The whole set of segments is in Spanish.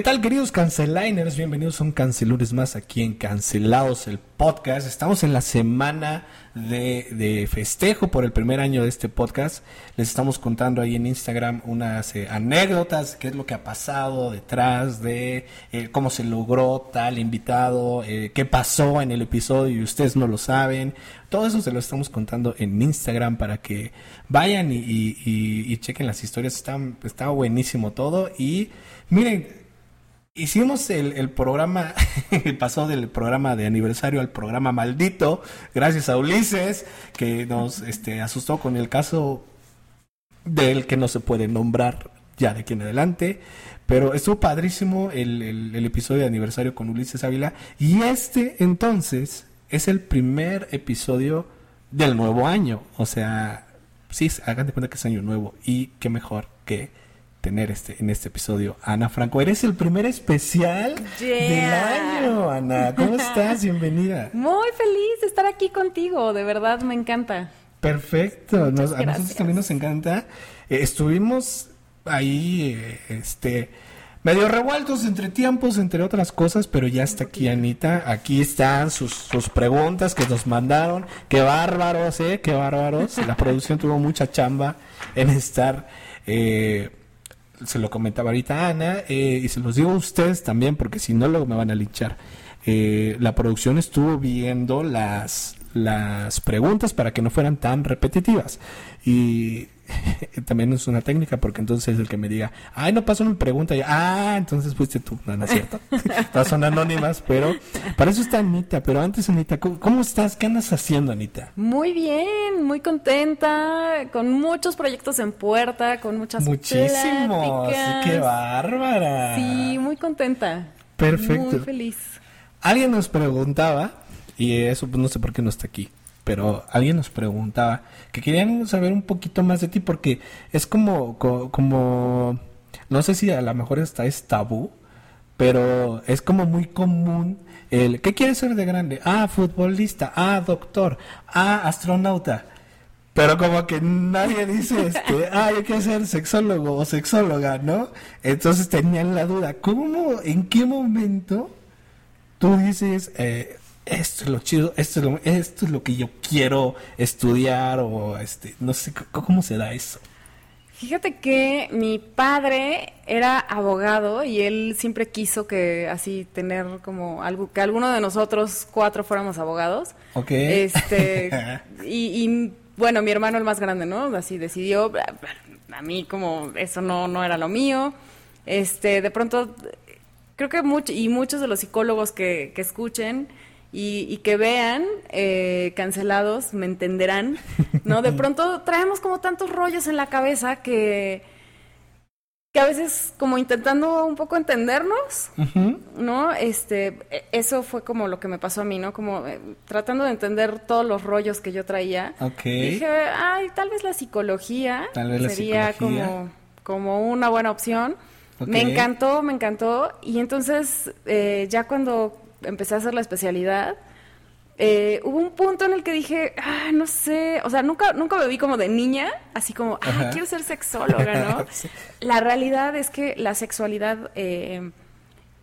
¿Qué tal, queridos canceliners? Bienvenidos a un Cancelunes más aquí en Cancelados, el podcast. Estamos en la semana de, festejo por el primer año de este podcast. Les estamos contando ahí en Instagram unas eh, anécdotas, qué es lo que ha pasado detrás de eh, cómo se logró tal invitado, eh, qué pasó en el episodio y ustedes no lo saben. Todo eso se lo estamos contando en Instagram para que vayan y, chequen las historias. Está, está buenísimo todo. Y miren, Hicimos el, programa, pasó del programa de aniversario al programa maldito, gracias a Ulises, que nos este, asustó con el caso del que no se puede nombrar ya de aquí en adelante. Pero estuvo padrísimo el, el, episodio de aniversario con Ulises Ávila. Y este entonces es el primer episodio del nuevo año. O sea, sí, hagan de cuenta que es año nuevo. Y qué mejor que tener este en este episodio Ana Franco. Eres el primer especial del año, Ana. ¿Cómo estás? Bienvenida. Muy feliz de estar aquí contigo, de verdad me encanta. Perfecto, a nosotros también nos encanta. Eh, estuvimos ahí, eh, este, medio revueltos entre tiempos, entre otras cosas, pero ya está aquí Anita. Aquí están sus, sus preguntas que nos mandaron. Qué bárbaros, ¿eh? Qué bárbaros. La producción tuvo mucha chamba en estar... Eh, se lo comentaba ahorita Ana, eh, y se los digo a ustedes también, porque si no, luego me van a linchar. Eh, la producción estuvo viendo las, las preguntas para que no fueran tan repetitivas. Y también es una técnica porque entonces el que me diga, ay, no pasó mi pregunta, y, ah, entonces fuiste tú, no, no es cierto. Todas son anónimas, pero para eso está Anita. Pero antes, Anita, ¿cómo, estás? ¿Qué andas haciendo, Anita? Muy bien, muy contenta, con muchos proyectos en puerta, con muchas Muchísimos, qué bárbara. Sí, muy contenta. Perfecto. Muy feliz. Alguien nos preguntaba, y eso pues no sé por qué no está aquí pero alguien nos preguntaba que querían saber un poquito más de ti porque es como, como, no sé si a lo mejor esta es tabú, pero es como muy común el, ¿qué quieres ser de grande? Ah, futbolista, ah, doctor, ah, astronauta. Pero como que nadie dice, este, ah, yo quiero ser sexólogo o sexóloga, ¿no? Entonces tenían la duda, ¿cómo, en qué momento tú dices, eh, esto es lo chido, esto es lo, esto es lo que yo quiero estudiar o este, no sé cómo se da eso. Fíjate que mi padre era abogado y él siempre quiso que así tener como algo que alguno de nosotros cuatro fuéramos abogados. Ok. Este y, y, bueno, mi hermano el más grande, ¿no? Así decidió. A mí como eso no no era lo mío. Este, de pronto creo que mucho y muchos de los psicólogos que, que escuchen y, que vean eh, cancelados, me entenderán, ¿no? De pronto traemos como tantos rollos en la cabeza que, que a veces como intentando un poco entendernos, ¿no? Este, e, eso fue como lo que me pasó a mí, ¿no? Como eh, tratando de entender todos los rollos que yo traía. Dije, ay, tal vez la psicología sería como como una buena opción. Me encantó, me encantó. Y entonces, eh, ya cuando empecé a hacer la especialidad, eh, hubo un punto en el que dije, ah, no sé, o sea, nunca, nunca me vi como de niña, así como, ah, quiero ser sexóloga, ¿no? La realidad es que la sexualidad eh,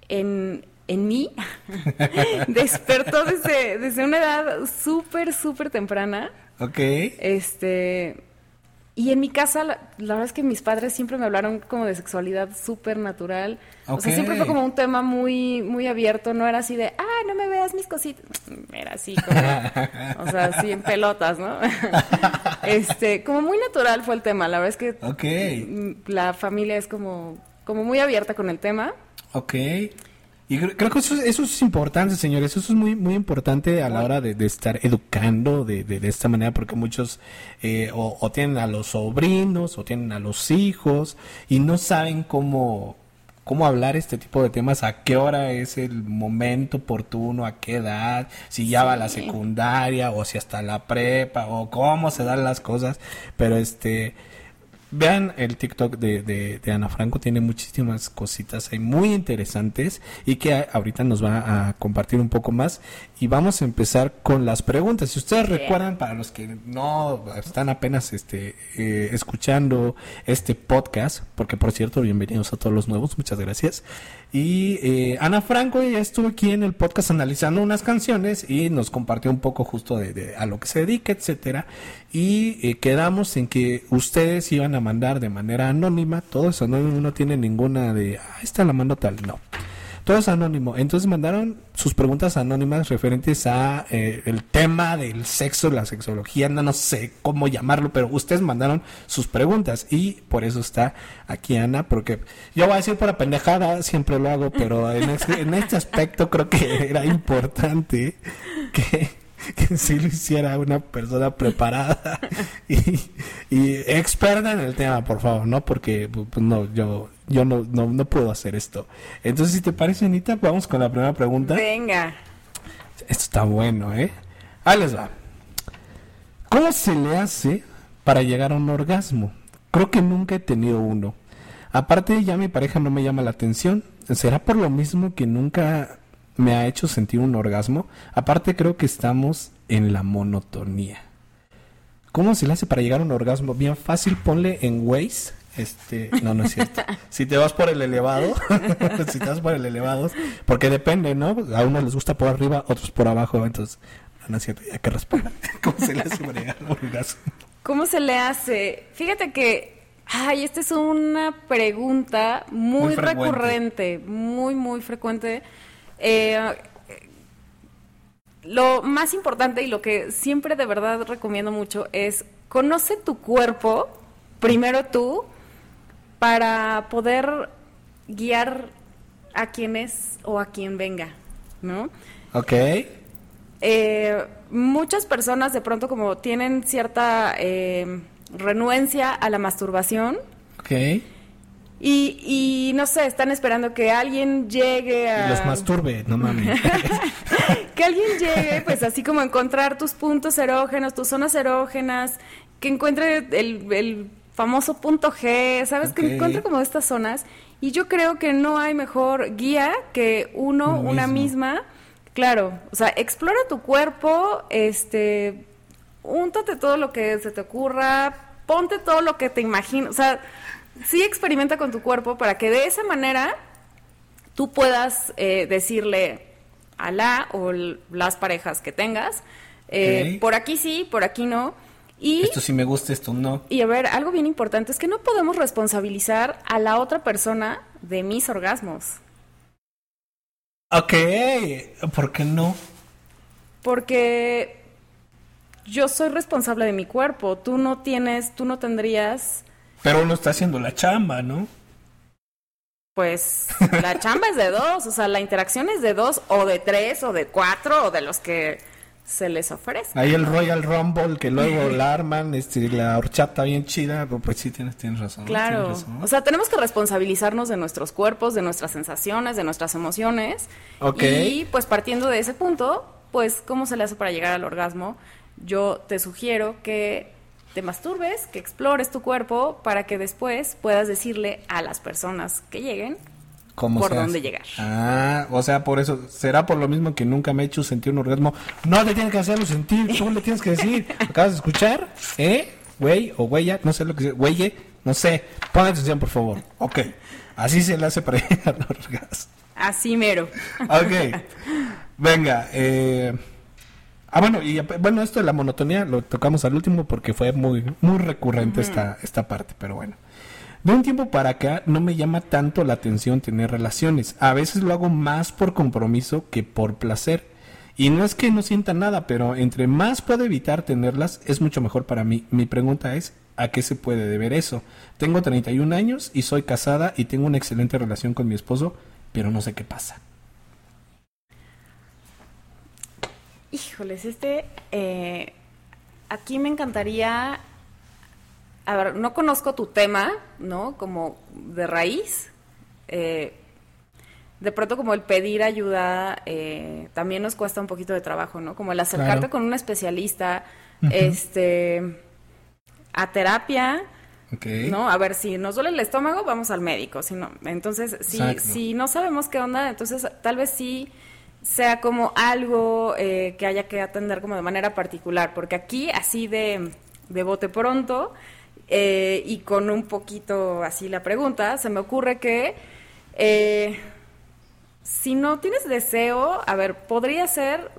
en, en mí despertó desde, desde una edad súper, súper temprana. Ok. Este, y en mi casa, la, verdad es que mis padres siempre me hablaron como de sexualidad súper natural. O sea, siempre fue como un tema muy, muy abierto. No era así de, ah, no me veas mis cositas. Era así como, o sea, así en pelotas, ¿no? este, como muy natural fue el tema. La verdad es que la familia es como, como muy abierta con el tema. Ok. Y creo que eso, eso es importante, señores. Eso es muy muy importante a la hora de, estar educando de, de, esta manera, porque muchos eh, o, tienen a los sobrinos o tienen a los hijos y no saben cómo, cómo hablar este tipo de temas, a qué hora es el momento oportuno, a qué edad, si ya va a la secundaria o si hasta la prepa o cómo se dan las cosas. Pero este Vean el TikTok de, de, Ana Franco, tiene muchísimas cositas ahí muy interesantes y que ahorita nos va a compartir un poco más. Y vamos a empezar con las preguntas. Si ustedes recuerdan, para los que no están apenas este, eh, escuchando este podcast, porque por cierto, bienvenidos a todos los nuevos, muchas gracias. Y eh, Ana Franco ya estuvo aquí en el podcast analizando unas canciones y nos compartió un poco justo de, a lo que se dedica, etcétera. Y eh, quedamos en que ustedes iban a mandar de manera anónima, todo eso, no, no tiene ninguna de, ah, esta la mando tal, no todo es anónimo. Entonces mandaron sus preguntas anónimas referentes a eh, el tema del sexo, la sexología, no, no sé cómo llamarlo, pero ustedes mandaron sus preguntas y por eso está aquí Ana, porque yo voy a decir por la pendejada, siempre lo hago, pero en este, en este aspecto creo que era importante que que sí lo hiciera una persona preparada y, y, experta en el tema, por favor, ¿no? Porque pues, no, yo, yo no, no, no puedo hacer esto. Entonces, si te parece, Anita, vamos con la primera pregunta. Venga. Esto está bueno, ¿eh? Ahí les va. ¿Cómo se le hace para llegar a un orgasmo? Creo que nunca he tenido uno. Aparte, ya mi pareja no me llama la atención. ¿Será por lo mismo que nunca me ha hecho sentir un orgasmo. Aparte creo que estamos en la monotonía. ¿Cómo se le hace para llegar a un orgasmo? Bien fácil, ponle en Waze. Este, no, no es cierto. si te vas por el elevado, si te vas por el elevado, porque depende, ¿no? A unos les gusta por arriba, otros por abajo, entonces, no es cierto, ya que respira. ¿Cómo se le hace para llegar a un orgasmo? ¿Cómo se le hace? Fíjate que, ay, esta es una pregunta muy recurrente, muy, muy frecuente eh, lo más importante y lo que siempre de verdad recomiendo mucho es conoce tu cuerpo, primero tú, para poder guiar a quien es o a quien venga, ¿no? Ok. Eh, muchas personas de pronto como tienen cierta eh, renuencia a la masturbación. Ok y, y no sé, están esperando que alguien llegue a... Los masturbe, no mames. que alguien llegue, pues así como encontrar tus puntos erógenos, tus zonas erógenas, que encuentre el, el famoso punto G, ¿sabes? Que encuentre como estas zonas. Y yo creo que no hay mejor guía que uno, una misma. Claro, o sea, explora tu cuerpo, este, úntate todo lo que se te ocurra, ponte todo lo que te imaginas, o sea sí experimenta con tu cuerpo para que de esa manera tú puedas eh, decirle a la o las parejas que tengas, eh, por aquí sí, por aquí no. Y, esto sí me gusta, esto no. Y a ver, algo bien importante es que no podemos responsabilizar a la otra persona de mis orgasmos. Ok, ¿por qué no? Porque yo soy responsable de mi cuerpo, tú no tienes, tú no tendrías pero uno está haciendo la chamba, ¿no? Pues la chamba es de dos, o sea, la interacción es de dos, o de tres, o de cuatro, o de los que se les ofrece. Ahí el Royal Rumble, que luego la arman, este, la horchata bien chida, pues sí, tienes, tienes razón. Claro, o sea, tenemos que responsabilizarnos de nuestros cuerpos, de nuestras sensaciones, de nuestras emociones. Ok. Y pues partiendo de ese punto, pues, ¿cómo se le hace para llegar al orgasmo? Yo te sugiero que te masturbes, que explores tu cuerpo para que después puedas decirle a las personas que lleguen por dónde llegar. Ah, o sea, por eso, será por lo mismo que nunca me he hecho sentir un orgasmo. No te tienes que hacerlo sentir, tú le tienes que decir. ¿Acabas de escuchar? ¿Eh? Güey o güey, no sé lo que sea. Güey, no sé. Pon atención, por favor. Ok. Así se le hace para llegar al orgasmo. Así mero. Ok. Venga, eh. Ah, bueno, y bueno, esto de la monotonía lo tocamos al último porque fue muy, muy recurrente esta, esta parte, pero bueno. De un tiempo para acá no me llama tanto la atención tener relaciones. A veces lo hago más por compromiso que por placer. Y no es que no sienta nada, pero entre más puedo evitar tenerlas, es mucho mejor para mí. Mi pregunta es, ¿a qué se puede deber eso? Tengo 31 años y soy casada y tengo una excelente relación con mi esposo, pero no sé qué pasa. Híjoles, este, eh, aquí me encantaría, a ver, no conozco tu tema, ¿no? Como de raíz. Eh, de pronto como el pedir ayuda eh, también nos cuesta un poquito de trabajo, ¿no? Como el acercarte con un especialista, este, a terapia, ¿no? A ver, si nos duele el estómago, vamos al médico, si no, entonces, si, si no sabemos qué onda, entonces tal vez sí sea como algo eh, que haya que atender como de manera particular, porque aquí así de, de bote pronto eh, y con un poquito así la pregunta, se me ocurre que, eh, si no tienes deseo, a ver, podría ser,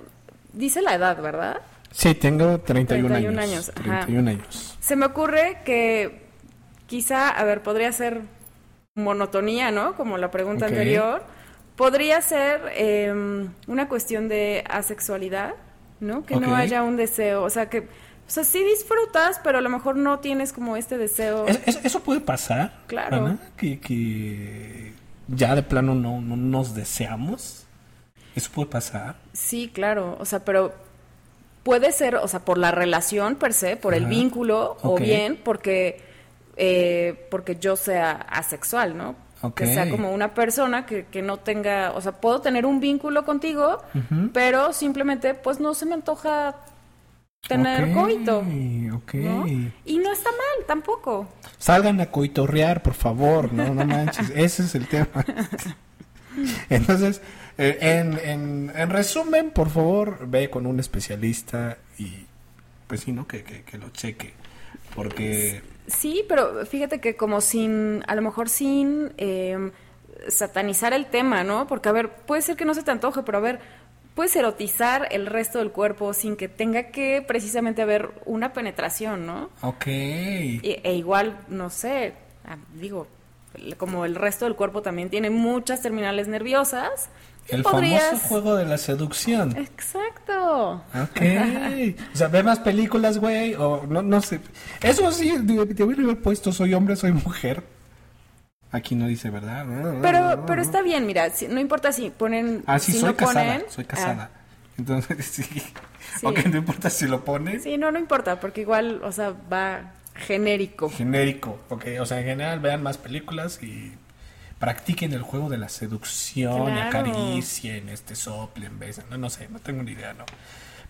dice la edad, ¿verdad? Sí, tengo 31, 31 años. 31 años. Se me ocurre que quizá, a ver, podría ser monotonía, ¿no? Como la pregunta anterior. Podría ser em, una cuestión de asexualidad, ¿no? Que no haya un deseo, o sea, que, o sea, sí disfrutas, pero a lo mejor no tienes como este deseo. ¿Eso, puede pasar? Claro. Que, que ya de plano no, no nos deseamos. ¿Eso puede pasar? Sí, claro, o sea, pero puede ser, o sea, por la relación per se, por el vínculo, o bien porque, eh, porque yo sea asexual, ¿no? Que sea como una persona que, que, no tenga, o sea, puedo tener un vínculo contigo, pero simplemente pues no se me antoja tener coito. Y no está mal tampoco. Salgan a coitorrear, por favor, no, no manches, ese es el tema. Entonces, eh, en, en, en, resumen, por favor, ve con un especialista y, pues sí, ¿no? Que, que, que lo cheque. Porque... Sí, pero fíjate que como sin, a lo mejor sin em, satanizar el tema, ¿no? Porque, a ver, puede ser que no se te antoje, pero a ver, puedes erotizar el resto del cuerpo sin que tenga que precisamente haber una penetración, ¿no? Ok. e igual, no sé, ah, digo, como el resto del cuerpo también tiene muchas terminales nerviosas. El famoso juego de la seducción. Exacto. Ok. o sea, ve más películas, güey, o no, no sé. Eso sí, te hubiera haber puesto soy hombre, soy mujer. Aquí no dice, ¿verdad? Pero, pero está bien, mira, no importa si ponen... Ah, sí, soy casada, soy casada. Ah. Entonces, sí. sí. Ok, no importa si lo pones. Sí, no, no importa, porque igual, o sea, va genérico. Genérico, ok. O sea, en general vean más películas y practiquen el juego de la seducción y acaricien, este soplen, besen. No, no sé, no tengo ni idea, ¿no?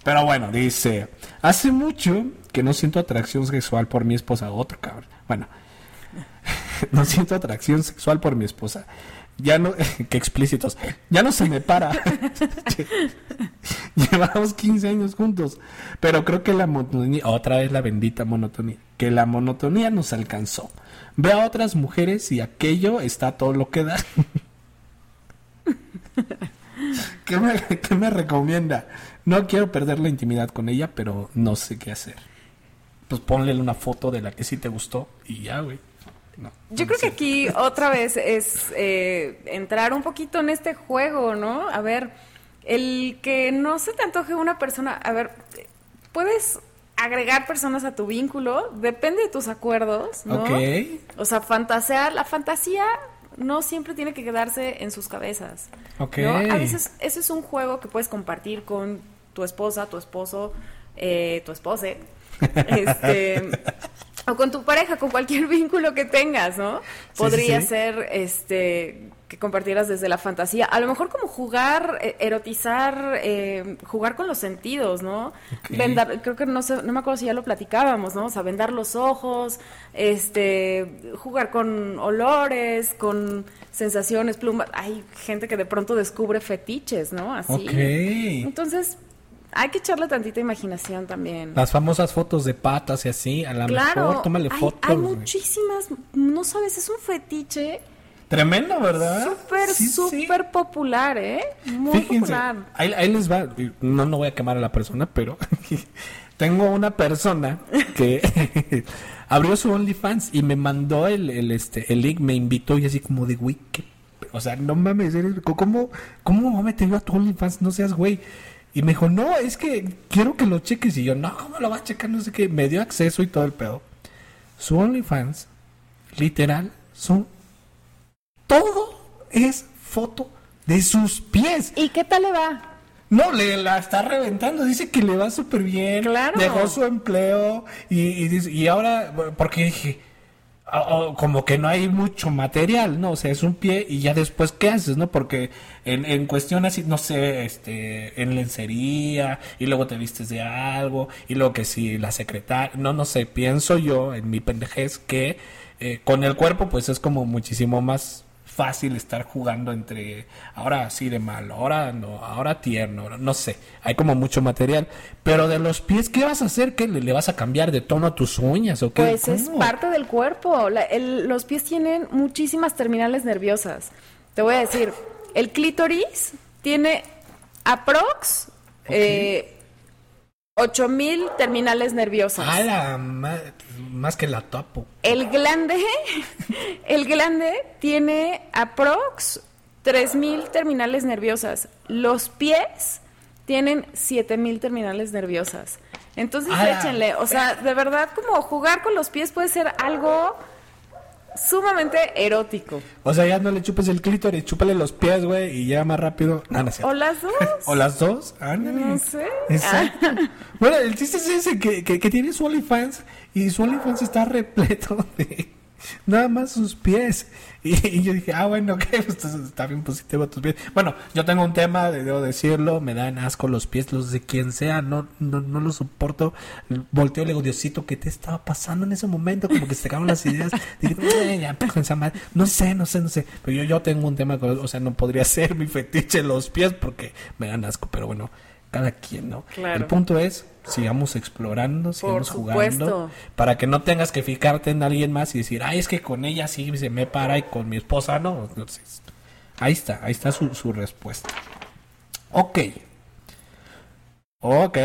Pero bueno, dice, hace mucho que no siento atracción sexual por mi esposa. Otro cabrón. Bueno, no siento atracción sexual por mi esposa. Ya no, qué explícitos. Ya no se me para. Llevamos 15 años juntos. Pero creo que la monotonía, otra vez la bendita monotonía, que la monotonía nos alcanzó. Ve a otras mujeres y aquello está todo lo que da. ¿Qué me, ¿Qué me recomienda? No quiero perder la intimidad con ella, pero no sé qué hacer. Pues ponle una foto de la que sí te gustó y ya, güey. Yo creo que aquí otra vez es eh, entrar un poquito en este juego, ¿no? A ver, el que no se te antoje una persona, a ver, puedes agregar personas a tu vínculo, depende de tus acuerdos, ¿no? Ok. O sea, fantasear, la fantasía no siempre tiene que quedarse en sus cabezas. Ok. A veces ese es un juego que puedes compartir con tu esposa, tu esposo, eh, tu esposa. Este, o con tu pareja, con cualquier vínculo que tengas, ¿no? Podría ser este que compartieras desde la fantasía, a lo mejor como jugar, eh, erotizar, eh, jugar con los sentidos, ¿no? Vendar, creo que no sé, no me acuerdo si ya lo platicábamos, ¿no? O sea, vendar los ojos, este, jugar con olores, con sensaciones, plumas. Hay gente que de pronto descubre fetiches, ¿no? Así. Entonces, hay que echarle tantita imaginación también. Las famosas fotos de patas y así, a la mejor, tómale fotos. Hay muchísimas, no sabes, es un fetiche. Tremendo, ¿verdad? Súper, súper popular, ¿eh? Muy popular. Ahí, ahí, les va, no, no voy a quemar a la persona, pero tengo una persona que abrió su OnlyFans y me mandó el, el, este, el link, me invitó y así como de, güey, O sea, no mames, ¿cómo, cómo me yo a tu OnlyFans? No seas güey. Y me dijo, no, es que quiero que lo cheques. Y yo, no, ¿cómo lo va a checar? No sé qué. Me dio acceso y todo el pedo. Su OnlyFans, literal, son. Todo es foto de sus pies. ¿Y qué tal le va? No, le la está reventando. Dice que le va súper bien. Claro. Dejó su empleo. Y, y, y ahora, porque dije, como que no hay mucho material, ¿no? O sea, es un pie y ya después, ¿qué haces, no? Porque en, en cuestión así, no sé, este, en lencería y luego te vistes de algo y luego que si la secretaria, no, no sé, pienso yo en mi pendejez que eh, con el cuerpo pues es como muchísimo más fácil estar jugando entre ahora sí de malo, ahora no, ahora tierno, no sé, hay como mucho material, pero de los pies, ¿qué vas a hacer? ¿Qué le, vas a cambiar de tono a tus uñas o qué? Pues es parte del cuerpo, los pies tienen muchísimas terminales nerviosas. Te voy a decir, el clítoris tiene aprox eh, 8000 terminales nerviosas. ¡Hala! Más, más que la topo. El glande, el glande tiene aprox 3000 terminales nerviosas. Los pies tienen 7000 terminales nerviosas. Entonces échenle, o sea, de verdad como jugar con los pies puede ser algo sumamente erótico. O sea, ya no le chupes el clítoris, chúpale los pies, güey, y ya más rápido. Ah, no. O las dos. O las dos. Ándale. No sé. Exacto. Bueno, el chiste es ese, que, que, que tiene su OnlyFans y su OnlyFans está repleto de nada más sus pies. Y, y yo dije, ah, bueno, ok, pues está bien positivo tus pies. Bueno, yo tengo un tema, debo decirlo, me dan asco los pies, los de quien sea, no, no, no los soporto. Volteo y le digo, Diosito, ¿qué te estaba pasando en ese momento? Como que se te acaban las ideas. Dije, "Eh, ya, pues, esa madre". No sé, no sé, no sé. Pero yo, yo tengo un tema o sea, no podría ser mi fetiche los pies porque me dan asco, pero bueno, cada quien, ¿no? Claro. El punto es, sigamos explorando, sigamos jugando, para que no tengas que fijarte en alguien más y decir, ay, es que con ella sí se me para y con mi esposa no. Entonces, ahí está, ahí está su, su respuesta. Ok. Ok.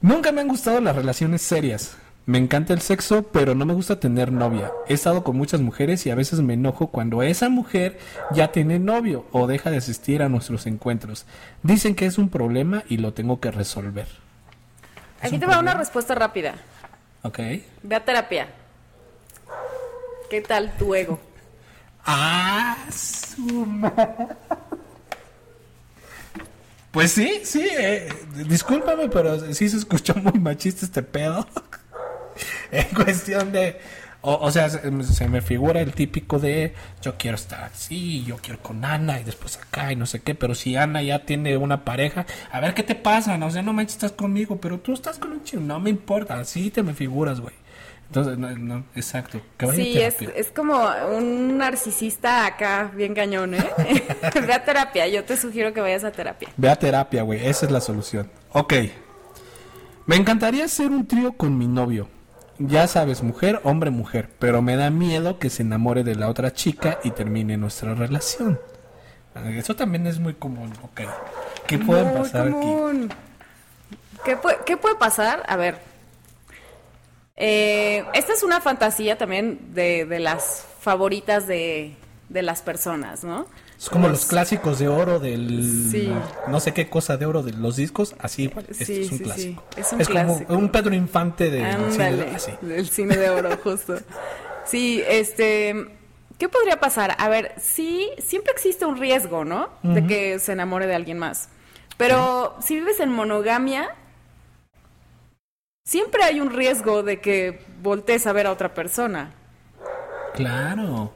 Nunca me han gustado las relaciones serias. Me encanta el sexo, pero no me gusta tener novia. He estado con muchas mujeres y a veces me enojo cuando esa mujer ya tiene novio o deja de asistir a nuestros encuentros. Dicen que es un problema y lo tengo que resolver. ¿Es Aquí te va una respuesta rápida. Ok. Ve a terapia. ¿Qué tal tu ego? Ah, Pues sí, sí, eh, discúlpame, pero sí se escuchó muy machista este pedo. en cuestión de, o, o sea, se, se me figura el típico de yo quiero estar así, yo quiero con Ana y después acá y no sé qué, pero si Ana ya tiene una pareja, a ver qué te pasa, no o sea, no manches, estás conmigo, pero tú estás con un chico, no me importa, así te me figuras, güey. Entonces, no, no, exacto. Sí, es, es como un narcisista acá, bien cañón, ¿eh? Ve a terapia, yo te sugiero que vayas a terapia. Ve a terapia, güey. Esa es la solución. Ok. Me encantaría hacer un trío con mi novio. Ya sabes, mujer, hombre, mujer. Pero me da miedo que se enamore de la otra chica y termine nuestra relación. Ah, Eso también es muy común. Ok. ¿Qué puede Muy pasar aquí? común. ¿Qué puede, qué puede pasar? A ver. Eh, esta es una fantasía también de, de las favoritas de, de las personas, ¿no? Es como los clásicos de oro del... Sí. No sé qué cosa de oro de los discos. Así igual. Este Sí, es un sí, clásico. Es un como clásico. un Pedro Infante de... Ándale, así. del cine de oro, justo. Sí, este, ¿qué podría pasar? A ver, sí, siempre existe un riesgo, ¿no? De que se enamore de alguien más. Pero si vives en monogamia, siempre hay un riesgo de que voltees a ver a otra persona. Claro.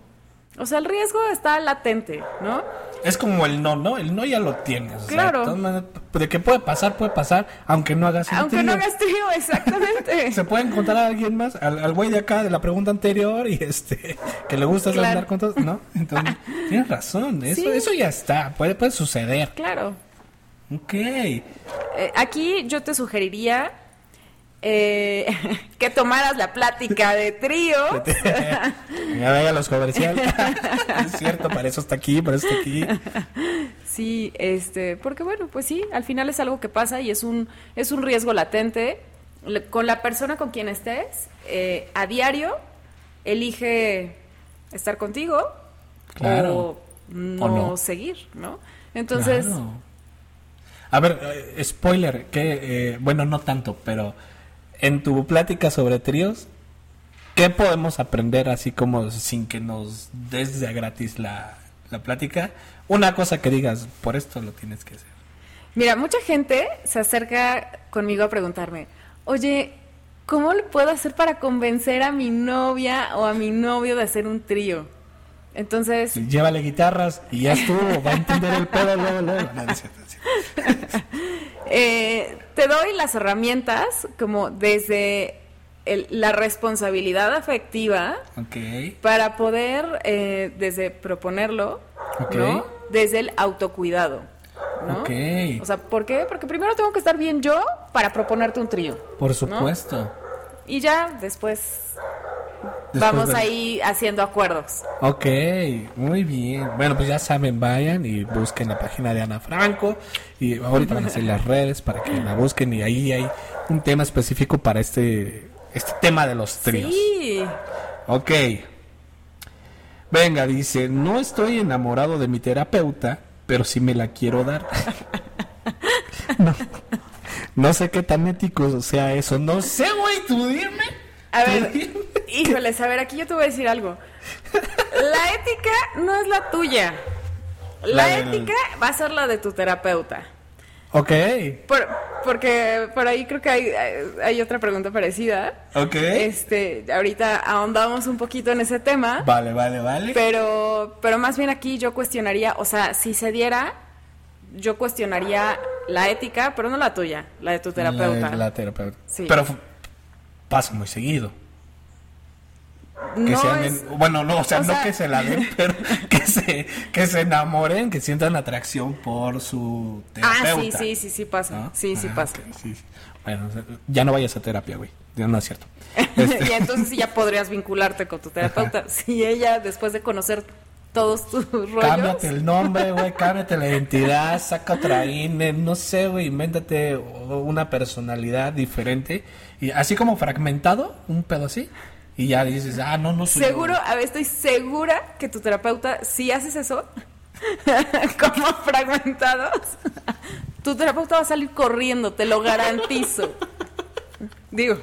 O sea, el riesgo está latente, ¿no? Es como el no, ¿no? El no ya lo tienes. o sea, Claro. de todas maneras, de que puede pasar, puede pasar, aunque no hagas un Aunque no trío. hagas trío, exactamente. Se puede encontrar a alguien más, al, al güey de acá de la pregunta anterior y este que le gusta Claro. andar con todos, ¿no? Entonces, tienes razón, eso, Sí. eso ya está, puede, puede suceder. claro. Ok. Eh, aquí yo te sugeriría eh, que tomaras la plática de trío. ya vaya los comerciales. es cierto, para eso está aquí, para eso está aquí. Sí, este, porque bueno, pues sí, al final es algo que pasa y es un, es un riesgo latente. Con la persona con quien estés, eh, a diario, elige estar contigo Claro. o no, O no. seguir, ¿no? Entonces, Claro. A ver, eh, spoiler, que, eh, bueno, no tanto, pero en tu plática sobre tríos, ¿qué podemos aprender así como sin que nos des de gratis la, la plática? Una cosa que digas, por esto lo tienes que hacer. mira, mucha gente se acerca conmigo a preguntarme, oye, ¿cómo le puedo hacer para convencer a mi novia o a mi novio de hacer un trío? Entonces, Llévale guitarras y ya estuvo, va a entender el pedo luego, luego. No, no no. Eh, te doy las herramientas como desde el- la responsabilidad afectiva Ok, para poder eh, desde proponerlo, Ok. ¿no? Desde el autocuidado, ¿no? ok, O sea, ¿por qué? Porque primero tengo que estar bien yo para proponerte un trío. por supuesto. Y ya después vamos ahí haciendo acuerdos. Ok, muy bien. Bueno, pues ya saben, vayan y busquen la página de Ana Franco y ahorita van a hacer las redes para que la busquen y ahí hay un tema específico para este este tema de los tríos. Sí. Ok. Venga, dice, no estoy enamorado de mi terapeuta, pero sí me la quiero dar. no, no sé qué tan ético sea eso. No sé, güey, tú dime. A ver, híjoles, a ver, aquí yo te voy a decir algo. La ética no es la tuya. La, ética va a ser la de tu terapeuta. Ok. porque por ahí creo que hay, hay, otra pregunta parecida. Ok. Este, ahorita ahondamos un poquito en ese tema. Vale, vale, vale. Pero, pero más bien aquí yo cuestionaría, o sea, si se diera, yo cuestionaría la ética, pero no la tuya, la de tu terapeuta. La, la terapeuta. Sí. Pero pasa muy seguido. Que sean bueno, no, o sea, no que se la den, pero que se, que se enamoren, que sientan atracción por su terapeuta. Ah, sí, sí, sí, sí pasa. Sí, sí ah, pasa. Bueno, ya no vayas a terapia, güey. Ya no es cierto. Este y entonces sí ya podrías vincularte con tu terapeuta. Si ella, después de conocer todos tus rollos. Cámbiate el nombre, güey, cámbiate la identidad, saca otra INE, no sé, güey, invéntate una personalidad diferente. Y así como fragmentado, un pedo así. Y ya dices, ah, no, no soy Seguro, a ver, estoy segura que tu terapeuta, si haces eso, como fragmentados, tu terapeuta va a salir corriendo, te lo garantizo. Digo,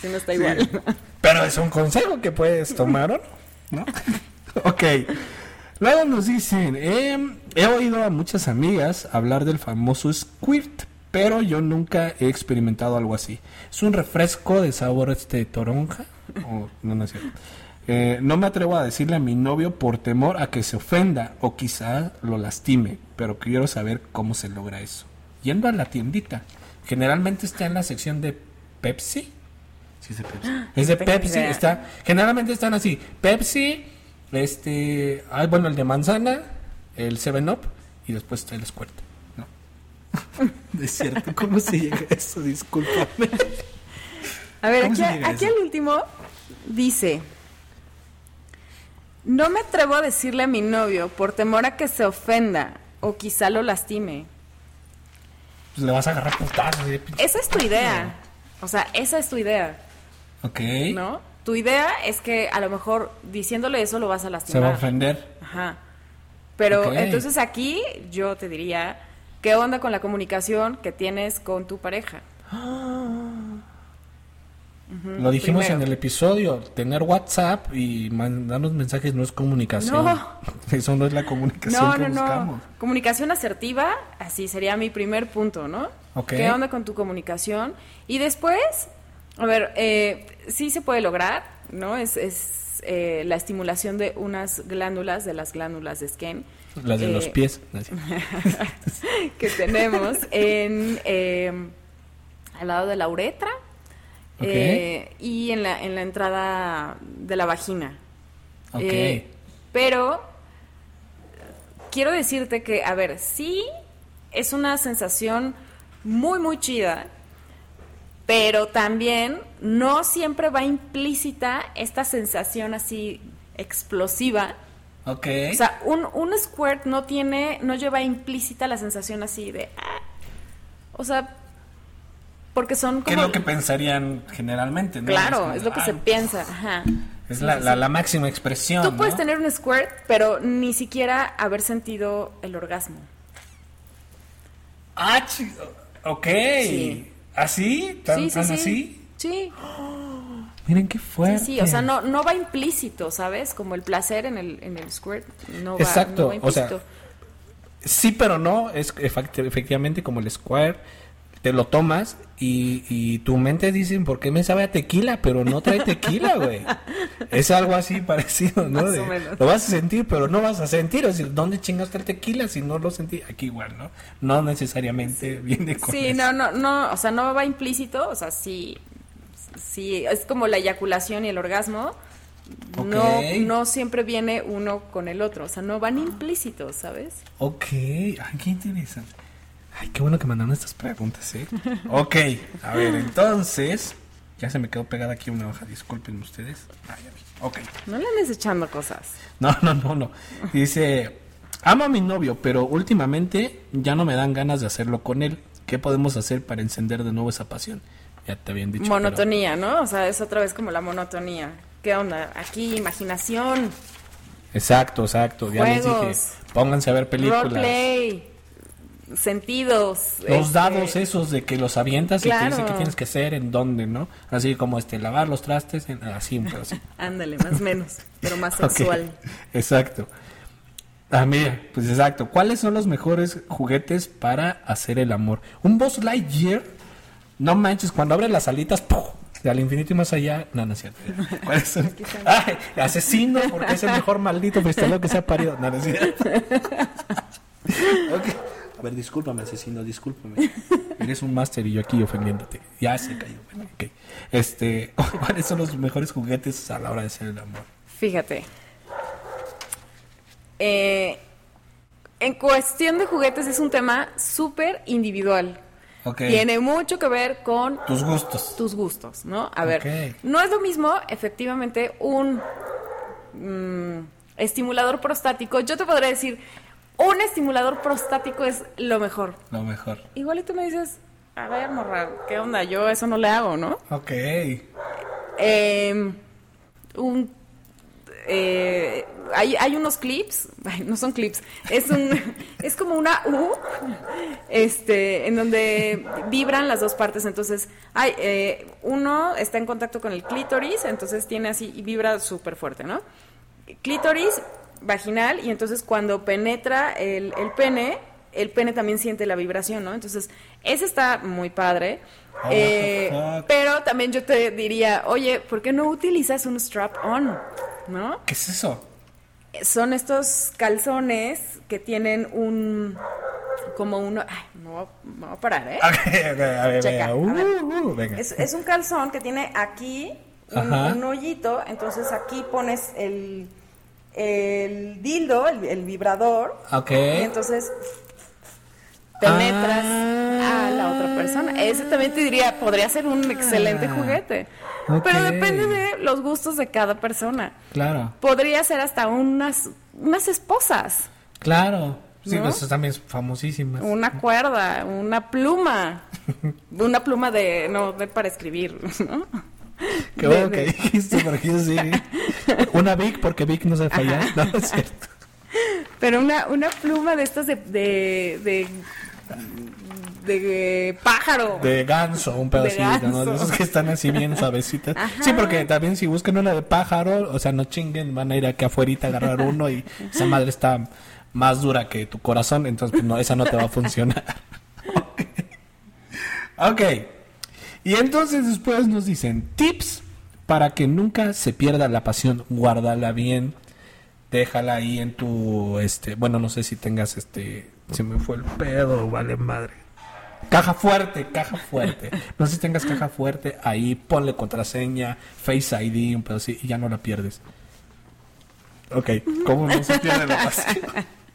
si no está igual. Pero es un consejo que puedes tomar, ¿no? ok. Luego nos dicen, em, he oído a muchas amigas hablar del famoso squirt, pero yo nunca he experimentado algo así. Es un refresco de sabor este toronja no, no eh, no me atrevo a decirle a mi novio por temor a que se ofenda o quizá lo lastime, pero quiero saber cómo se logra eso. Yendo a la tiendita, generalmente está en la sección de Pepsi. Sí, es de Pepsi. Es de Pepsi, está, generalmente están así, Pepsi, este, ay, bueno, el de manzana, el 7-Up y después está el Squirt. Es cierto, ¿cómo se llega a eso? Discúlpame. A ver, aquí, aquí el último dice, no me atrevo a decirle a mi novio por temor a que se ofenda o quizá lo lastime. Pues le vas a agarrar putazos. Esa es tu idea. O sea, esa es tu idea. Ok. ¿No? Tu idea es que a lo mejor diciéndole eso lo vas a lastimar. Se va a ofender. Ajá. Pero entonces aquí yo te diría, ¿qué onda con la comunicación que tienes con tu pareja? Lo dijimos en el episodio, tener WhatsApp y mandarnos mensajes no es comunicación. No. Eso no es la comunicación no, que no, buscamos. No. Comunicación asertiva, así sería mi primer punto, ¿no? ¿Qué onda con tu comunicación? Y después, a ver, eh, sí se puede lograr, ¿no? Es, es eh, la estimulación de unas glándulas, de las glándulas de Skene. Las de los eh, pies. que tenemos en al lado de la uretra eh, y en la, en la entrada de la vagina. Eh, pero quiero decirte que, a ver, sí es una sensación muy, muy chida, pero también no siempre va implícita esta sensación así explosiva. Ok. O sea, un, un squirt no tiene, no lleva implícita la sensación así de... Ah, o sea, porque son como... ¿Qué es lo que pensarían generalmente? ¿no? Claro, es, lo que se piensa. Ajá. Es la, la, máxima expresión. Tú puedes tener un squirt, pero ni siquiera haber sentido el orgasmo. Ah, ok. ¿Así? ¿Tan, sí, así? Sí. Miren qué fuerte. Sí, sí, o sea, no, no va implícito, ¿sabes? Como el placer en el, en el squirt no va, Exacto, no va implícito. O sea, sí, pero no, es efectivamente como el squirt te lo tomas y, y, tu mente dice, ¿por qué me sabe a tequila? Pero no trae tequila, güey. es algo así parecido, ¿no? lo vas a sentir, pero no vas a sentir. Es decir, ¿dónde chingaste el tequila si no lo sentí? Aquí igual, ¿no? No necesariamente viene con Sí, no, no, no, o sea, no va implícito, o sea, sí, sí, es como la eyaculación y el orgasmo. No, no siempre viene uno con el otro, o sea, no van implícitos, ¿sabes? Ok, ay, qué interesante. Ay, qué bueno que mandaron estas preguntas, ¿eh? ok, a ver, entonces, Ya se me quedó pegada aquí una hoja, disculpen ustedes. Vi. Ok. No le andes echando cosas. No, no, no, no. Dice, amo a mi novio, pero últimamente ya no me dan ganas de hacerlo con él. ¿Qué podemos hacer para encender de nuevo esa pasión? Ya te habían dicho. Monotonía, ¿no? O sea, es otra vez como la monotonía. ¿Qué onda? Aquí, imaginación. Exacto, exacto. Ya les dije, pónganse a ver películas. Roleplay sentidos. Los este, dados esos de que los avientas y te dice qué tienes que hacer, en dónde, ¿no? Así como este, lavar los trastes, en, así, pero así. Ándale, más o menos, pero más sexual. Exacto. Ah, mira, pues exacto. ¿Cuáles son los mejores juguetes para hacer el amor? Un Boss Lightyear, no manches, cuando abre las alitas, ¡pum! al infinito y más allá, no, no es asesino, porque es el mejor maldito freestyle que se ha parido. No, no es cierto. okay. A ver, discúlpame, asesino, discúlpame. Eres un máster y yo aquí ofendiéndote. Ya se cayó. Bueno, Este, ¿cuáles son los mejores juguetes a la hora de hacer el amor? Fíjate. Eh, en cuestión de juguetes es un tema súper individual. Tiene mucho que ver con tus gustos. Tus gustos, ¿no? A ver, no es lo mismo, efectivamente, un mm, estimulador prostático. Yo te podría decir, un estimulador prostático es lo mejor. Lo mejor. Igual y tú me dices, a ver, morra, ¿qué onda? Yo eso no le hago, ¿no? Ok. Em, un, eh, hay, hay unos clips, no son clips, es un, es como una U, este, en donde vibran las dos partes. Entonces, hay, eh, uno está en contacto con el clítoris, entonces tiene así y vibra súper fuerte, ¿no? Clítoris vaginal y entonces cuando penetra el, el, pene, el pene también siente la vibración, ¿no? Entonces, ese está muy padre. Oh, eh, pero también yo te diría, oye, ¿por qué no utilizas un strap-on? ¿No? ¿Qué es eso? Son estos calzones que tienen un como uno. Ay, me voy, a, parar, ¿eh? a ver, Checa, uh, uh, venga. Es, es, un calzón que tiene aquí un, un, hoyito, entonces aquí pones el, el dildo, el, vibrador. Ok. Y entonces penetras a la otra persona. Ese también te diría, podría ser un excelente ah. juguete. Pero depende de los gustos de cada persona. Claro. Podría ser hasta unas, unas esposas. Claro. Sí, pues también es famosísima. Una cuerda, una pluma. una pluma de, no, de para escribir, ¿no? Qué bueno que dijiste, porque yo sí. Una Vic, porque Vic no se falla. No, es cierto. Pero una, una pluma de estas de, de, de pájaro. De ganso, un pedacito, ¿no? De esos que están así bien suavecitas. Sí, porque también si buscan una de pájaro, o sea, no chinguen, van a ir aquí afuera a agarrar uno y esa madre está más dura que tu corazón, entonces pues, no, esa no te va a funcionar. ok. Y entonces después nos dicen tips para que nunca se pierda la pasión, guárdala bien, déjala ahí en tu este, bueno, no sé si tengas este, se me fue el pedo, vale madre. Caja fuerte, caja fuerte. No sé si tengas caja fuerte, ahí ponle contraseña, Face ID, un pedo así, y ya no la pierdes. Ok, ¿cómo no se pierde la pasión?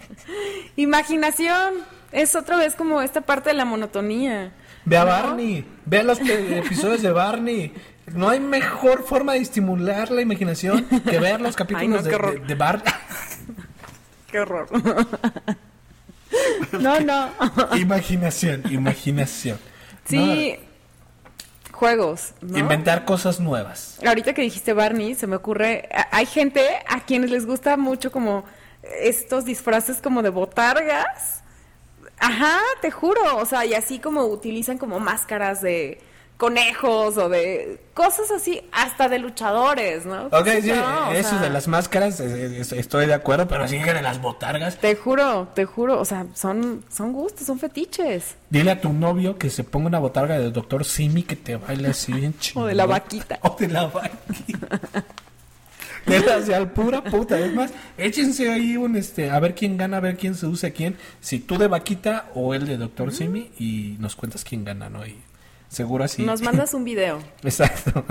Imaginación. Es otra vez como esta parte de la monotonía. Ve a Barney, ve los episodios de Barney. No hay mejor forma de estimular la imaginación que ver los capítulos de, Barney. Qué horror. no, no. imaginación, imaginación. Sí. Juegos. Inventar cosas nuevas. Ahorita que dijiste Barney, se me ocurre. Hay gente a quienes les gusta mucho como estos disfraces como de botargas Ajá, te juro, o sea, y así como utilizan como máscaras de conejos o de cosas así, hasta de luchadores, ¿no? Ok, sí, eso de las máscaras, estoy de acuerdo, pero así que de las botargas. Te juro, te juro, o sea, son, son gustos, son fetiches. Dile a tu novio que se ponga una botarga del doctor Simi que te baile así bien chido. o de la vaquita. O de la vaquita. de al pura puta. Es más, échense ahí un este, a ver quién gana, a ver quién se usa quién. Si tú de vaquita o el de Doctor Simi y nos cuentas quién gana, ¿no? Y seguro así. Nos mandas un video. Exacto.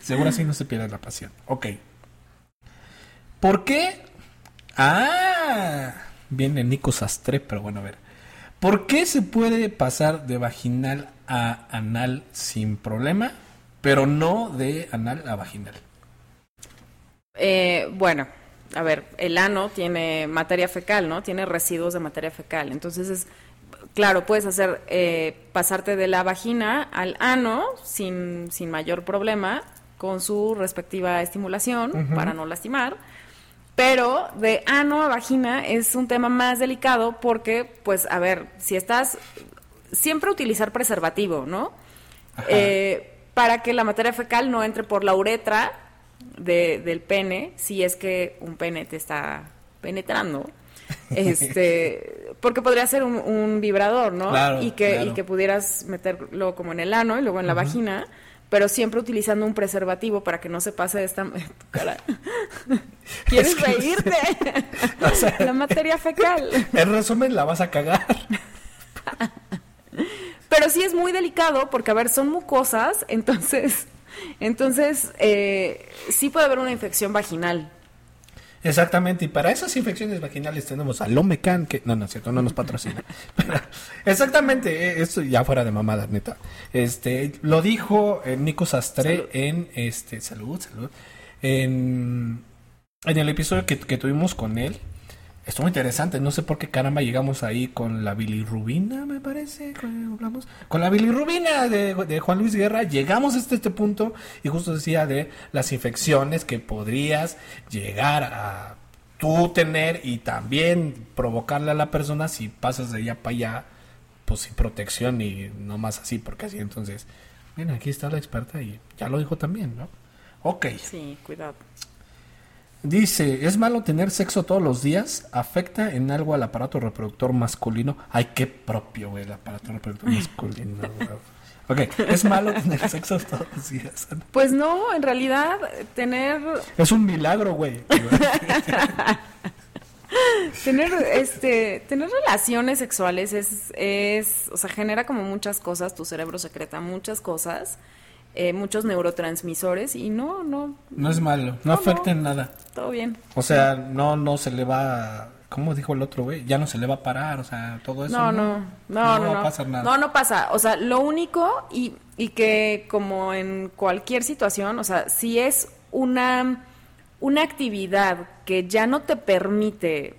seguro así no se pierde la pasión. Ok. ¿Por qué? Ah, viene Nico Sastre, pero bueno, a ver. ¿Por qué se puede pasar de vaginal a anal sin problema? pero no de anal a vaginal. Eh, bueno, a ver, el ano tiene materia fecal, ¿no? Tiene residuos de materia fecal. Entonces es, claro, puedes hacer, eh, pasarte de la vagina al ano sin, sin mayor problema, con su respectiva estimulación para no lastimar. Pero de ano a vagina es un tema más delicado porque, pues, a ver, si estás, siempre utilizar preservativo, ¿no? Eh, para que la materia fecal no entre por la uretra del pene, si es que un pene te está penetrando. Este, porque podría ser un, vibrador, ¿no? y que y que pudieras meterlo como en el ano y luego en la vagina, pero siempre utilizando un preservativo para que no se pase esta tu cara. ¿Quieres reírte? la materia fecal. En resumen, la vas a cagar. pero sí es muy delicado porque a ver, son mucosas, entonces entonces, eh, sí puede haber una infección vaginal. Exactamente, y para esas infecciones vaginales tenemos a Lomecan, que no, no es cierto, no nos patrocina. exactamente, eh, esto ya fuera de mamada, neta. Este, lo dijo eh, Nico Sastre en este, salud, salud, en, en el episodio que, que tuvimos con él, Estuvo interesante, no sé por qué caramba llegamos ahí con la bilirrubina, me parece, hablamos, con la bilirrubina de, Juan Luis Guerra, llegamos hasta este punto y justo decía de las infecciones que podrías llegar a tú tener y también provocarle a la persona si pasas de allá para allá, pues sin protección y no más así, porque así entonces, mira, aquí está la experta y ya lo dijo también, ¿no? Ok. Sí, cuidado. Dice, ¿es malo tener sexo todos los días? ¿Afecta en algo al aparato reproductor masculino? Ay, qué propio, güey, el aparato reproductor masculino. ok, ¿es malo tener sexo todos los días? Pues no, en realidad, tener... Es un milagro, güey. tener este tener relaciones sexuales es es o sea genera como muchas cosas tu cerebro secreta muchas cosas eh, muchos neurotransmisores y no, no. No es malo, no, afecta en nada. Todo bien. O sea, no, no se le va, ¿cómo dijo el otro güey? Ya no se le va a parar, o sea, todo eso. No, no, no, no, no, va a pasar nada. No, no pasa. O sea, lo único y, y que como en cualquier situación, o sea, si es una, una actividad que ya no te permite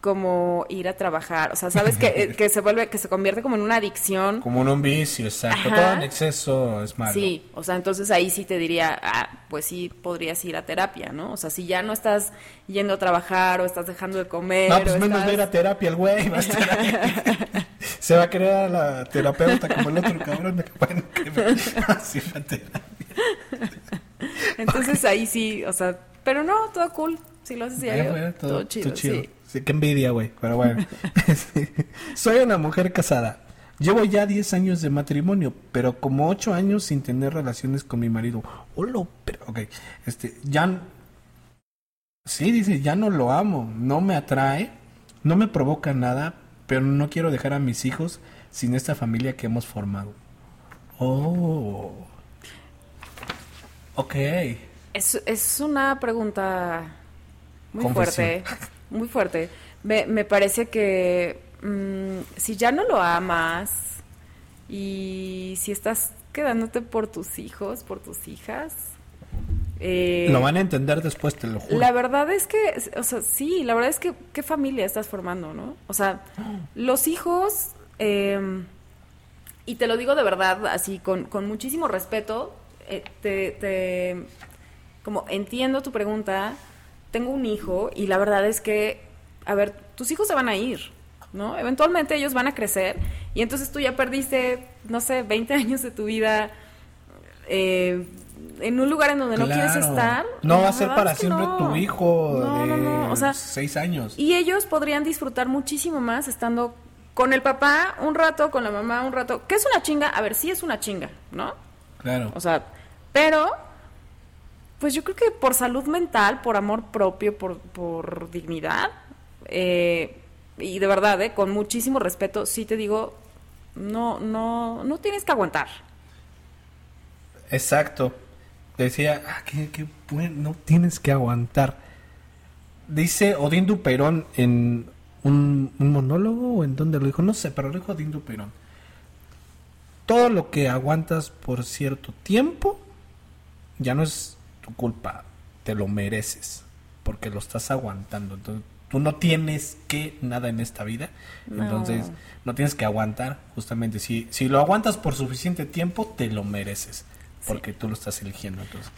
como ir a trabajar, o sea, sabes que, eh, que, se vuelve, que se convierte como en una adicción. Como en un vicio, exacto, todo en exceso es malo. Sí, o sea, entonces ahí sí te diría, ah, pues sí podrías ir a terapia, ¿no? O sea, si ya no estás yendo a trabar o estás dejando de comer. No, pues menos ir a terapia el güey, se va a creer a la terapeuta como el otro cabrón, bueno, que me... así terapia. Entonces ahí sí, o sea, pero no, todo cool, si lo haces diario, todo, chido, sí. Sí, qué envidia, güey. Pero bueno. Soy una mujer casada. Llevo ya 10 años de matrimonio, pero como 8 años sin tener relaciones con mi marido. Hola, pero, ok. Este, ya. Sí, dice, ya no lo amo. No me atrae. No me provoca nada, pero no quiero dejar a mis hijos sin esta familia que hemos formado. Oh. Ok. Es, es una pregunta muy fuerte muy fuerte. Me, me parece que mm, si ya no lo amas y si estás quedándote por tus hijos, por tus hijas, eh, lo van a entender después, te lo juro. La verdad es que, o sea, sí, la verdad es que qué familia estás formando, ¿no? O sea, los hijos, em, y te lo digo de verdad, así, con, con muchísimo respeto, eh, te, te, como entiendo tu pregunta, tengo un hijo y la verdad es que, a ver, tus hijos se van a ir, ¿no? Eventualmente ellos van a crecer y entonces tú ya perdiste, no sé, 20 años de tu vida eh, en un lugar en donde no quieres estar. No va a ser para siempre tu hijo de o sea, seis años. Y ellos podrían disfrutar muchísimo más estando con el papá un rato, con la mamá un rato, que es una chinga, a ver, sí es una chinga, ¿no? Claro. O sea, pero pues yo creo que por salud mental, por amor propio, por, por dignidad, eh, y de verdad, eh, con muchísimo respeto, sí te digo, no, no, no tienes que aguantar. Exacto. Decía, ah, qué, bueno, no tienes que aguantar. Dice Odín Duperón en un, un monólogo o en donde lo dijo, no sé, pero lo dijo Odín Duperón. todo lo que aguantas por cierto tiempo ya no es tu culpa, te lo mereces, porque lo estás aguantando. Entonces, tú no tienes que nada en esta vida, entonces no tienes que aguantar, justamente. Si, si lo aguantas por suficiente tiempo, te lo mereces. Porque tú lo estás eligiendo. Entonces,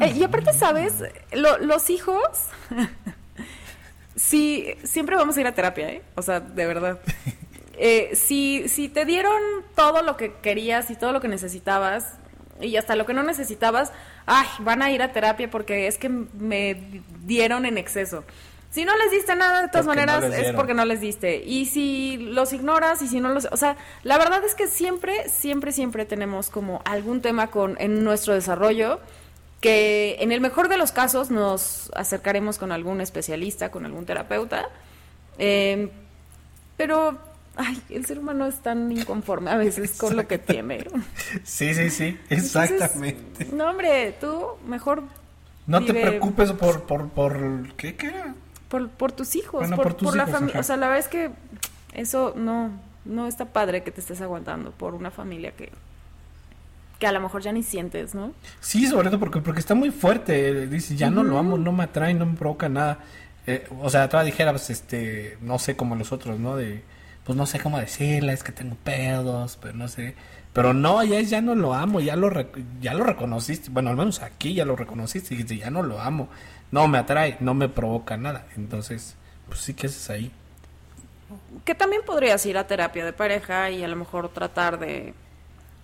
eh, y aparte, ¿sabes? los hijos. sí, siempre vamos a ir a terapia, ¿eh? O sea, de verdad. Eh, si, si te dieron todo lo que querías y todo lo que necesitabas, y hasta lo que no necesitabas, ay, van a ir a terapia porque es que me dieron en exceso. Si no les diste nada, de todas maneras, es porque no les diste. Y si los ignoras y si no los... O sea, la verdad es que siempre, siempre, siempre tenemos como algún tema con en nuestro desarrollo que en el mejor de los casos nos acercaremos con algún especialista, con algún terapeuta. Eh, pero ay, el ser humano es tan inconforme a veces con lo que tiene. Sí, sí, sí, exactamente. no, hombre, tú mejor... No te preocupes por, por, por, ¿qué, qué era? Por, por tus hijos, por, la familia. O sea, la verdad es que eso no, no está padre que te estés aguantando por una familia que, que a lo mejor ya ni sientes, ¿no? Sí, sobre todo porque, porque está muy fuerte. Dice, ya no lo amo, no me atrae, no me provoca nada. Eh, o sea, toda dijera, pues, este, no sé, como los otros, ¿no? De, pues no sé cómo decirle, es que tengo pedos, pero no sé. Pero no, ya, ya no lo amo, ya lo, ya lo reconociste. Bueno, al menos aquí ya lo reconociste y dijiste, ya no lo amo no me atrae, no me provoca nada. Entonces, pues sí, ¿qué haces ahí? Que también podrías ir a terapia de pareja y a lo mejor tratar de,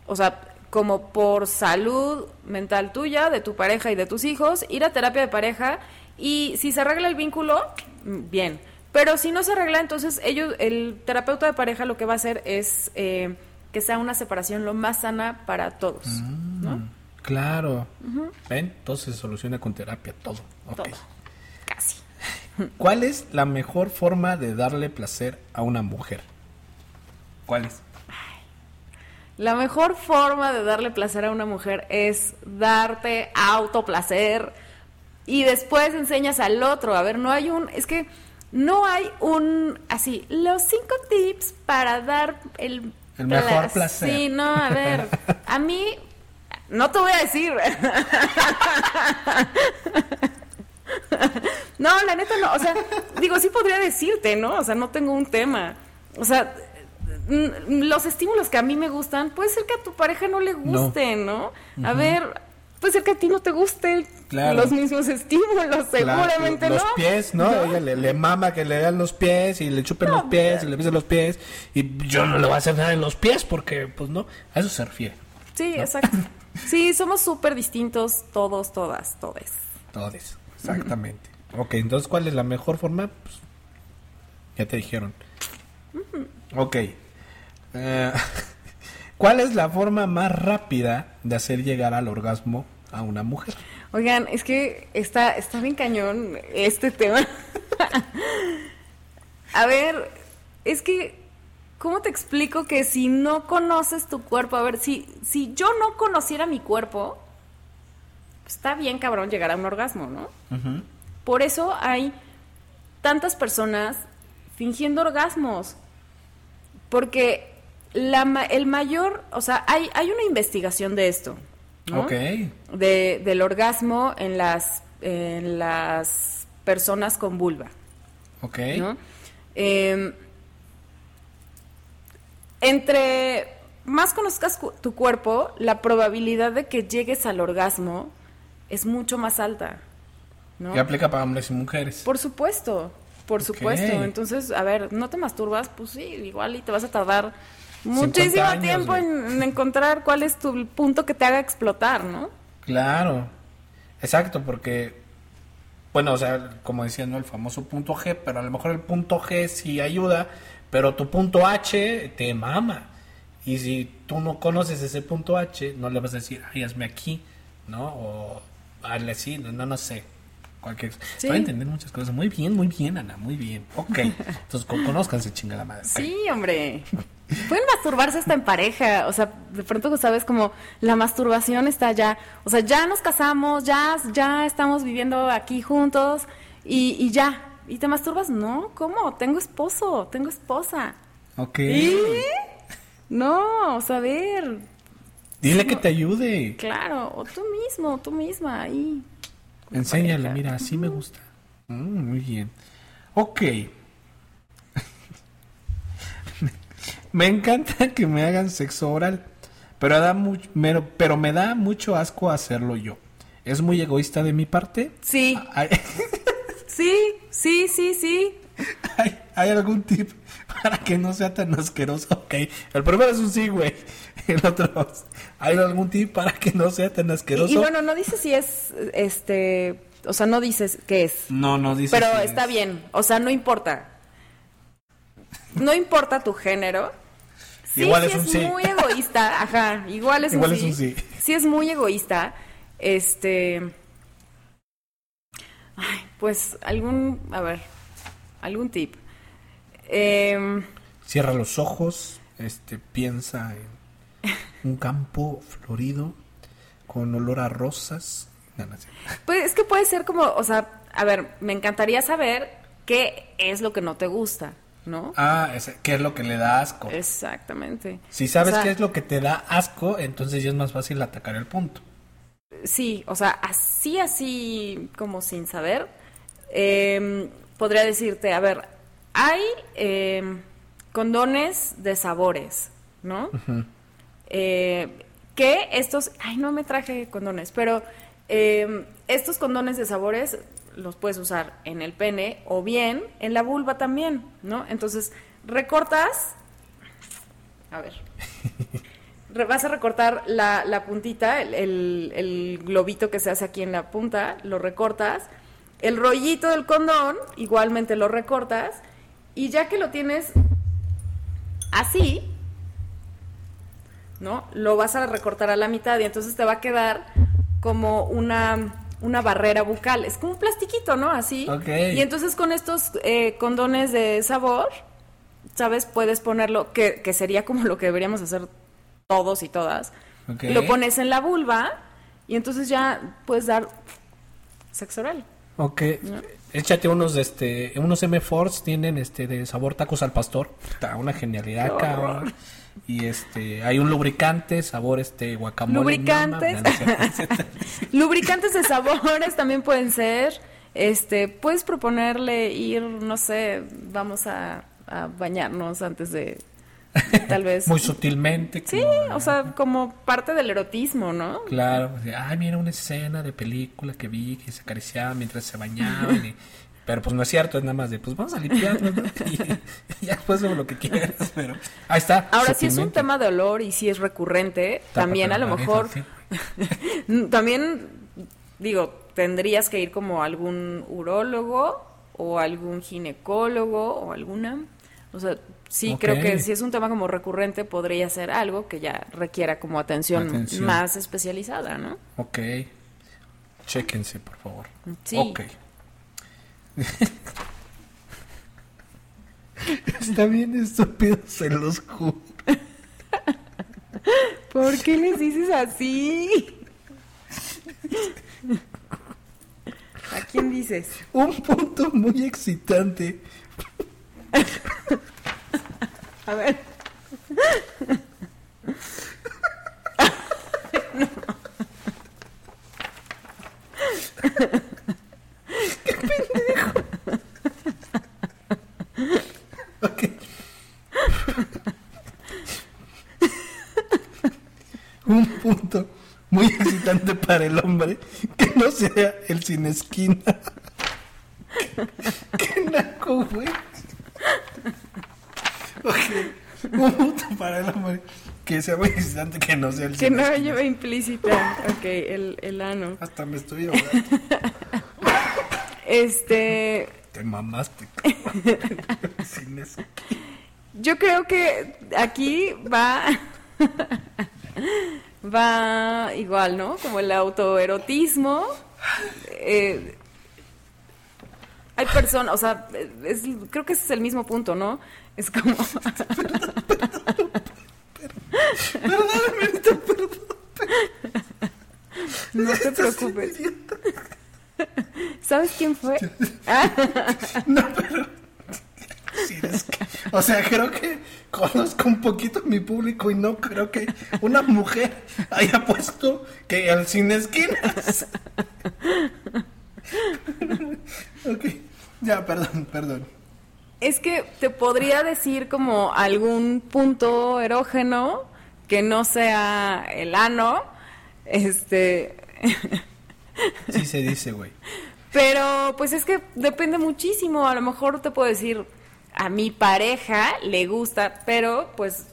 o sea, como por salud mental tuya, de tu pareja y de tus hijos, ir a terapia de pareja y si se arregla el vínculo, bien. Pero si no se arregla, entonces ellos, el terapeuta de pareja lo que va a hacer es eh, que sea una separación lo más sana para todos, ¿no? Mm. Claro. ¿Ven? Entonces se soluciona con terapia todo. Todo. Casi. ¿Cuál es la mejor forma de darle placer a una mujer? ¿Cuál es? La mejor forma de darle placer a una mujer es darte autoplacer y después enseñas al otro. A ver, no hay un. Es que no hay un. Así, los cinco tips para dar el. El mejor placer. Sí, no, a ver. A mí no te voy a decir. no, la neta no. O sea, digo, sí podría decirte, ¿no? O sea, no tengo un tema. O sea, los estímulos que a mí me gustan, puede ser que a tu pareja no le gusten, ¿no? A ver, puede ser que a ti no te gusten los mismos estímulos, seguramente los, no. Los pies, ¿no? Ella le, mama que le dan los pies y le chupen los pies y le pisen los pies. Y yo no le voy a hacer nada en los pies porque, pues no, a eso se refiere. Sí, exacto. Sí, somos súper distintos todos, todas, todes. Todes, exactamente. Ok, entonces, ¿cuál es la mejor forma? Pues, ya te dijeron. Ok. Eh, ¿Cuál es la forma más rápida de hacer llegar al orgasmo a una mujer? Oigan, es que está, está bien cañón este tema. a ver, es que ¿cómo te explico que si no conoces tu cuerpo, a ver, si, si yo no conociera mi cuerpo, está bien cabrón llegar a un orgasmo, ¿no? Por eso hay tantas personas fingiendo orgasmos, porque la, el mayor, o sea, hay, hay una investigación de esto, ¿no? Ok. De, del orgasmo en las, en las personas con vulva. Ok. ¿no? Eh, entre más conozcas tu cuerpo, la probabilidad de que llegues al orgasmo es mucho más alta. ¿no? ¿Qué aplica para hombres y mujeres? Por supuesto, por supuesto. Entonces, a ver, ¿no te masturbas? Pues sí, igual y te vas a tardar muchísimo tiempo en, encontrar cuál es tu punto que te haga explotar, ¿no? Claro, exacto, porque, bueno, o sea, como decía, ¿no? El famoso punto G, pero a lo mejor el punto G sí ayuda, pero tu punto H te mama. Y si tú no conoces ese punto H, no le vas a decir, ay, hazme aquí, ¿no? O hazle así, no, no, sé. Cualquier... Sí. a entender muchas cosas. Muy bien, muy bien, Ana, muy bien. Ok. Entonces, conozcanse, chinga la madre. Sí, hombre. Pueden masturbarse hasta en pareja, o sea, de pronto sabes como la masturbación está ya, o sea, ya nos casamos, ya, ya estamos viviendo aquí juntos y, y ya, ¿Y te masturbas? No, ¿cómo? Tengo esposo, tengo esposa. Ok. ¿Y? No, o sea, a ver. Dile que te ayude. Claro, o tú mismo, tú misma, ahí. Enséñale, mira, así me gusta. Mm, muy bien. Ok. Me encanta que me hagan sexo oral, pero, da mucho, pero me da mucho asco hacerlo yo. ¿Es muy egoísta de mi parte? Sí. sí, sí, sí, sí. ¿Hay, algún tip para que no sea tan asqueroso? Ok, el primero es un sí, güey. El otro, ¿hay algún tip para que no sea tan asqueroso? Y, bueno, no dices si es, este, o sea, no dices qué es. No, no dices. Pero está bien, o sea, no importa. No importa tu género. Sí, igual es, sí es muy egoísta, ajá, igual es igual un, es un sí. Sí es muy egoísta. Este Ay, pues algún, a ver, algún tip. Em, Cierra los ojos, este, piensa en un campo florido con olor a rosas. Pues es que puede ser como, o sea, a ver, me encantaría saber qué es lo que no te gusta, ¿no? Ah, qué es lo que le da asco. Exactamente. Si sabes qué es lo que te da asco, entonces ya es más fácil atacar el punto. Sí, o sea, así, así como sin saber, eh, podría decirte, a ver, hay eh, condones de sabores, ¿no? Eh, que estos, ay, no me traje condones, pero eh, estos condones de sabores los puedes usar en el pene o bien en la vulva también, ¿no? Entonces, recortas, a ver, vas a recortar la, puntita, el, el, globito que se hace aquí en la punta, lo recortas el rollito del condón, igualmente lo recortas. Y ya que lo tienes así, ¿no? Lo vas a recortar a la mitad y entonces te va a quedar como una, una barrera bucal. Es como un plastiquito, ¿no? Así. Y entonces con estos eh, condones de sabor, ¿sabes? Puedes ponerlo, que, que, sería como lo que deberíamos hacer todos y todas. Lo pones en la vulva y entonces ya puedes dar sexo oral. Ok. Échate unos, este, unos M-Force tienen, este, de sabor tacos al pastor. Está una genialidad, cabrón. Y este, hay un lubricante, sabor este guacamole. Lubricantes. lubricantes de sabores también pueden ser. Este, puedes proponerle ir, no sé, vamos a bañarnos antes de tal vez. Muy sutilmente. Sí, o sea, como parte del erotismo, ¿no? Claro, ay, mira una escena de película que vi que se acariciaba mientras se bañaban. Pero pues no es cierto, es nada más de, pues vamos a limpiarnos, Y, ya después lo que quieras, pero ahí está. Ahora, si es un tema de olor y si es recurrente, también a lo mejor, también, digo, tendrías que ir como a algún urólogo o algún ginecólogo o alguna, o sea, sí creo que si es un tema como recurrente podría ser algo que ya requiera como atención, más especializada, ¿no? Ok. Chéquense, por favor. Sí. Ok. Está bien estúpido, se los juro. ¿Por qué les dices así? ¿A quién dices? Un punto muy excitante a ver. ¡Qué pendejo! Un punto muy excitante para el hombre que no sea el sin esquina. ¡Qué naco, güey! Un punto para el hombre que sea muy excitante que no sea el Que no lleve implícita. Ok, el, el ano. Hasta me estoy ahogando. este. Te mamaste. Sin eso. Yo creo que aquí va. va igual, ¿no? Como el autoerotismo. Eh, hay personas, o sea, creo que ese es el mismo punto, ¿no? Es como... No te preocupes. ¿Sabes quién fue? no, pero... o sea, creo que conozco un poquito mi público y no creo que una mujer haya puesto que el sin esquinas. ok, ya, perdón, perdón. Es que te podría decir como algún punto erógeno que no sea el ano. Este. sí se dice, güey. Pero pues es que depende muchísimo. A lo mejor te puedo decir, a mi pareja le gusta, pero pues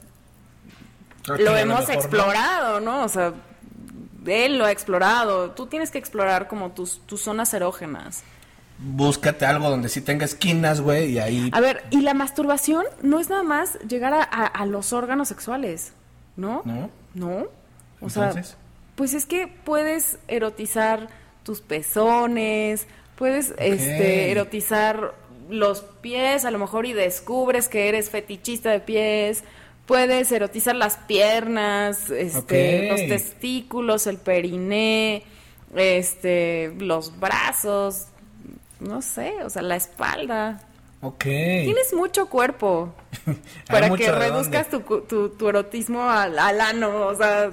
lo hemos explorado, ¿no? O sea, él lo ha explorado. Tú tienes que explorar como tus, tus zonas erógenas. Búscate algo donde sí tenga esquinas, güey, y ahí... A ver, y la masturbación no es nada más llegar a, los órganos sexuales, ¿no? No. No. O sea, pues es que puedes erotizar tus pezones, puedes este, erotizar los pies a lo mejor y descubres que eres fetichista de pies, puedes erotizar las piernas, este, los testículos, el periné, este, los brazos, no sé, o sea, la espalda. Ok. Tienes mucho cuerpo para que reduzcas tu, tu, erotismo al, al, ano, o sea...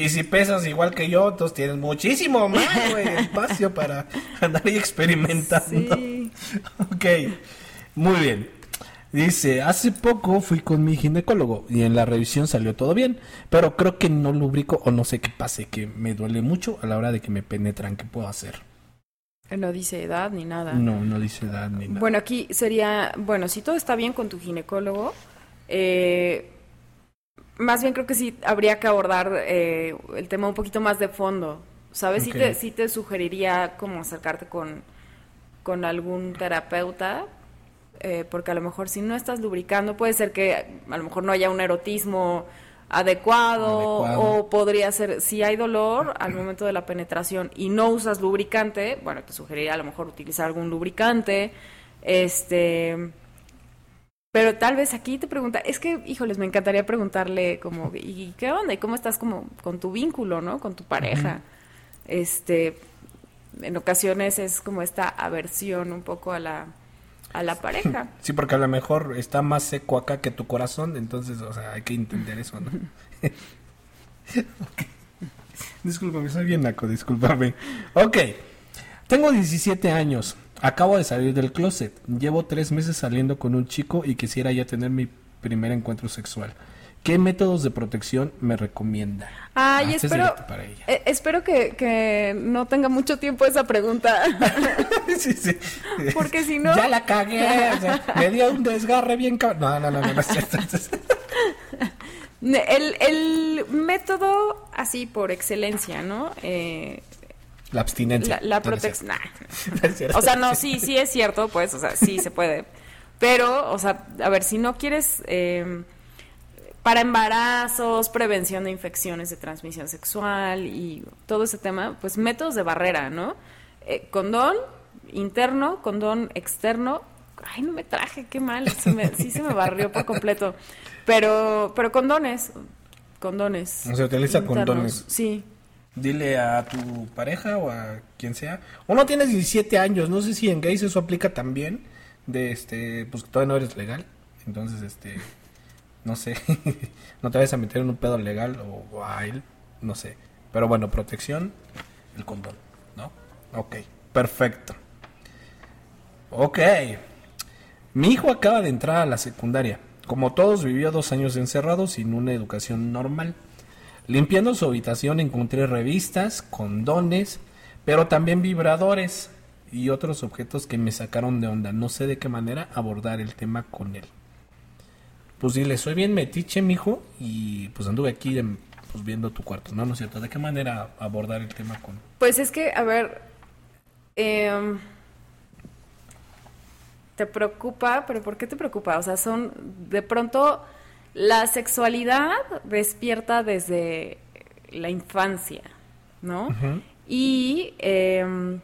Y si pesas igual que yo, entonces tienes muchísimo más, espacio para andar ahí experimentando. Sí. ok, muy bien. Dice, hace poco fui con mi ginecólogo y en la revisión salió todo bien, pero creo que no lubrico o no sé qué pase, que me duele mucho a la hora de que me penetran, ¿qué puedo hacer? No dice edad ni nada. No, no dice edad ni nada. Bueno, aquí sería, bueno, si todo está bien con tu ginecólogo, eh, más bien creo que sí habría que abordar eh, el tema un poquito más de fondo. ¿Sabes? Sí, te, sí te sugeriría como acercarte con, con algún terapeuta, eh, porque a lo mejor si no estás lubricando, puede ser que a lo mejor no haya un erotismo adecuado, o podría ser, si hay dolor al momento de la penetración y no usas lubricante, bueno, te sugeriría a lo mejor utilizar algún lubricante, este... Pero tal vez aquí te pregunta, es que, híjoles, me encantaría preguntarle como, ¿y qué onda? ¿Y cómo estás como con tu vínculo, no? Con tu pareja. Este, en ocasiones es como esta aversión un poco a la, a la pareja. Sí, porque a lo mejor está más seco acá que tu corazón, entonces, o sea, hay que entender eso, ¿no? Discúlpame, soy bien naco, discúlpame. Ok, tengo 17 años, acabo de salir del closet, llevo tres meses saliendo con un chico y quisiera ya tener mi primer encuentro sexual. ¿Qué métodos de protección me recomienda? Ay, ah, espero, eh, espero que, que, no tenga mucho tiempo esa pregunta. sí, sí. Porque si no... Ya la cagué, me dio un desgarre bien... No, no, no, no, no, El, el método así por excelencia, ¿no? Eh, la abstinencia. La, protección. o sea, no, sí, sí es cierto, pues, o sea, sí se puede. Pero, o sea, a ver, si no quieres... Eh, para embarazos, prevención de infecciones de transmisión sexual y todo ese tema, pues métodos de barrera, ¿no? Eh, condón interno, condón externo. Ay, no me traje, qué mal, sí se me barrió por completo. Pero, pero condones, condones. Se utiliza condones. Sí. Dile a tu pareja o a quien sea. Uno tiene 17 años, no sé si en gays eso aplica también. De este, pues todavía no eres legal. Entonces, este no sé, no te vayas a meter en un pedo legal o, a él, no sé. Pero bueno, protección, el condón, ¿no? Ok, perfecto. Ok. Mi hijo acaba de entrar a la secundaria. Como todos, vivió dos años encerrado sin una educación normal. Limpiando su habitación encontré revistas, condones, pero también vibradores y otros objetos que me sacaron de onda. No sé de qué manera abordar el tema con él pues dile, soy bien metiche, mijo, y pues anduve aquí pues, viendo tu cuarto, ¿no? ¿No es cierto? ¿De qué manera abordar el tema con...? Pues es que, a ver, em, te preocupa, pero ¿por qué te preocupa? O sea, son, de pronto, la sexualidad despierta desde la infancia, ¿no? Y em,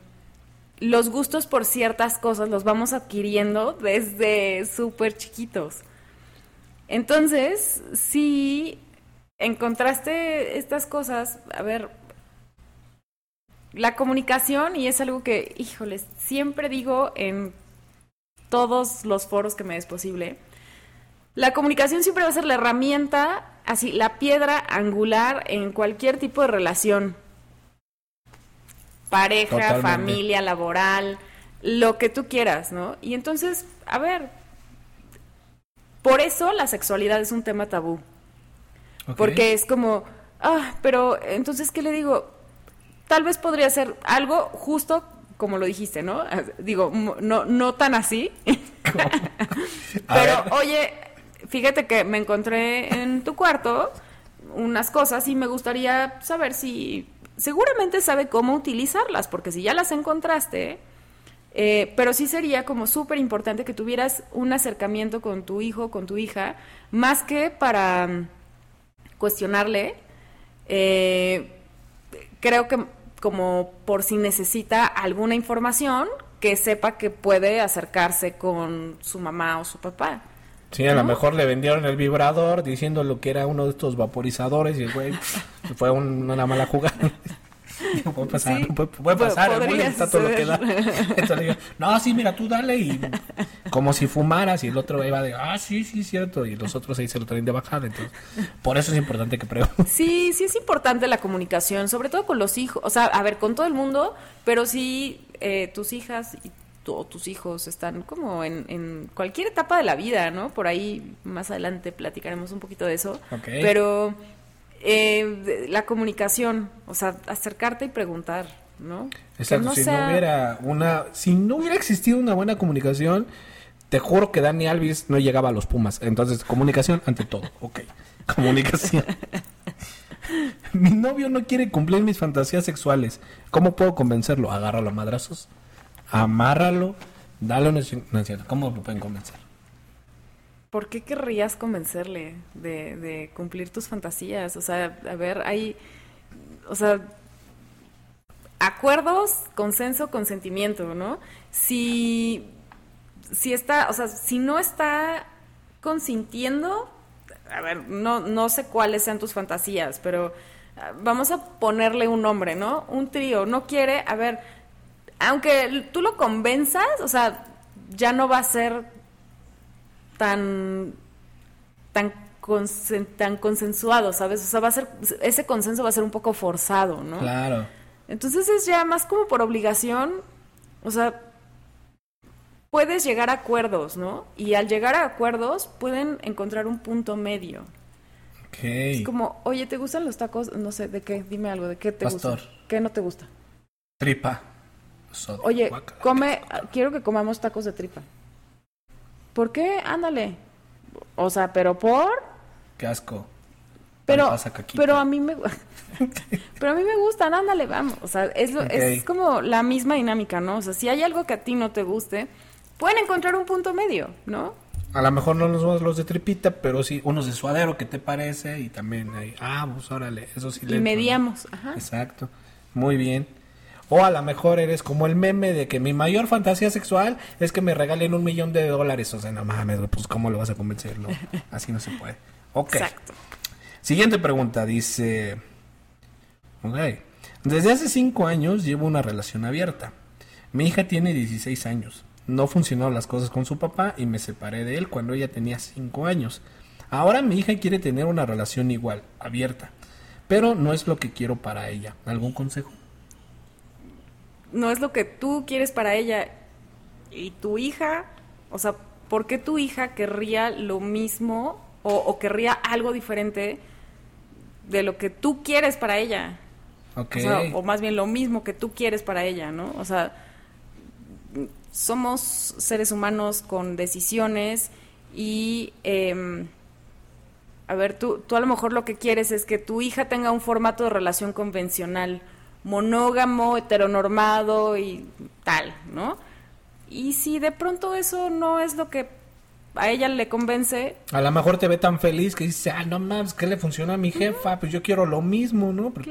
los gustos por ciertas cosas los vamos adquiriendo desde súper chiquitos. Entonces, si encontraste estas cosas, a ver, la comunicación, y es algo que, híjoles, siempre digo en todos los foros que me es posible, La comunicación siempre va a ser la herramienta, así, la piedra angular en cualquier tipo de relación. Pareja, familia, laboral, lo que tú quieras, ¿no? Y entonces, a ver, por eso la sexualidad es un tema tabú. Porque es como, ah, pero entonces, ¿qué le digo? Tal vez podría ser algo justo como lo dijiste, ¿no? Digo, no, no tan así. pero, oye, fíjate que me encontré en tu cuarto unas cosas y me gustaría saber si seguramente sabe cómo utilizarlas, porque si ya las encontraste, eh, pero sí sería como súper importante que tuvieras un acercamiento con tu hijo, con tu hija, más que para mm, cuestionarle. Eh, creo que como por si necesita alguna información, que sepa que puede acercarse con su mamá o su papá. Sí, a lo mejor le vendieron el vibrador diciendo lo que era uno de estos vaporizadores y el güey fue una mala jugada. puede pasar, puede, pasar, el está todo lo que da. Entonces, no, sí, mira, tú dale y como si fumaras y el otro iba de, ah, sí, sí, cierto, y los otros ahí se lo traen de bajada, entonces, por eso es importante que pregunten. Sí, sí es importante la comunicación, sobre todo con los hijos, o sea, a ver, con todo el mundo, pero sí eh, tus hijas y o tus hijos están como en, en, cualquier etapa de la vida, ¿no? Por ahí más adelante platicaremos un poquito de eso. Pero eh, la comunicación, o sea, acercarte y preguntar, ¿no? Exacto, si no hubiera una, si no hubiera existido una buena comunicación, te juro que Dani Alves no llegaba a los Pumas. Entonces, comunicación ante todo, ok. Comunicación. Mi novio no quiere cumplir mis fantasías sexuales. ¿Cómo puedo convencerlo? Agárralo a madrazos, amárralo, dale una... No, ¿Cómo lo pueden convencer? ¿por qué querrías convencerle de, cumplir tus fantasías? O sea, a ver, hay, o sea, acuerdos, consenso, consentimiento, ¿no? Si, si está, o sea, si no está consintiendo, a ver, no, no sé cuáles sean tus fantasías, pero ah, vamos a ponerle un nombre, ¿no? Un trío, no quiere, a ver, aunque tú lo convenzas, o sea, ya no va a ser tan tan tan consensuado, ¿sabes? O sea, va a ser ese consenso va a ser un poco forzado, ¿no? Claro. Entonces es ya más como por obligación, o sea, puedes llegar a acuerdos, ¿no? Y al llegar a acuerdos pueden encontrar un punto medio. Ok. Es como, oye, ¿te gustan los tacos? No sé, ¿de qué? Dime algo, ¿de qué te Pastor. gusta? ¿Qué no te gusta? Tripa. Oye, come, quiero que comamos tacos de tripa. ¿Por qué? Ándale. O sea, pero por... Qué asco. Pero, pero a mí me pero a mí me gustan, ándale, vamos. O sea, es, es como la misma dinámica, ¿no? O sea, si hay algo que a ti no te guste, pueden encontrar un punto medio, ¿no? A lo mejor no nos vamos los de tripita, pero sí unos de suadero, ¿qué te parece? Y también hay, ah, pues órale, eso sí. Y mediamos, ajá. Exacto, muy bien. O a lo mejor eres como el meme de que mi mayor fantasía sexual es que me regalen un millón de dólares. O sea, no mames, pues ¿cómo lo vas a convencer? No, así no se puede. Ok. Exacto. Siguiente pregunta, dice... Ok. Desde hace cinco años llevo una relación abierta. Mi hija tiene 16 años. No funcionaron las cosas con su papá y me separé de él cuando ella tenía cinco años. Ahora mi hija quiere tener una relación igual, abierta. Pero no es lo que quiero para ella. ¿Algún consejo? No es lo que tú quieres para ella. Y tu hija, o sea, ¿por qué tu hija querría lo mismo o, querría algo diferente de lo que tú quieres para ella? O, más bien lo mismo que tú quieres para ella, ¿no? O sea, somos seres humanos con decisiones y... Em, a ver, tú, tú a lo mejor lo que quieres es que tu hija tenga un formato de relación convencional monógamo, heteronormado y tal, ¿no? Y si de pronto eso no es lo que a ella le convence. A lo mejor te ve tan feliz que dice, ah, no mames, ¿qué le funciona a mi jefa? Pues yo quiero lo mismo, ¿no? Porque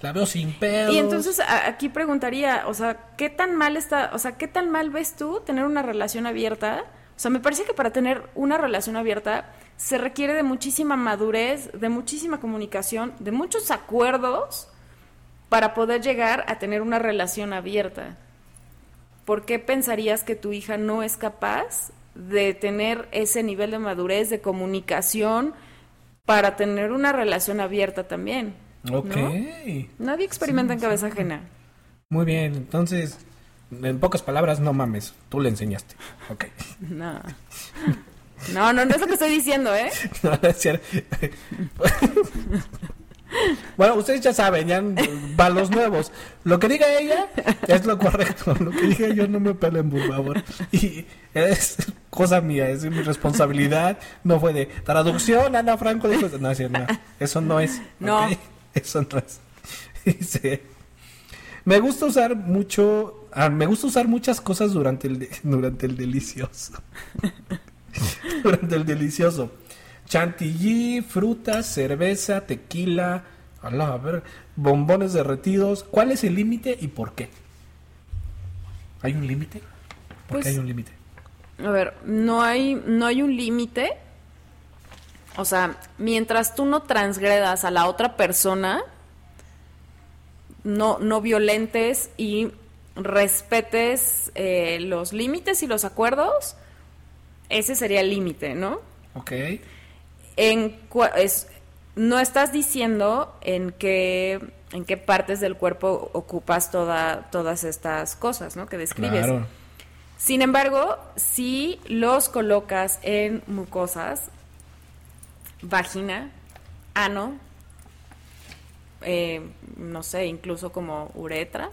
la veo sin pedos. Y entonces aquí preguntaría, o sea, ¿qué tan mal está, o sea, qué tan mal ves tú tener una relación abierta? O sea, me parece que para tener una relación abierta se requiere de muchísima madurez, de muchísima comunicación, de muchos acuerdos para poder llegar a tener una relación abierta. ¿Por qué pensarías que tu hija no es capaz de tener ese nivel de madurez, de comunicación, para tener una relación abierta también. Ok. Nadie experimenta en cabeza ajena. Muy bien, entonces, en pocas palabras, no mames, tú le enseñaste. Ok. No. No, no, no es lo que estoy diciendo, ¿eh? No, es cierto. Bueno, ustedes ya saben, ya van los nuevos. Lo que diga ella es lo correcto. Lo que diga yo no me peleen, por favor. Y es cosa mía, es mi responsabilidad. No fue de traducción, Ana Franco dijo. No, no, eso no es. No. Eso no es. Dice, me gusta usar mucho, ah, me gusta usar muchas cosas durante el, durante el delicioso. durante el delicioso. Chantilly, frutas, cerveza, tequila, a ver, bombones derretidos. ¿Cuál es el límite y por qué? ¿Hay un límite? ¿Por qué pues, hay un límite? A ver, no hay, no hay un límite. O sea, mientras tú no transgredas a la otra persona, no, no violentes y respetes eh, los límites y los acuerdos, ese sería el límite, ¿no? Ok en es, no estás diciendo en qué en qué partes del cuerpo ocupas toda, todas estas cosas, ¿no? Que describes. Sin embargo, si los colocas en mucosas, vagina, ano, eh, no sé, incluso como uretra,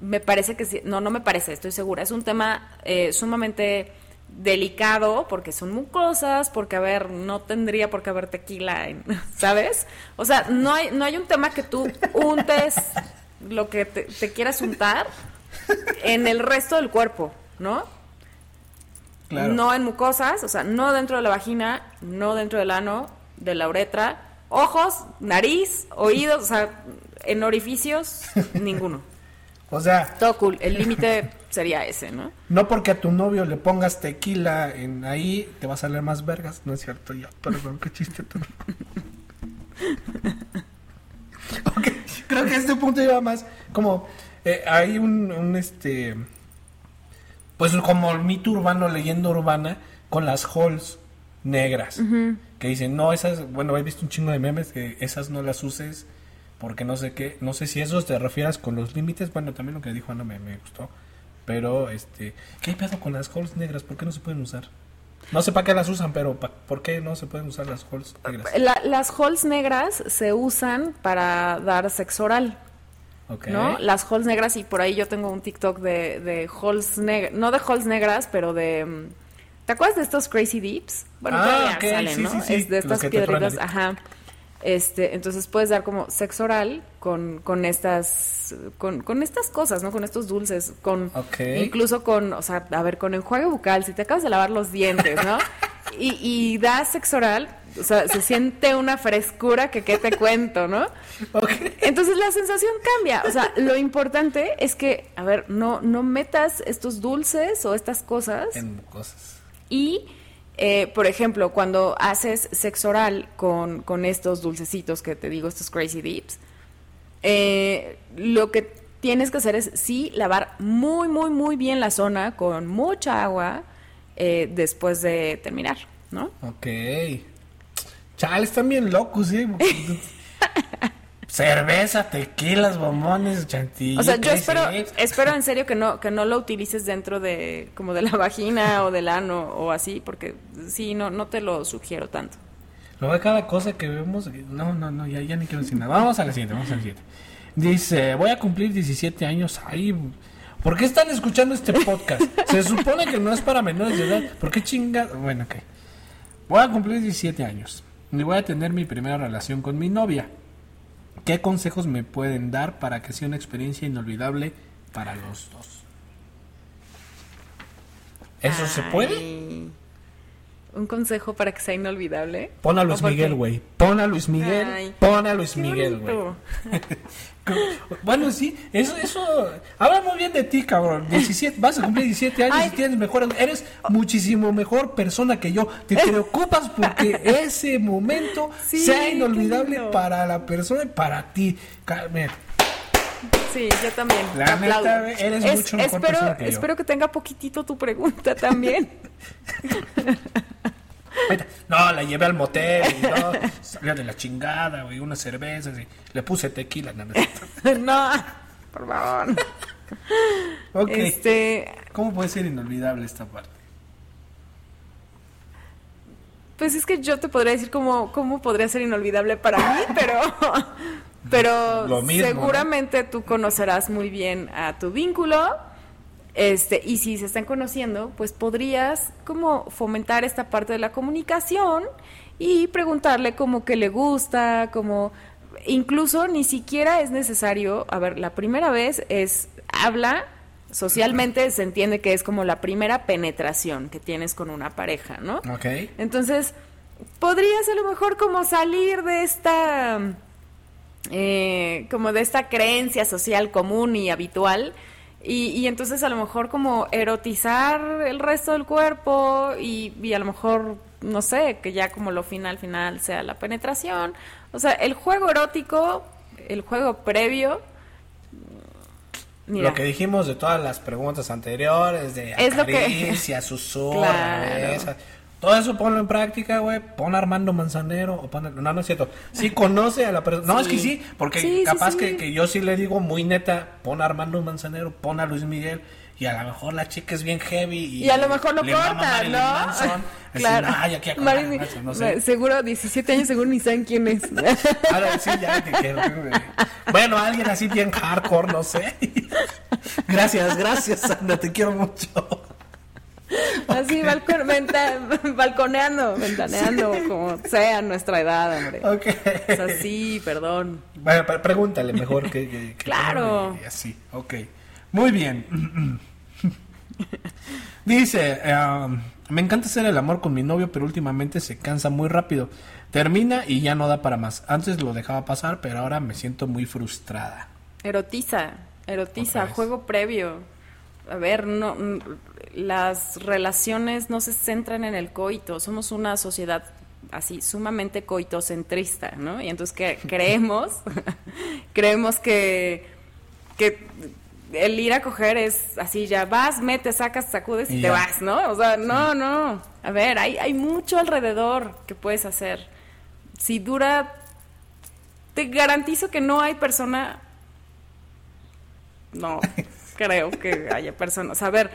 me parece que sí, no, no me parece, estoy segura, es un tema eh, sumamente delicado porque son mucosas, porque a ver, no tendría por qué haber tequila, ¿sabes? O sea, no hay, no hay un tema que tú untes lo que te, quieras untar en el resto del cuerpo, ¿no? No en mucosas, o sea, no dentro de la vagina, no dentro del ano, de la uretra, ojos, nariz, oídos, o sea, en orificios, ninguno. O sea... Todo cool, el límite sería ese, ¿no? No porque a tu novio le pongas tequila en ahí, te va a salir más vergas, ¿no es cierto? Ya, perdón, qué chiste tú. ok, creo que este punto lleva más como... Eh, hay un, un, este... Pues como el mito urbano, leyenda urbana, con las halls negras. Que dicen, no, esas... Bueno, he visto un chingo de memes que esas no las uses porque no sé qué, no sé si eso te refieras con los límites, bueno, también lo que dijo Ana me, me gustó, pero este, ¿qué pedo con las halls negras? ¿Por qué no se pueden usar? No sé para qué las usan, pero ¿por qué no se pueden usar las halls negras? las halls negras se usan para dar sexo oral. Okay. ¿no? Las halls negras, y por ahí yo tengo un TikTok de, de halls negras, no de halls negras, pero de... Mm, ¿Te acuerdas de estos Crazy Deeps? Bueno, ah, salen, ¿no? es de estas piedritas, ajá. Este, entonces puedes dar como sexo oral con, con estas con, con estas cosas, ¿no? Con estos dulces, con incluso con, o sea, a ver, con enjuague bucal, si te acabas de lavar los dientes, ¿no? y, y das sexo oral, o sea, se siente una frescura que qué te cuento, ¿no? Entonces la sensación cambia. O sea, lo importante es que, a ver, no, no metas estos dulces o estas cosas. En cosas. Y eh, por ejemplo, cuando haces sexo oral con, con, estos dulcecitos que te digo, estos crazy dips, eh, lo que tienes que hacer es sí lavar muy, muy, muy bien la zona con mucha agua eh, después de terminar, ¿no? Ok. Chale, están bien locos, ¿sí? Cerveza, tequilas, bombones, chantilly. O sea, yo espero, espero en serio que no, que no lo utilices dentro de, como de la vagina o del ano o así, porque sí, no, no te lo sugiero tanto. Luego de cada cosa que vemos, no, no, no, ya, ya ni quiero decir nada. Vamos a la siguiente, vamos a la siguiente. Dice, voy a cumplir 17 años. Ay, ¿por qué están escuchando este podcast? Se supone que no es para menores de edad. ¿Por qué chinga? Bueno, ok. Voy a cumplir 17 años y voy a tener mi primera relación con mi novia. ¿Qué consejos me pueden dar para que sea una experiencia inolvidable para los dos? ¿Eso se puede? Un consejo para que sea inolvidable. Pon a Luis Miguel, güey. Pon a Luis Miguel. pon a Luis Miguel, güey. bueno, sí, eso, eso habla muy bien de ti, cabrón. 17, vas a cumplir 17 años y tienes mejor, eres muchísimo mejor persona que yo. Te preocupas porque ese momento sea inolvidable para la persona y para ti. Sí, yo también. La neta, eres mucho mejor espero, persona que yo. Espero que tenga poquitito tu pregunta también. No, la llevé al motel y no, salió de la chingada, güey, unas cervezas y le puse tequila. No, no por favor. ok. Este... ¿Cómo puede ser inolvidable esta parte? Pues es que yo te podría decir cómo, cómo podría ser inolvidable para mí, pero, pero seguramente tú conocerás muy bien a tu vínculo. Este, y si se están conociendo, pues podrías como fomentar esta parte de la comunicación y preguntarle como que le gusta, como incluso ni siquiera es necesario, a ver, la primera vez es habla socialmente se entiende que es como la primera penetración que tienes con una pareja, ¿no? Ok. Entonces, podrías a lo mejor como salir de esta, eh, como de esta creencia social común y habitual. Y, entonces a lo mejor como erotizar el resto del cuerpo y, y a lo mejor, no sé, que ya como lo final, final sea la penetración. O sea, el juego erótico, el juego previo, lo que dijimos de todas las preguntas anteriores, de acaricia, susurra, todo eso ponlo en práctica, güey. Pon a Armando Manzanero o pon... No, no es cierto. Sí conoce a la persona. No, es que sí, porque capaz Que, que yo sí le digo muy neta, pon a Armando Manzanero, pon a Luis Miguel y a lo mejor la chica es bien heavy y, y a lo mejor lo corta, ¿no? claro. no sé. Seguro 17 años seguro ni saben quién es. Ahora sí ya que quiero. Bueno, alguien así bien hardcore, no sé. Gracias, gracias, Sandra, te quiero mucho. Así balcon, balconeando, ventaneando, como sea nuestra edad, hombre. Ok. Es así, perdón. Bueno, pregúntale mejor que, claro. así, ok. Muy bien. Dice, um, me encanta hacer el amor con mi novio, pero últimamente se cansa muy rápido. Termina y ya no da para más. Antes lo dejaba pasar, pero ahora me siento muy frustrada. Erotiza, erotiza, juego previo. A ver, no, las relaciones no se centran en el coito. Somos una sociedad así sumamente coitocentrista, ¿no? Y entonces que creemos, creemos que, que el ir a coger es así, ya vas, metes, sacas, sacudes y, te vas, ¿no? O sea, no, no. A ver, hay, hay mucho alrededor que puedes hacer. Si dura, te garantizo que no hay persona, no creo que haya personas. A ver,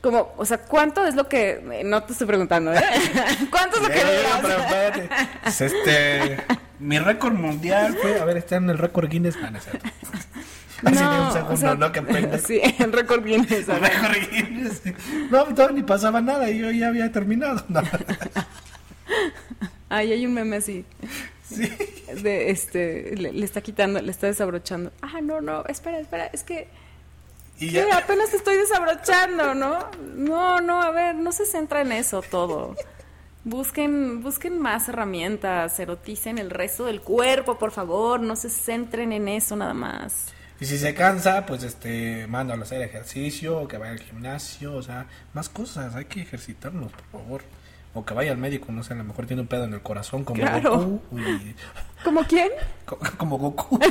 como, o sea, ¿cuánto es lo que, no te estoy preguntando, ¿eh? ¿Cuánto es lo que dura? este, mi récord mundial fue, a ver, está en el récord Guinness. Ah, no, un segundo, ¿no? Que Sí, en récord Guinness. récord Guinness. No, todavía ni pasaba nada y yo ya había terminado. No. Ahí hay un meme así. Sí. De este, le, está quitando, le está desabrochando. Ah, no, no, espera, espera, es que. Y ya... apenas te estoy desabrochando, ¿no? No, no, a ver, no se centra en eso todo. Busquen, busquen más herramientas, eroticen el resto del cuerpo, por favor, no se centren en eso nada más. Y si se cansa, pues este, mándalo a hacer ejercicio, o que vaya al gimnasio, o sea, más cosas, hay que ejercitarnos, por favor. O que vaya al médico, no sé, a lo mejor tiene un pedo en el corazón como Goku. ¿Como quién? Como, Goku.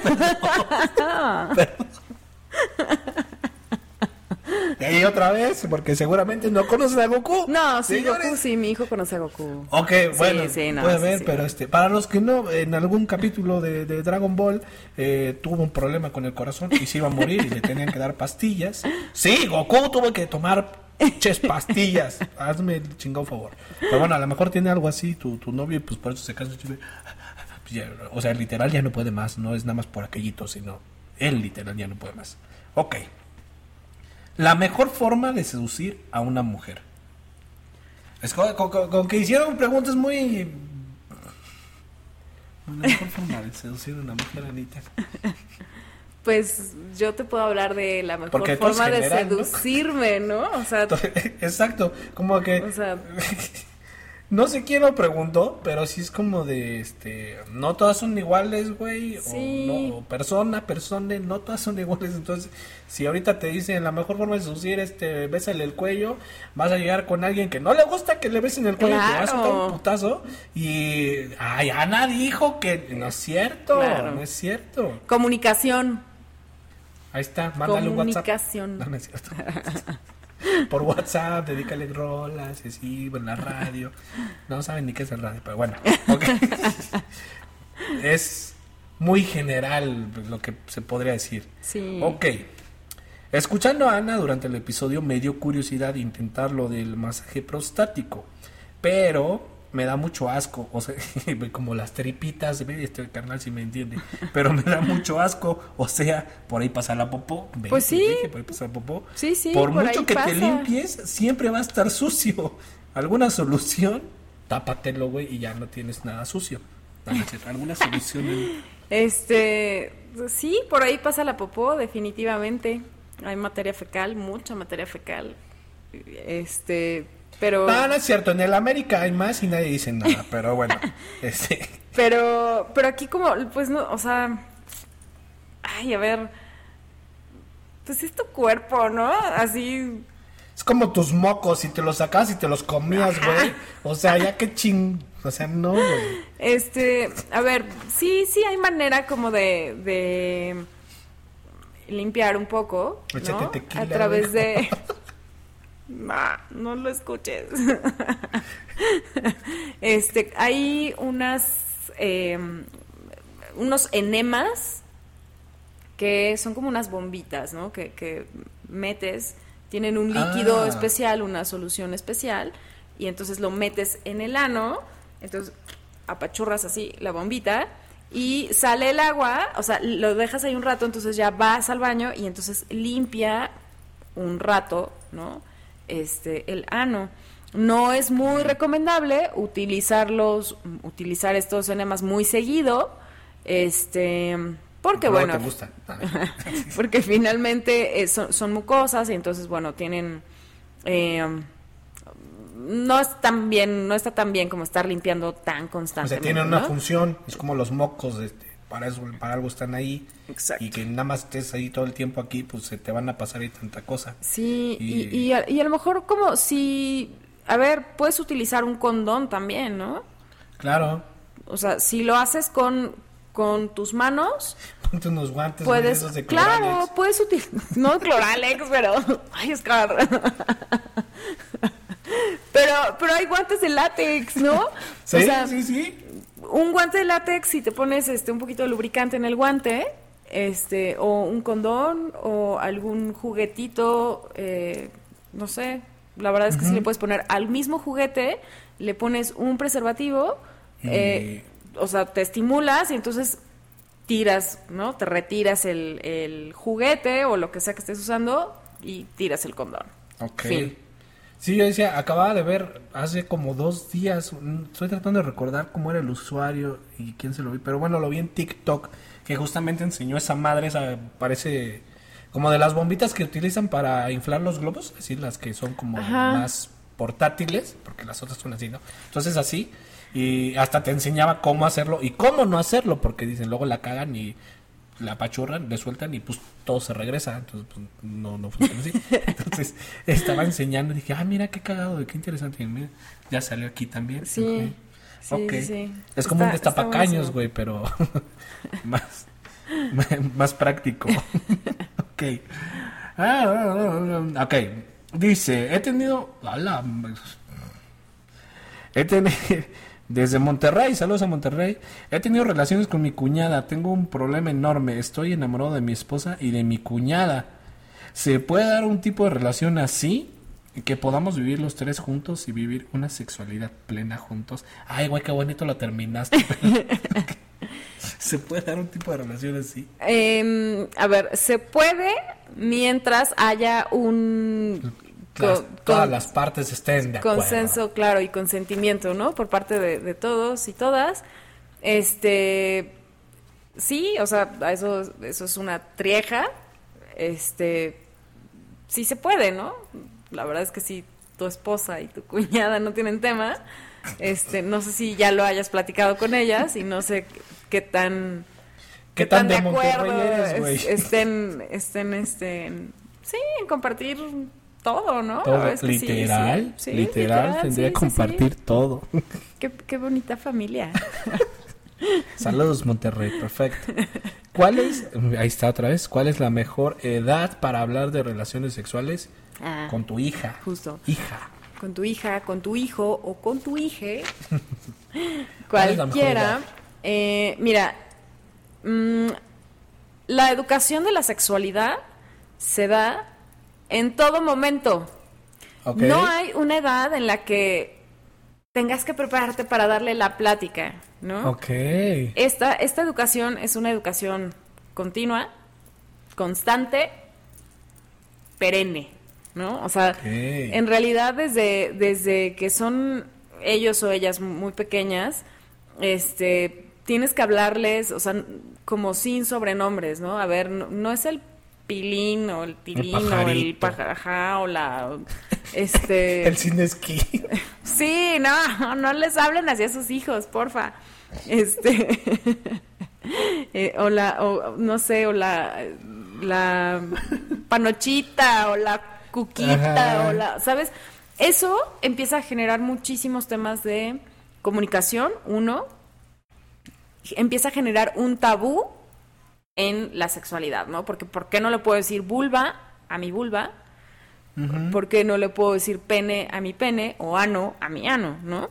Y ahí otra vez, porque seguramente no conoces a Goku. No, sí, Goku, sí, mi hijo conoce a Goku. Ok, bueno, puede ver, pero este, para los que no, en algún capítulo de, Dragon Ball eh, tuvo un problema con el corazón y se iba a morir y le tenían que dar pastillas. Sí, Goku tuvo que tomar ches pastillas. Hazme el chingado favor. Pero bueno, a lo mejor tiene algo así tu, tu novio y pues por eso se cansa. O sea, literal ya no puede más, no es nada más por aquellito, sino él literal ya no puede más. Ok. La mejor forma de seducir a una mujer. Es con, que hicieron preguntas muy... La mejor forma de seducir a una mujer, Anita. Pues yo te puedo hablar de la mejor forma de seducirme, ¿no? O sea, exacto, como que o sea, No sé quién lo preguntó, pero sí es como de, este, no todas son iguales, güey, o, no, persona, persona, no todas son iguales, entonces, si ahorita te dicen la mejor forma de seducir, este, bésale el cuello, vas a llegar con alguien que no le gusta que le besen el cuello, te vas a dar un putazo, y, ay, Ana dijo que no es cierto, no es cierto. Comunicación. Ahí está, mándale un WhatsApp. Comunicación. No, no es cierto. Por WhatsApp, dedícale rolas, y así, en la radio. No saben ni qué es el radio, pero bueno. ok. es muy general lo que se podría decir. Sí. Ok. Escuchando a Ana durante el episodio me dio curiosidad intentar lo del masaje prostático, pero me da mucho asco, o sea, como las tripitas, este carnal si me entiende, pero me da mucho asco, o sea, por ahí pasa la popó, ve, Pues sí. por ahí pasa la popó. Sí, sí, Por, por mucho que te limpies, siempre va a estar sucio. ¿Alguna solución? Tápatelo, güey, y ya no tienes nada sucio. ¿Alguna solución? en- Este, sí, por ahí pasa la popó, definitivamente. Hay materia fecal, mucha materia fecal. Este, pero No, no es cierto. En el América hay más y nadie dice nada. Pero bueno, este, pero pero aquí como pues no, o sea, ay, a ver, pues es tu cuerpo, ¿no? Así es como tus mocos. Si te los sacas y te los comías, güey. O sea, ya que ching. O sea, no, güey. Este, a ver, sí, sí hay manera como de, de limpiar un poco, ¿no? tequila, a través de... Nah, no lo escuches. este, hay unas, eh, unos enemas que son como unas bombitas, ¿no? Que, que metes, tienen un líquido Ah. especial, una solución especial, y entonces lo metes en el ano, entonces apachurras así la bombita y sale el agua, o sea, lo dejas ahí un rato, entonces ya vas al baño y entonces limpia un rato, ¿no? Este, el ano. No es muy recomendable utilizarlos, utilizar estos enemas muy seguido, este, porque bueno, te gusta. porque finalmente eh, son, son mucosas y entonces bueno tienen eh, no es tan bien no está tan bien como estar limpiando tan O constantemente sea, tienen una ¿no? función. Es como los mocos. Este, para eso, para algo están ahí. Exacto. Y que nada más estés ahí todo el tiempo aquí, pues se te van a pasar ahí tanta cosa. sí y, Y- y, a, y a lo mejor como si a ver puedes utilizar un condón también no Claro. o sea si lo haces con con tus manos Ponte unos guantes puedes de claro Cloralex. puedes utilizar no Cloralex pero ay es caro pero pero hay guantes de látex no Sí, o sea sí, sí. Un guante de látex si te pones este un poquito de lubricante en el guante este o un condón o algún juguetito eh, no sé la verdad es que si le puedes poner al mismo juguete le pones un preservativo eh, o sea te estimulas y entonces tiras no te retiras el, el juguete o lo que sea que estés usando y tiras el condón Ok. Fin. Sí, yo decía, acababa de ver hace como dos días, estoy tratando de recordar cómo era el usuario y quién se lo vi, pero bueno, lo vi en TikTok, que justamente enseñó esa madre, esa parece como de las bombitas que utilizan para inflar los globos, es decir, las que son como Ajá. más portátiles, porque las otras son así, ¿no? Entonces así, y hasta te enseñaba cómo hacerlo y cómo no hacerlo, porque dicen, luego la cagan y la apachurran, le sueltan y pues todo se regresa. Entonces, pues, no, no funciona así. Entonces, estaba enseñando y dije, ah, mira qué cagado, qué interesante. Mira, ya salió aquí también. Sí, sí, Ok. sí. Es como un Está- está destapacaños, güey, pero más, más práctico. ok. Ah, ah, ah, ok. Dice, he tenido... ala, He tenido... Desde Monterrey, saludos a Monterrey. He tenido relaciones con mi cuñada. Tengo un problema enorme. Estoy enamorado de mi esposa y de mi cuñada. ¿Se puede dar un tipo de relación así? Que podamos vivir los tres juntos y vivir una sexualidad plena juntos. Ay, güey, qué bonito lo terminaste. ¿Se puede dar un tipo de relación así? Em, a ver, se puede mientras haya un Las- todas las partes estén de acuerdo. consenso, claro, y consentimiento, ¿no? Por parte de, de todos y todas. Este, sí, o sea, eso, eso es una trieja. Este, sí se puede, ¿no? La verdad es que si tu esposa y tu cuñada no tienen tema, este, no sé si ya lo hayas platicado con ellas y no sé qué tan ¿Qué tan de eres, güey? es- estén, estén, este, en- sí, en compartir todo, ¿no? Todo, es que literal, sí, sí, literal, tendría que sí, compartir todo. Qué, qué bonita familia. Saludos Monterrey, perfecto. ¿Cuál es, ahí está otra vez, cuál es la mejor edad para hablar de relaciones sexuales ah, con tu hija? Justo. Hija. Con tu hija, con tu hijo o con tu hija. cualquiera. Eh, mira, mm, la educación de la sexualidad se da en todo momento. No hay una edad en la que tengas que prepararte para darle la plática, ¿no? Ok. Esta, esta educación es una educación continua, constante, perenne, ¿no? O sea, en realidad desde, desde que son ellos o ellas muy pequeñas, este, tienes que hablarles, o sea, como sin sobrenombres, ¿no? A ver, no, es el pilín o el tilín o el pajarajá o la este el sin esquí. Sí no no les hablen así a sus hijos porfa. Este eh, o la o no sé o la la panochita o la cuquita o la sabes eso empieza a generar muchísimos temas de comunicación uno. Empieza a generar un tabú en la sexualidad, ¿no? Porque ¿por qué no le puedo decir vulva a mi vulva? ¿Por qué no le puedo decir pene a mi pene o ano a mi ano, ¿no?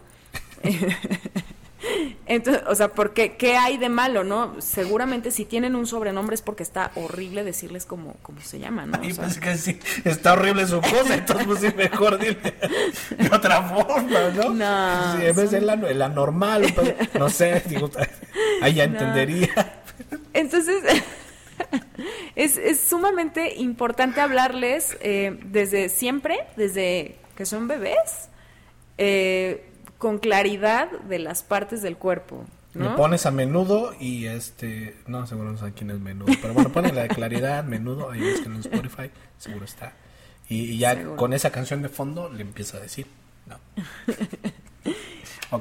Entonces, o sea, porque qué hay de malo, ¿no? Seguramente si tienen un sobrenombre es porque está horrible decirles cómo, cómo se llama, ¿no? pues que sí, está horrible su cosa, entonces pues sí, mejor dile de otra forma, ¿no? No. Si en vez de la, la normal, pues, no sé, digo, ahí ya entendería. Entonces, es, es, sumamente importante hablarles eh, desde siempre, desde que son bebés, eh, con claridad de las partes del cuerpo. ¿no? Me pones a menudo y este, no, seguro no sé quién es menudo, pero bueno, ponen la de claridad, menudo, ahí es que en Spotify, seguro está. Y, ya con esa canción de fondo le empiezo a decir, no.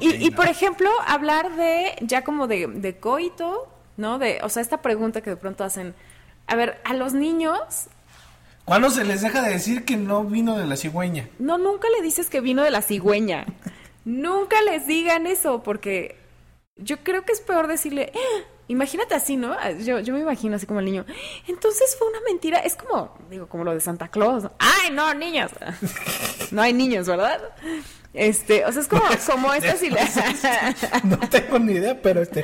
y, por ejemplo, hablar de, ya como de, de coito, ¿no? De, o sea, esta pregunta que de pronto hacen, a ver, a los niños... ¿Cuándo se les deja de decir que no vino de la cigüeña? No, nunca le dices que vino de la cigüeña. nunca les digan eso, porque yo creo que es peor decirle, ¡Ah! imagínate así, ¿no? Yo, yo me imagino así como el niño. Entonces fue una mentira. Es como, digo, como lo de Santa Claus. ¡Ay, no, niños! no hay niños, ¿verdad? Este, o sea, es como, como estas No tengo ni idea, pero este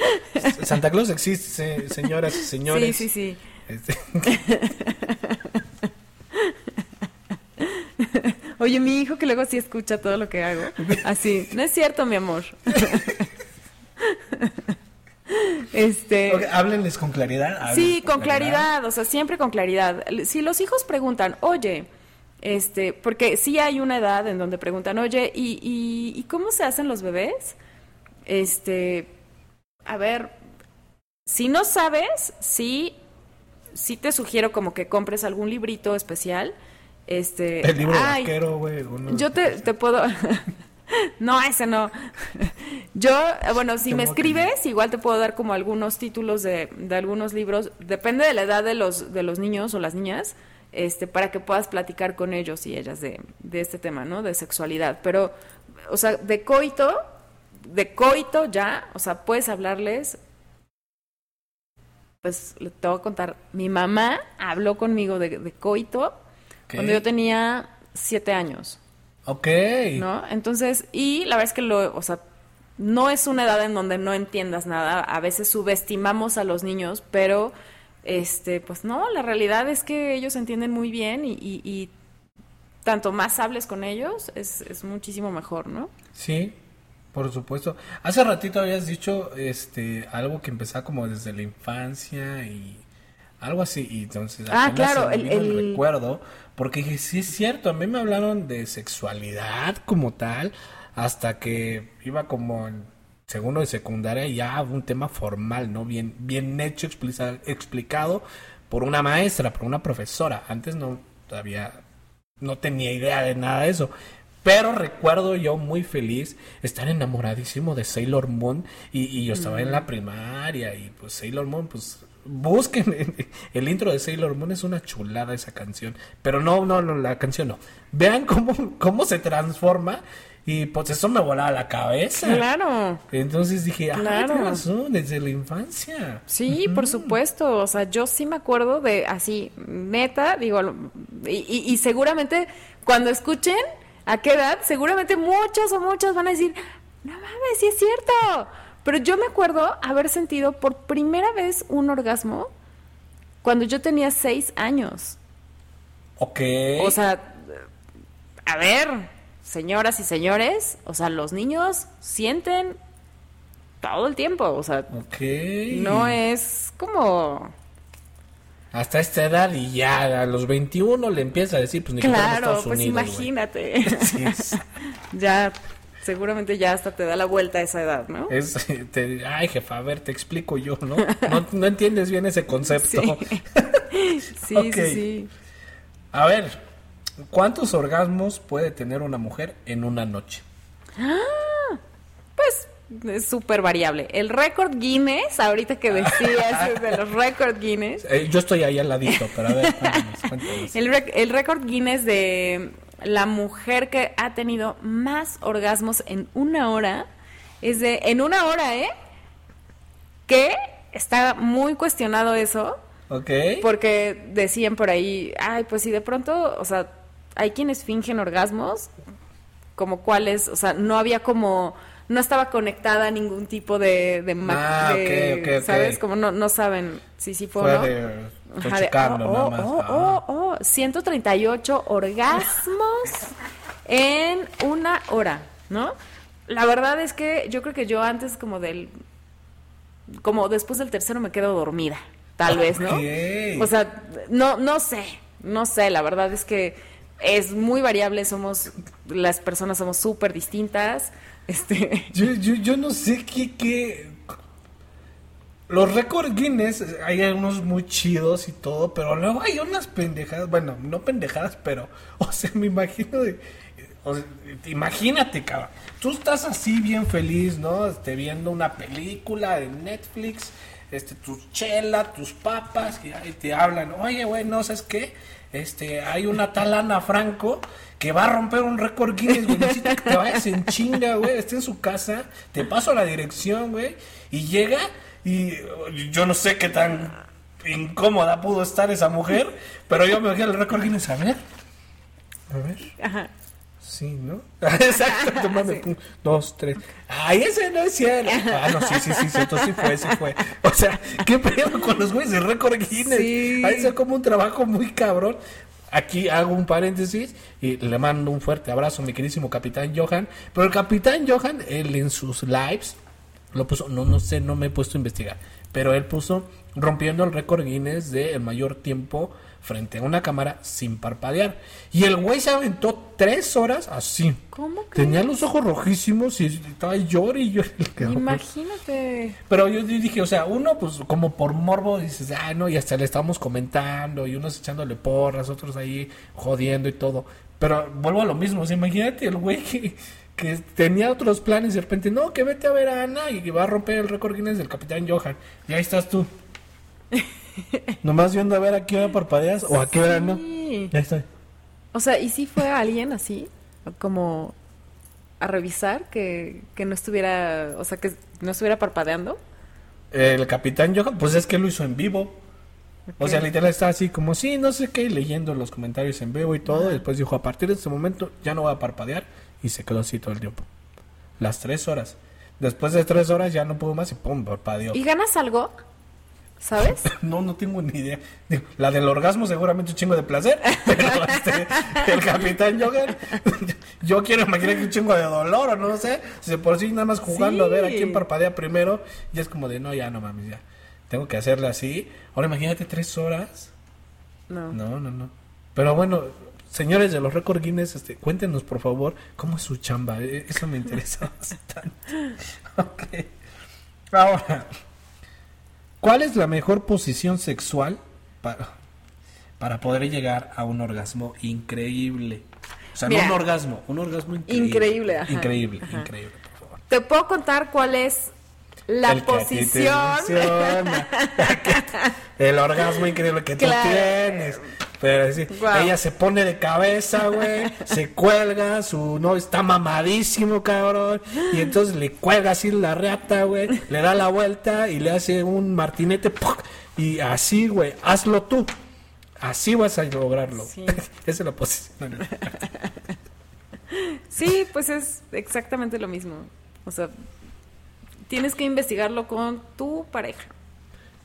Santa Claus existe, señoras y señores. Sí, sí, sí. Este. Oye, mi hijo que luego sí escucha todo lo que hago. Así, no es cierto, mi amor. Este, háblenles con claridad. Sí, con, claridad, o sea, siempre con claridad. Si los hijos preguntan, oye, este, porque sí hay una edad en donde preguntan, oye, ¿y, y, cómo se hacen los bebés? Este, a ver, si no sabes, sí, sí te sugiero como que compres algún librito especial. Este, el libro vaquero, güey. Yo te, te puedo. no, ese no. Yo, bueno, si me escribes, igual te puedo dar como algunos títulos de, de algunos libros. Depende de la edad de los, de los niños o las niñas este, para que puedas platicar con ellos y ellas de, este tema, ¿no? De sexualidad. Pero, o sea, de coito, de coito ya, o sea, puedes hablarles. Pues te voy a contar, mi mamá habló conmigo de, coito cuando yo tenía siete años. Ok. ¿No? Entonces, y la verdad es que lo, o sea, no es una edad en donde no entiendas nada. A veces subestimamos a los niños, pero este, pues no, la realidad es que ellos entienden muy bien y, tanto más hables con ellos es, es, muchísimo mejor, ¿no? Sí, por supuesto. Hace ratito habías dicho este algo que empezaba como desde la infancia y algo así y entonces ah claro el, recuerdo porque sí es cierto a mí me hablaron de sexualidad como tal hasta que iba como en segundo de secundaria ya un tema formal, ¿no? Bien, bien hecho, explicado por una maestra, por una profesora. Antes no, todavía no tenía idea de nada de eso. Pero recuerdo yo muy feliz estar enamoradísimo de Sailor Moon y, yo estaba en la mm. primaria y pues Sailor Moon, pues busquen el intro de Sailor Moon es una chulada esa canción. Pero no, no, no, la canción no. Vean cómo, cómo se transforma Y pues eso me volaba la cabeza. Claro. Entonces dije, ah, Claro. razón, desde la infancia. Sí, por supuesto. O sea, yo sí me acuerdo de así, neta, digo, y- y seguramente cuando escuchen a qué edad, seguramente muchos o muchas van a decir, no mames, sí es cierto. Pero yo me acuerdo haber sentido por primera vez un orgasmo cuando yo tenía seis años. Ok. O sea, a ver, señoras y señores, o sea, los niños sienten todo el tiempo, o sea, no es como... Hasta esta edad y ya a los 21 le empieza a decir, pues ni Claro, pues Unidos, imagínate. Ya, seguramente ya hasta te da la vuelta a esa edad, ¿no? Es, te- ay, jefa, a ver, te explico yo, ¿no? No, no entiendes bien ese concepto. Sí. Sí, sí, sí. A ver, ¿cuántos orgasmos puede tener una mujer en una noche? Pues es súper variable. El récord Guinness, ahorita que decías de los récord Guinness, Eh, yo estoy ahí al ladito, pero a ver, cuéntanos, cuéntanos. el, el récord Guinness de la mujer que ha tenido más orgasmos en una hora es de, en una hora, ¿eh? Que está muy cuestionado eso. Ok. Porque decían por ahí, ay, pues si de pronto, o sea, hay quienes fingen orgasmos, como cuáles, o sea, no había como, no estaba conectada a ningún tipo de, Ah, de-. ¿sabes? Como no, no saben si sí fue Fue o no. de... Ajá, de, checando oh, nada oh, más. oh, Ah. oh, oh, 138 orgasmos en una hora, ¿no? La verdad es que yo creo que yo antes como del, como después del tercero me quedo dormida, tal vez, ¿no? O sea, no, no sé, no sé, la verdad es que es muy variable, somos, las personas somos súper distintas, este, Yo, yo, yo no sé qué, qué... Los récords Guinness, hay algunos muy chidos y todo, pero luego hay unas pendejadas, bueno, no pendejadas, pero, o sea, me imagino de... imagínate, cabrón. Tú estás así bien feliz, ¿no? Este, viendo una película de Netflix, este, tus chela, tus papas, y ahí te hablan, oye, güey, no, ¿sabes qué? Este, hay una tal Ana Franco que va a romper un récord Guinness, güey. Que te vayas en chinga, güey. Esté en su casa, te paso la dirección, güey. Y llega y yo no sé qué tan incómoda pudo estar esa mujer, pero yo me bajé el récord Guinness. A ver. A ver. ajá. Sí, ¿no? Exacto, mami, pum, dos, tres. Ay, ese no es cierto. Ah, no, sí, sí, sí, sí, entonces sí fue, sí fue. O sea, ¿qué pedo con los güeyes de récord Guinness? Sí. Ahí se como un trabajo muy cabrón. Aquí hago un paréntesis y le mando un fuerte abrazo a mi queridísimo capitán Johan. Pero el capitán Johan, él en sus lives, lo puso, no, no sé, no me he puesto a investigar. Pero él puso rompiendo el récord Guinness de el mayor tiempo frente a una cámara sin parpadear. Y el güey se aventó tres horas así. ¿Cómo que? Tenía los ojos rojísimos y estaba llorando y llorando. Imagínate. Pero yo dije, o sea, uno, pues como por morbo dices, ah, no, y hasta le estamos comentando, y unos echándole porras, otros ahí jodiendo y todo. Pero vuelvo a lo mismo, o sea, imagínate el güey que, que tenía otros planes y de repente, no, que vete a ver a Ana y que va a romper el récord Guinness del Capitán Johan. Y ahí estás tú. Nomás viendo a ver a qué hora parpadeas o a qué hora no. Ya estoy. O sea, ¿y si fue alguien así? Como a revisar que, que no estuviera, o sea, que no estuviera parpadeando. El Capitán Johan, pues es que lo hizo en vivo. O sea, literal está así como, sí, no sé qué, leyendo los comentarios en vivo y todo. Y después dijo, a partir de este momento ya no voy a parpadear. Y se quedó así todo el tiempo. Las tres horas. Después de tres horas ya no pudo más y pum, parpadeó. ¿Y ganas algo? ¿Sabes? No, no tengo ni idea. La del orgasmo seguramente un chingo de placer. Pero este, el Capitán Johan, yo quiero imaginar que un chingo de dolor o no sé. Si por sí nada más jugando a ver a quién parpadea primero. Ya es como de, no, ya no mames, ya. Tengo que hacerle así. Ahora imagínate tres horas. No. No, no, no. Pero bueno, señores de los récord Guinness, este, cuéntenos por favor cómo es su chamba. Eh, Eso me interesa bastante. Ok. Ahora, ¿cuál es la mejor posición sexual para, para poder llegar a un orgasmo increíble? O sea, Mira. no un orgasmo, un orgasmo increíble. Increíble, ajá, Increíble, ajá. increíble, por favor. Te puedo contar cuál es la El que te posición. el orgasmo increíble que tú tienes. Pero sí, ella se pone de cabeza, güey, se cuelga, su no está mamadísimo, cabrón, y entonces le cuelga así la reata, güey, le da la vuelta y le hace un martinete, y así, güey, hazlo tú. Así vas a lograrlo. Sí. Esa es la posición. sí, pues es exactamente lo mismo. O sea, tienes que investigarlo con tu pareja.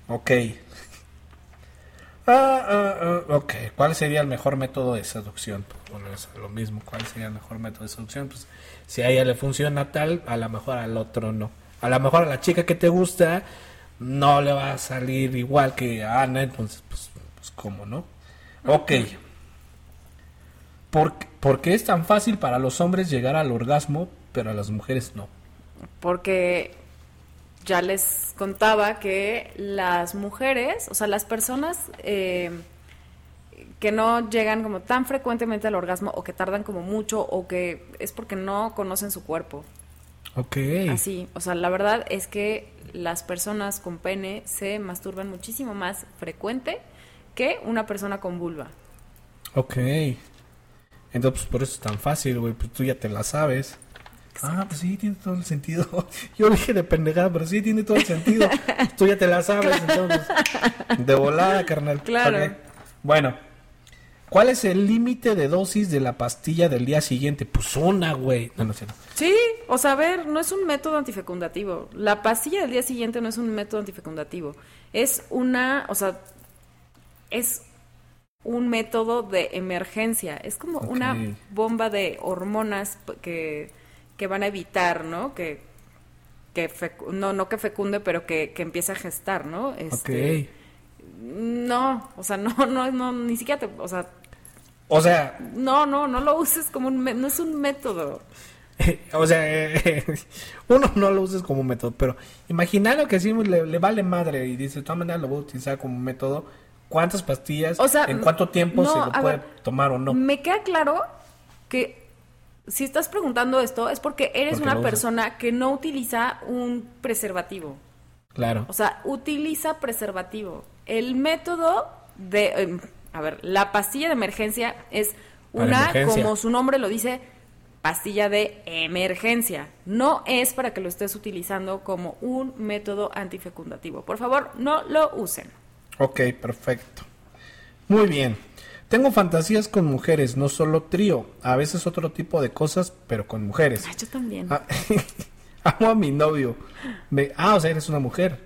Ok. Ah, ah, ah, ok. ¿Cuál sería el mejor método de seducción? Pues, bueno, es lo mismo. ¿Cuál sería el mejor método de seducción? Pues si a ella le funciona tal, a lo mejor al otro no. A lo mejor a la chica que te gusta no le va a salir igual que a Ana, entonces, pues, pues ¿cómo no? Ok. ¿Por, ¿Por qué es tan fácil para los hombres llegar al orgasmo, pero a las mujeres no? Porque ya les contaba que las mujeres, o sea, las personas eh, que no llegan como tan frecuentemente al orgasmo o que tardan como mucho o que es porque no conocen su cuerpo. Ok. Así, o sea, la verdad es que las personas con pene se masturban muchísimo más frecuente que una persona con vulva. Ok. Entonces, pues, por eso es tan fácil, güey, pues tú ya te la sabes. Ah, pues sí, tiene todo el sentido. Yo dije de pendejada, pero sí tiene todo el sentido. Tú ya te la sabes, entonces. De volada, carnal. Claro. Bueno, ¿cuál es el límite de dosis de la pastilla del día siguiente? Pues una, güey. No, no sé. No. Sí, o sea, a ver, no es un método antifecundativo. La pastilla del día siguiente no es un método antifecundativo. Es una, o sea, es un método de emergencia. Es como una bomba de hormonas que que van a evitar, ¿no? Que, que no, no que fecunde, pero que, que empiece a gestar, ¿no? Este, No, o sea, no, no, no, ni siquiera te, o sea... O sea... No, no, no lo uses como un, no es un método. o sea, uno no lo uses como un método, pero imaginando que sí le, vale madre y dice, de todas maneras lo voy a utilizar como método, ¿cuántas pastillas? O sea, ¿En cuánto tiempo se lo puede tomar o no? Me queda claro que si estás preguntando esto es porque eres una persona que no utiliza un preservativo. Claro. O sea, utiliza preservativo. El método de, em, a ver, la pastilla de emergencia es una, como su nombre lo dice, pastilla de emergencia. No es para que lo estés utilizando como un método antifecundativo. Por favor, no lo usen. Ok, perfecto. Muy bien. Tengo fantasías con mujeres, no solo trío, a veces otro tipo de cosas, pero con mujeres. Ah, yo también. Ah, amo a mi novio. Me, ah, o sea, eres una mujer.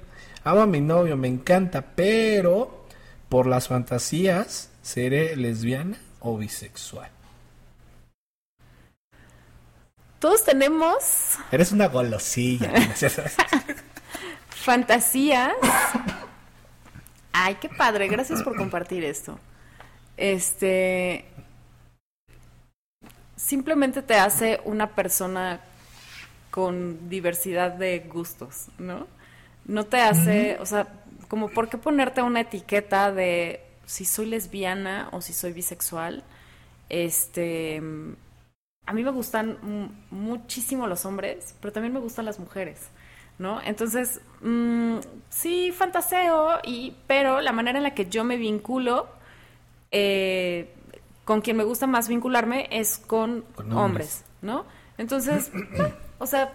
Amo a mi novio, me encanta, pero por las fantasías seré lesbiana o bisexual. Todos tenemos. Eres una golosilla. fantasías. Ay, qué padre. Gracias por compartir esto este simplemente te hace una persona con diversidad de gustos, ¿no? No te hace, o sea, como por qué ponerte una etiqueta de si soy lesbiana o si soy bisexual. Este, a mí me gustan muchísimo los hombres, pero también me gustan las mujeres, ¿no? Entonces, mm, sí fantaseo y, pero la manera en la que yo me vinculo eh, con quien me gusta más vincularme es con, hombres. ¿no? Entonces, o sea,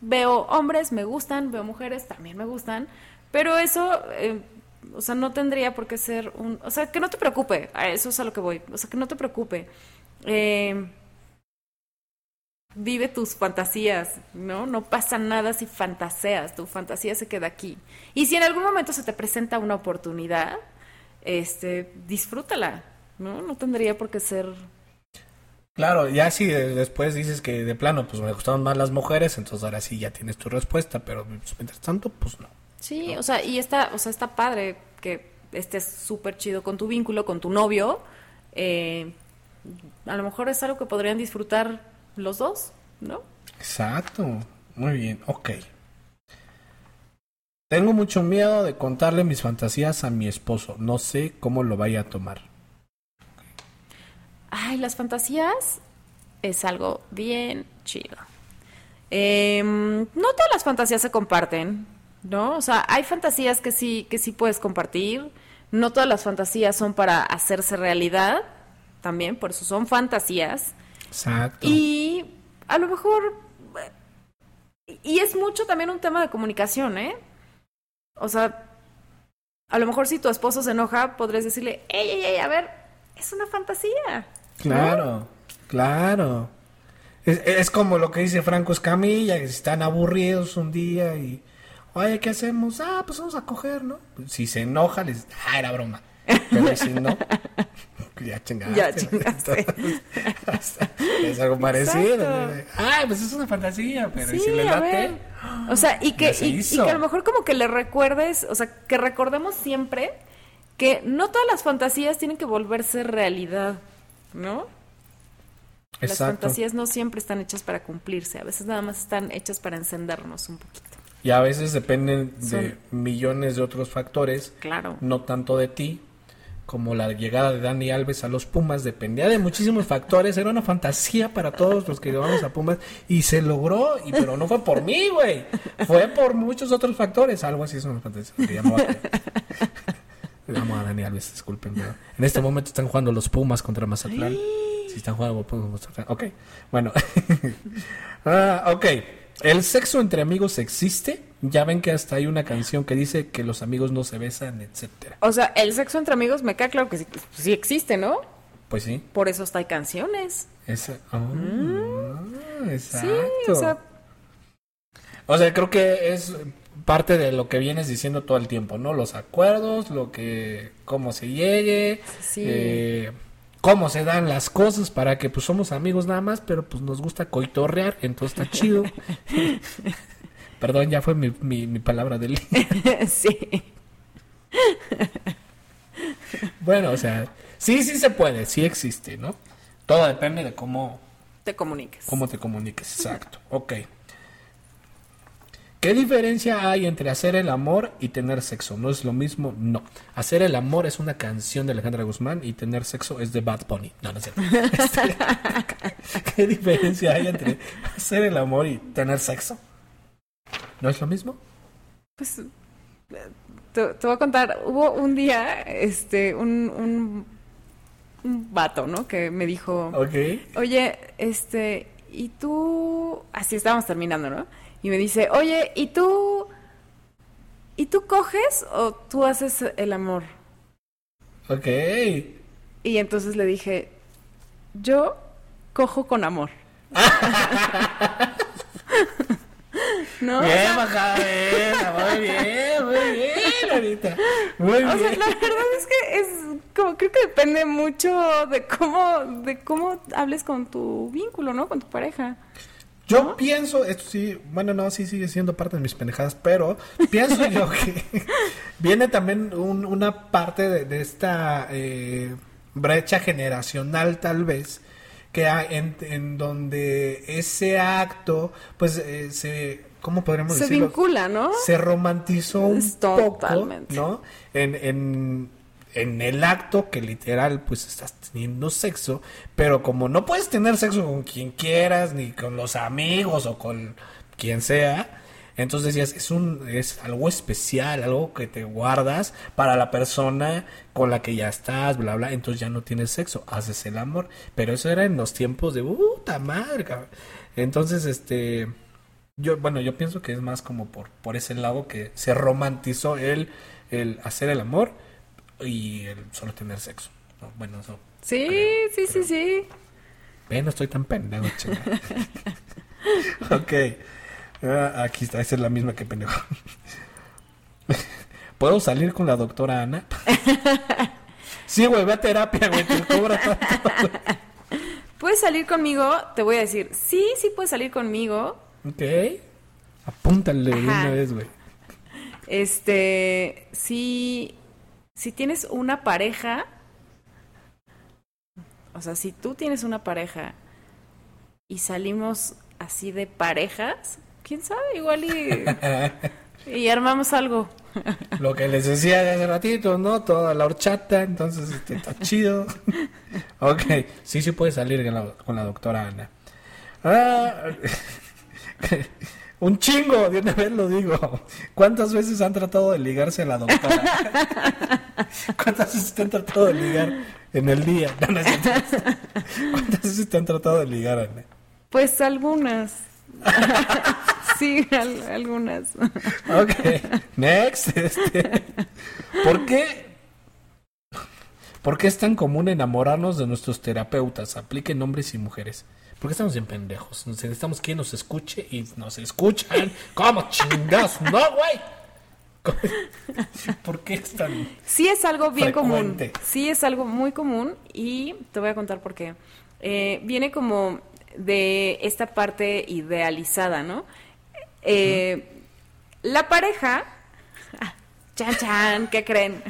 veo hombres, me gustan, veo mujeres, también me gustan, pero eso, eh, o sea, no tendría por qué ser un, o sea, que no te preocupe, a eso es a lo que voy, o sea, que no te preocupe. Eh, vive tus fantasías, ¿no? No pasa nada si fantaseas, tu fantasía se queda aquí. Y si en algún momento se te presenta una oportunidad, este, disfrútala, ¿no? No tendría por qué ser... Claro, ya si después dices que de plano, pues me gustaban más las mujeres, entonces ahora sí ya tienes tu respuesta, pero pues, mientras tanto, pues no. Sí, o sea, y está, o sea, está padre que estés súper chido con tu vínculo, con tu novio. Eh, a lo mejor es algo que podrían disfrutar los dos, ¿no? Exacto, muy bien, ok. Tengo mucho miedo de contarle mis fantasías a mi esposo. No sé cómo lo vaya a tomar. Ay, las fantasías es algo bien chido. Em, no todas las fantasías se comparten, ¿no? O sea, hay fantasías que sí, que sí puedes compartir. no todas las fantasías son para hacerse realidad, también, por eso son fantasías. Exacto. Y a lo mejor, y es mucho también un tema de comunicación, ¿eh? O sea, a lo mejor si tu esposo se enoja, podrías decirle, ey, ey, ey, a ver, es una fantasía. Claro, claro. Es, es, como lo que dice Franco Escamilla, que si están aburridos un día y, oye, ¿qué hacemos? Ah, pues vamos a coger, ¿no? Si se enoja, les ah, era broma. Pero si no, ya chingaste. Ya chingaste. es algo parecido. Ah, pues es una fantasía, pero sí, si le late. O sea, y que, y, y, que a lo mejor como que le recuerdes, o sea, que recordemos siempre que no todas las fantasías tienen que volverse realidad, ¿no? Exacto. Las fantasías no siempre están hechas para cumplirse, a veces nada más están hechas para encendernos un poquito. Y a veces dependen Son... de millones de otros factores, claro. no tanto de ti, como la llegada de Dani Alves a los Pumas, dependía de muchísimos factores, era una fantasía para todos los que llevamos a Pumas y se logró, y pero no fue por mí, güey, fue por muchos otros factores, algo así es una fantasía. Le llamo a, Dani Alves, disculpen, pero en este momento están jugando los Pumas contra Mazatlán. Si están jugando Pumas contra Mazatlán. Ok, bueno. ah, ok. ¿El sexo entre amigos existe? Ya ven que hasta hay una canción que dice que los amigos no se besan, etcétera. O sea, el sexo entre amigos me queda claro que sí, sí existe, ¿no? Pues sí. Por eso hasta hay canciones. Esa, oh, mm. Exacto. Sí, o sea... O sea, creo que es parte de lo que vienes diciendo todo el tiempo, ¿no? Los acuerdos, lo que, cómo se llegue, sí. eh, cómo se dan las cosas para que pues somos amigos nada más, pero pues nos gusta coitorrear, entonces está chido. Perdón, ya fue mi, mi, mi palabra del sí. bueno, o sea, sí, sí se puede, sí existe, ¿no? Todo depende de cómo te comuniques. Cómo te comuniques, exacto. Ok. ¿Qué diferencia hay entre hacer el amor y tener sexo? ¿No es lo mismo? No. Hacer el amor es una canción de Alejandra Guzmán y tener sexo es de Bad Bunny. No, no es cierto. Este, ¿Qué diferencia hay entre hacer el amor y tener sexo? ¿No es lo mismo? Pues te, te voy a contar. Hubo un día, este, un, un, un vato, ¿no? Que me dijo, okay. oye, este, y tú, así estábamos terminando, ¿no? y me dice, oye, ¿y tú, ¿y tú coges o tú haces el amor? Ok. Y entonces le dije, yo cojo con amor. ¿No? Bien, o sea... Muy bien, muy bien, ahorita. Muy o sea, la verdad es que es como creo que depende mucho de cómo de cómo hables con tu vínculo, ¿no? Con tu pareja. Yo ¿No? pienso, esto sí, bueno, no, sí sigue siendo parte de mis pendejadas, pero pienso yo que viene también un, una parte de, de esta eh, brecha generacional, tal vez, que hay en, en donde ese acto, pues, eh, se, ¿cómo podríamos se decirlo? Se vincula, ¿no? Se romantizó un totalmente. poco, ¿no? En, en en el acto que literal pues estás teniendo sexo, pero como no puedes tener sexo con quien quieras, ni con los amigos o con quien sea, entonces decías, es un es algo especial, algo que te guardas para la persona con la que ya estás, bla bla, entonces ya no tienes sexo, haces el amor, pero eso era en los tiempos de puta madre, cabrón. Entonces, este yo bueno, yo pienso que es más como por por ese lado que se romantizó el el hacer el amor y el solo tener sexo. No, bueno, eso. Sí, creo, sí, sí, sí. Ve, no estoy tan pendejo, chica. ok. Uh, aquí está, esa es la misma que pendejo. ¿Puedo salir con la doctora Ana? sí, güey, ve a terapia, güey, te cobra tanto. ¿Puedes salir conmigo? Te voy a decir, sí, sí puedes salir conmigo. Ok. Apúntale de una vez, güey. Este, sí, si tienes una pareja, o sea, si tú tienes una pareja y salimos así de parejas, quién sabe, igual y, y armamos algo. Lo que les decía de hace ratito, ¿no? Toda la horchata, entonces este, está chido. ok, sí, sí puede salir con la, con la doctora Ana. Ah, Un chingo, de una vez lo digo. ¿Cuántas veces han tratado de ligarse a la doctora? ¿Cuántas veces te han tratado de ligar en el día? ¿Cuántas veces te han tratado de ligar, Ana? Pues algunas. sí, algunas. ok, next. Este. ¿Por qué? ¿Por qué es tan común enamorarnos de nuestros terapeutas? Apliquen hombres y mujeres. ¿Por qué estamos en pendejos? Necesitamos quien nos escuche y nos escuchan. ¿Cómo chingados? No, güey. ¿Por qué es tan.? Sí, es algo bien común. Sí, es algo muy común y te voy a contar por qué. Eh, viene como de esta parte idealizada, ¿no? Eh, la pareja. Chan, chan, ¿qué creen?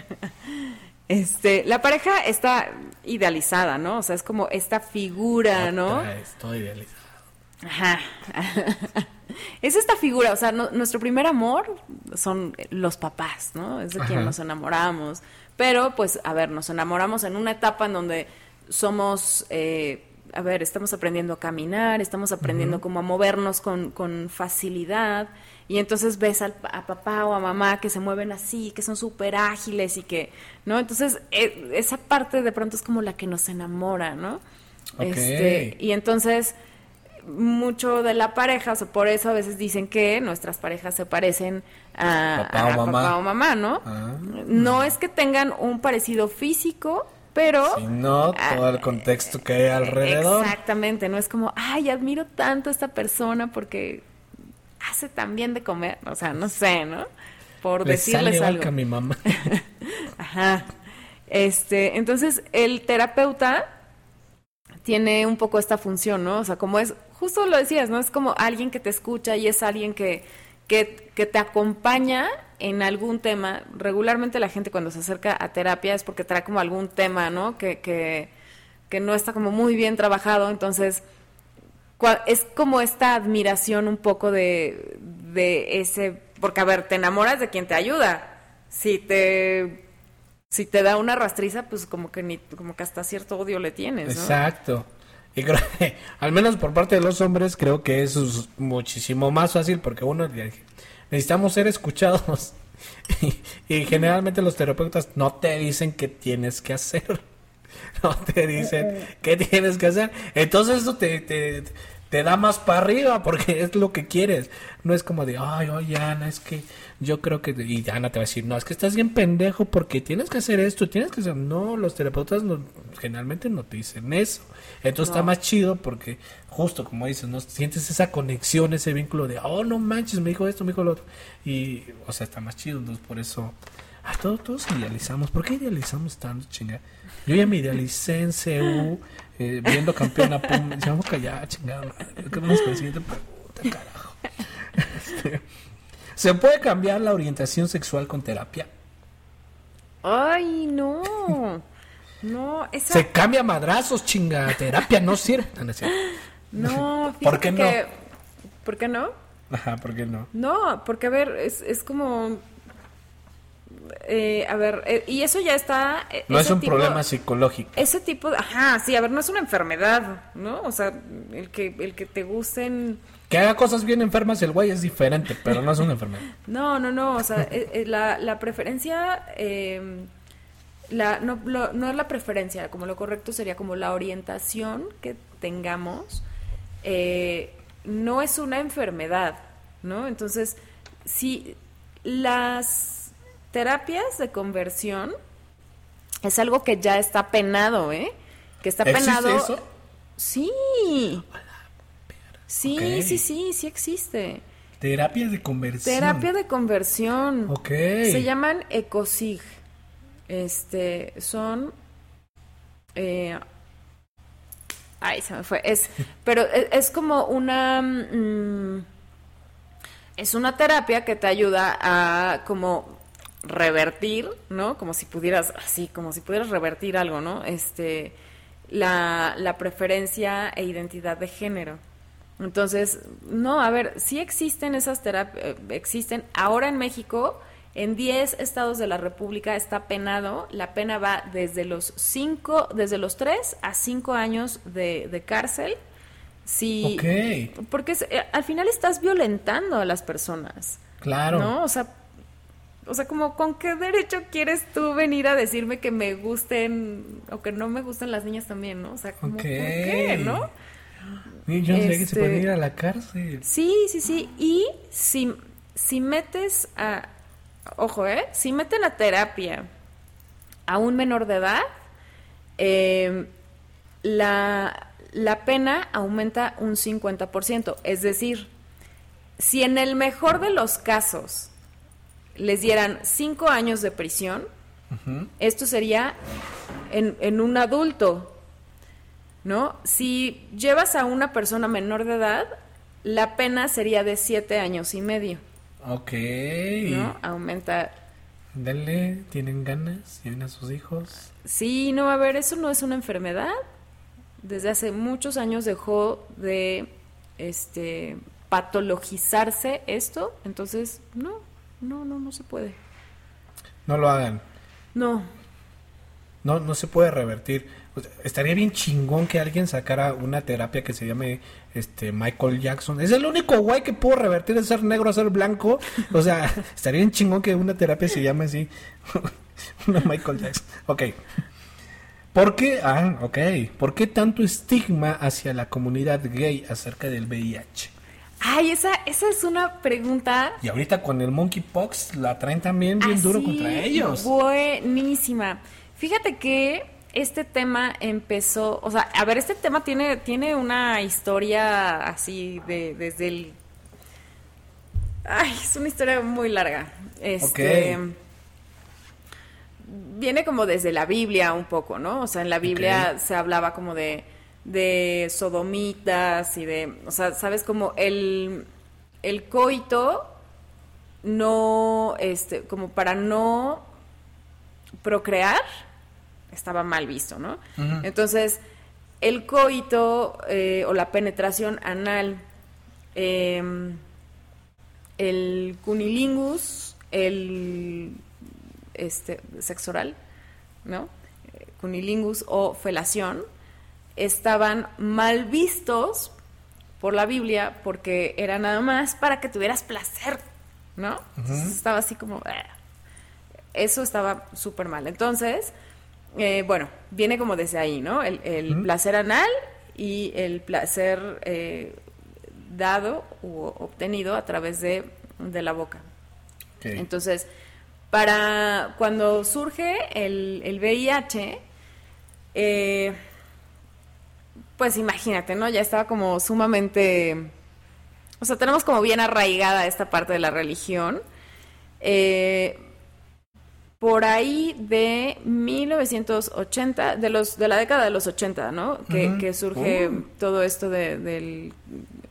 Este, la pareja está idealizada, ¿no? O sea, es como esta figura, ¿no? Estoy idealizada. Ajá. es esta figura, o sea, nuestro primer amor son los papás, ¿no? Es de quien nos enamoramos. Pero, pues, a ver, nos enamoramos en una etapa en donde somos, eh, a ver, estamos aprendiendo a caminar, estamos aprendiendo como a movernos con, con facilidad y entonces ves a papá o a mamá que se mueven así, que son súper ágiles y que, ¿no? Entonces, e, esa parte de pronto es como la que nos enamora, ¿no? Este, y entonces, mucho de la pareja, o sea, por eso a veces dicen que nuestras parejas se parecen a papá, o, mamá. mamá, ¿no? Ah. No es que tengan un parecido físico, pero... no, todo el contexto que hay alrededor. Exactamente, no es como, ay, admiro tanto a esta persona porque hace tan bien de comer, o sea, no sé, ¿no? Por decirles algo. Que a mi mamá. Ajá. Este, entonces el terapeuta tiene un poco esta función, ¿no? O sea, como es, justo lo decías, ¿no? Es como alguien que te escucha y es alguien que, que, que te acompaña en algún tema. Regularmente la gente cuando se acerca a terapia es porque trae como algún tema, ¿no? Que, que, que no está como muy bien trabajado, entonces es como esta admiración un poco de, de ese, porque a ver, te enamoras de quien te ayuda. Si te si te da una rastriza, pues como que ni, como que hasta cierto odio le tienes, ¿no? Exacto. Y creo que, al menos por parte de los hombres, creo que eso es muchísimo más fácil porque uno necesitamos ser escuchados. Y, y, generalmente los terapeutas no te dicen qué tienes que hacer. No te dicen qué tienes que hacer. Entonces eso te, te, te da más para arriba porque es lo que quieres. No es como de, ay, oye, Ana, es que yo creo que. Y Ana te va a decir, no, es que estás bien pendejo porque tienes que hacer esto, tienes que hacer. No, los terapeutas no, generalmente no te dicen eso. Entonces está más chido porque, justo como dices, no sientes esa conexión, ese vínculo de, oh, no manches, me dijo esto, me dijo lo otro. Y, o sea, está más chido. Entonces, por eso. Ah, todos, todos idealizamos. ¿Por qué idealizamos tanto, chinga? Yo ya me idealicé en CU eh, viendo campeona Pum. Se vamos a callar, chingada madre. ¿Qué vamos con siguiente pregunta, carajo? Este, ¿Se puede cambiar la orientación sexual con terapia? Ay, no. No, esa... Se cambia madrazos, chinga. Terapia no sirve. No, no ¿Por qué no? ¿Por qué no? Ajá, ¿por qué no? No, porque a ver, es, es como eh, a ver, eh, y eso ya está... Eh, no es un problema psicológico. Ese tipo, de, ajá, sí, a ver, no es una enfermedad, ¿no? O sea, el que, el que te gusten... Que haga cosas bien enfermas el güey es diferente, pero no es una enfermedad. no, no, no, o sea, la, la preferencia... Em, la, no, no es la preferencia, como lo correcto sería como la orientación que tengamos, no es una enfermedad, ¿no? Entonces, si las terapias de conversión es algo que ya está penado, ¿eh? Que está penado. eso? Sí. Sí, sí, sí, sí existe. Terapia de conversión. Terapia de conversión. Ok. Se llaman ECOSIG. Este, son... Eh, ay, se me fue. Es, pero e, es, como una... Mm, es una terapia que te ayuda a como revertir, ¿no? Como si pudieras, así, como si pudieras revertir algo, ¿no? Este, la, la preferencia e identidad de género. Entonces, no, a ver, sí existen esas terapias, eh, existen. Ahora en México, en 10 estados de la República está penado. La pena va desde los 5, desde los 3 a 5 años de, de cárcel. Sí. Porque eh, al final estás violentando a las personas. Claro. ¿No? O sea, o sea, como con qué derecho quieres tú venir a decirme que me gusten o que no me gusten las niñas también, ¿no? O sea, como, ¿por qué, no? yo no sé que se puede ir a la cárcel. Sí, sí, sí. Y si, si metes a, ojo, ¿eh? Si meten a terapia a un menor de edad, eh, la, la pena aumenta un 50%. Es decir, si en el mejor de los casos les dieran cinco años de prisión, esto sería en, en, un adulto, ¿no? Si llevas a una persona menor de edad, la pena sería de siete años y medio. Ok. ¿No? Aumenta. Dale, ¿tienen ganas? ¿Tienen a sus hijos? Sí, no, a ver, eso no es una enfermedad. Desde hace muchos años dejó de este patologizarse esto, entonces no, no, no, no se puede. No lo hagan. No. No, no se puede revertir. estaría bien chingón que alguien sacara una terapia que se llame este Michael Jackson. Es el único guay que puedo revertir de ser negro a ser blanco. O sea, estaría bien chingón que una terapia se llame así. una Michael Jackson. Ok. ¿Por qué? Ah, ok. ¿Por qué tanto estigma hacia la comunidad gay acerca del VIH? Ay, esa, esa es una pregunta. Y ahorita con el monkeypox la traen también bien duro contra ellos. Buenísima. Fíjate que este tema empezó, o sea, a ver, este tema tiene, tiene una historia así de, desde el... Ay, es una historia muy larga. Este, Viene como desde la Biblia un poco, ¿no? O sea, en la Biblia se hablaba como de de sodomitas y de, o sea, sabes como el, el coito no, este, como para no procrear, estaba mal visto, ¿no? Entonces, el coito eh, o la penetración anal, em, el cunilingus, el este, sexo oral, ¿no? Cunilingus o felación, estaban mal vistos por la Biblia porque era nada más para que tuvieras placer, ¿no? estaba así como... Ah". Eso estaba súper mal. Entonces, eh, bueno, viene como desde ahí, ¿no? El, placer anal y el placer eh, dado o obtenido a través de, la boca. Entonces, para cuando surge el, el VIH, eh, pues imagínate, ¿no? Ya estaba como sumamente... O sea, tenemos como bien arraigada esta parte de la religión. Eh, por ahí de 1980, de los de la década de los 80, ¿no? Que, surge oh. todo esto de, del...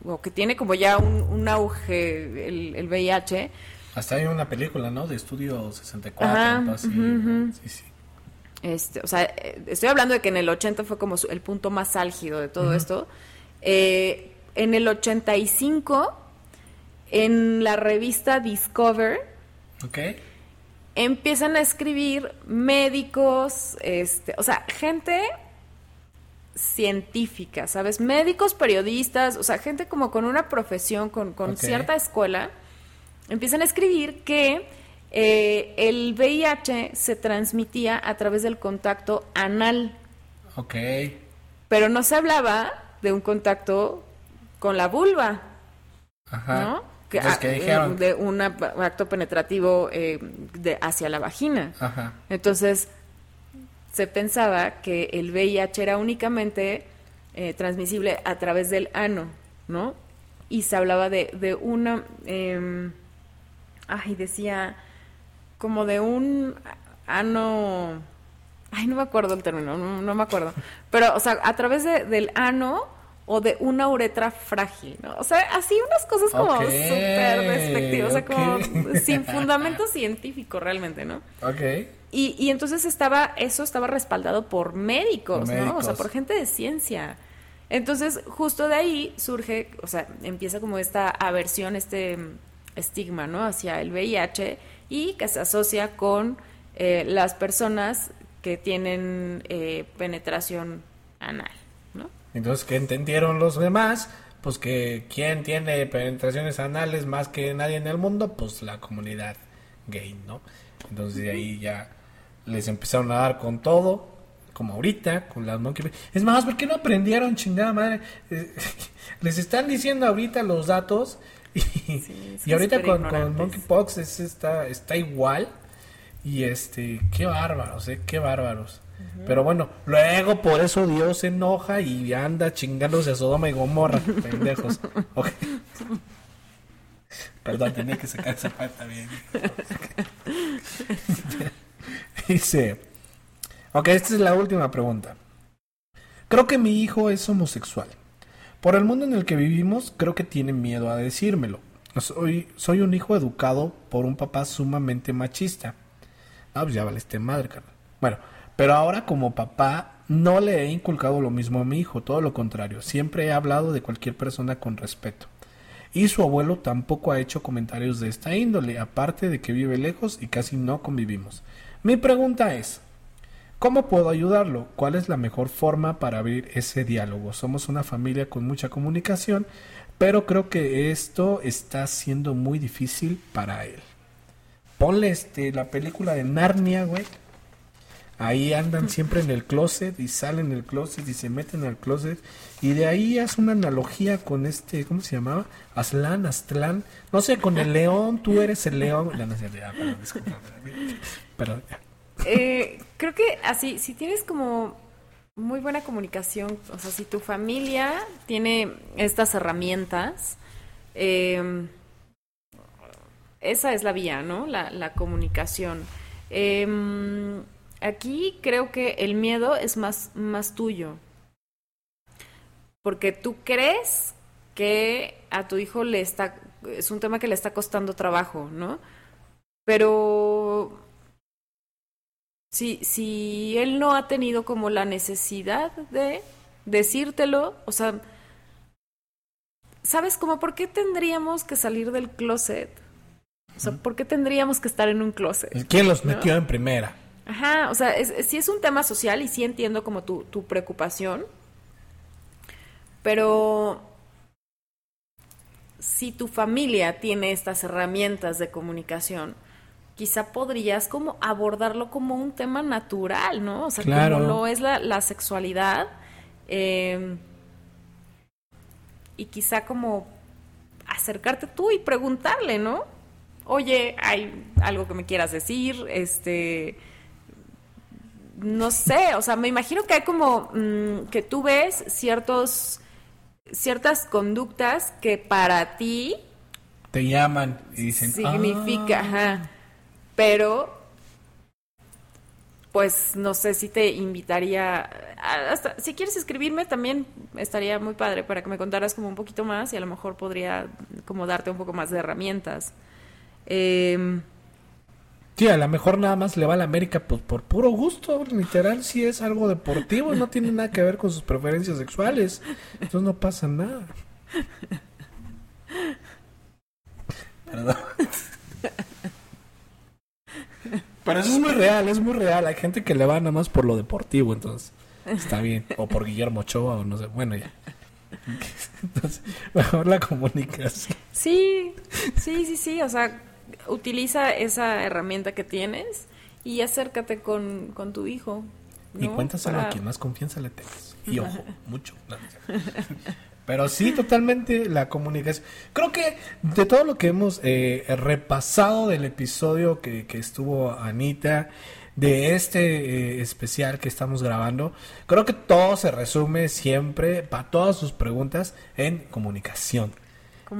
o que tiene como ya un, auge el, el, VIH. Hasta hay una película, ¿no? De Estudio 64. Sí, sí. Este, o sea, eh, estoy hablando de que en el 80 fue como el punto más álgido de todo esto. Eh, en el 85, en la revista Discover, empiezan a escribir médicos, este, o sea, gente científica, ¿sabes? Médicos, periodistas, o sea, gente como con una profesión, con, cierta escuela, empiezan a escribir que eh, el VIH se transmitía a través del contacto anal. Ok. Pero no se hablaba de un contacto con la vulva. Ajá. ¿No? Que, ah, dijeron? De un acto penetrativo eh, de, hacia la vagina. Ajá. Entonces, se pensaba que el VIH era únicamente eh, transmisible a través del ano, ¿no? Y se hablaba de, de una... Eh, ay, decía como de un ano, ay, no me acuerdo el término, no, me acuerdo, pero, o sea, a través de, del ano o de una uretra frágil, ¿no? O sea, así unas cosas como súper despectivas, o sea, como sin fundamento científico realmente, ¿no? Ok. Y, y entonces estaba, eso estaba respaldado por médicos, ¿no? O sea, por gente de ciencia. Entonces, justo de ahí surge, o sea, empieza como esta aversión, este estigma, ¿no? Hacia el VIH y que se asocia con eh, las personas que tienen eh, penetración anal, ¿no? Entonces, ¿qué entendieron los demás? Pues que quien tiene penetraciones anales más que nadie en el mundo, pues la comunidad gay, ¿no? Entonces de ahí ya les empezaron a dar con todo, como ahorita, con las monkey. Es más, ¿por qué no aprendieron, chingada madre? les están diciendo ahorita los datos y, ahorita con, con Monkeypox es, está, está igual. Y este, qué bárbaros, eh, qué bárbaros. Pero bueno, luego por eso Dios se enoja y anda chingándose a Sodoma y Gomorra, pendejos. Perdón, tenía que sacar esa parte también. Dice, ok, esta es la última pregunta. Creo que mi hijo es homosexual. Por el mundo en el que vivimos, creo que tiene miedo a decírmelo. Soy, soy un hijo educado por un papá sumamente machista. Ah, pues ya vale este madre, carnal. Bueno, pero ahora como papá no le he inculcado lo mismo a mi hijo, todo lo contrario. Siempre he hablado de cualquier persona con respeto. Y su abuelo tampoco ha hecho comentarios de esta índole, aparte de que vive lejos y casi no convivimos. Mi pregunta es, ¿Cómo puedo ayudarlo? ¿Cuál es la mejor forma para abrir ese diálogo? Somos una familia con mucha comunicación, pero creo que esto está siendo muy difícil para él. Ponle este, la película de Narnia, güey. Ahí andan siempre en el closet y salen del closet y se meten al closet. Y de ahí hace una analogía con este, ¿cómo se llamaba? Aslan, Aztlán. No sé, con el león, tú eres el león. No, no sé, perdón, Perdón, eh, creo que así, si tienes como muy buena comunicación, o sea, si tu familia tiene estas herramientas, em, esa es la vía, ¿no? La, comunicación. Em, aquí creo que el miedo es más, más tuyo. Porque tú crees que a tu hijo le está, es un tema que le está costando trabajo, ¿no? Pero si, si él no ha tenido como la necesidad de decírtelo, o sea, ¿sabes como por qué tendríamos que salir del closet? O sea, ¿por qué tendríamos que estar en un closet? ¿Quién los metió en primera? Ajá, o sea, es, sí es un tema social y sí entiendo como tu, tu preocupación, pero si tu familia tiene estas herramientas de comunicación, quizá podrías como abordarlo como un tema natural, ¿no? O sea, como no es la, sexualidad. Eh, y quizá como acercarte tú y preguntarle, ¿no? Oye, hay algo que me quieras decir, este, no sé, o sea, me imagino que hay como mm, que tú ves ciertos, ciertas conductas que para ti te llaman y dicen significa, ah". ajá, pero pues no sé si te invitaría hasta si quieres escribirme también estaría muy padre para que me contaras como un poquito más y a lo mejor podría como darte un poco más de herramientas. Eh, sí a lo mejor nada más le va a la América pues, por puro gusto literal si es algo deportivo no tiene nada que ver con sus preferencias sexuales entonces no pasa nada. Perdón pero eso es muy real, es muy real. Hay gente que le va nada más por lo deportivo, entonces está bien. O por Guillermo Ochoa, o no sé. Bueno, ya. Entonces, mejor la comunicación. Sí, sí, sí, sí. O sea, utiliza esa herramienta que tienes y acércate con, con tu hijo. Y cuéntaselo a quien más confianza le tengas. Y ojo, mucho. Pero sí, totalmente la comunicación. Creo que de todo lo que hemos eh, repasado del episodio que, que estuvo Anita, de este eh, especial que estamos grabando, creo que todo se resume siempre, para todas sus preguntas, en comunicación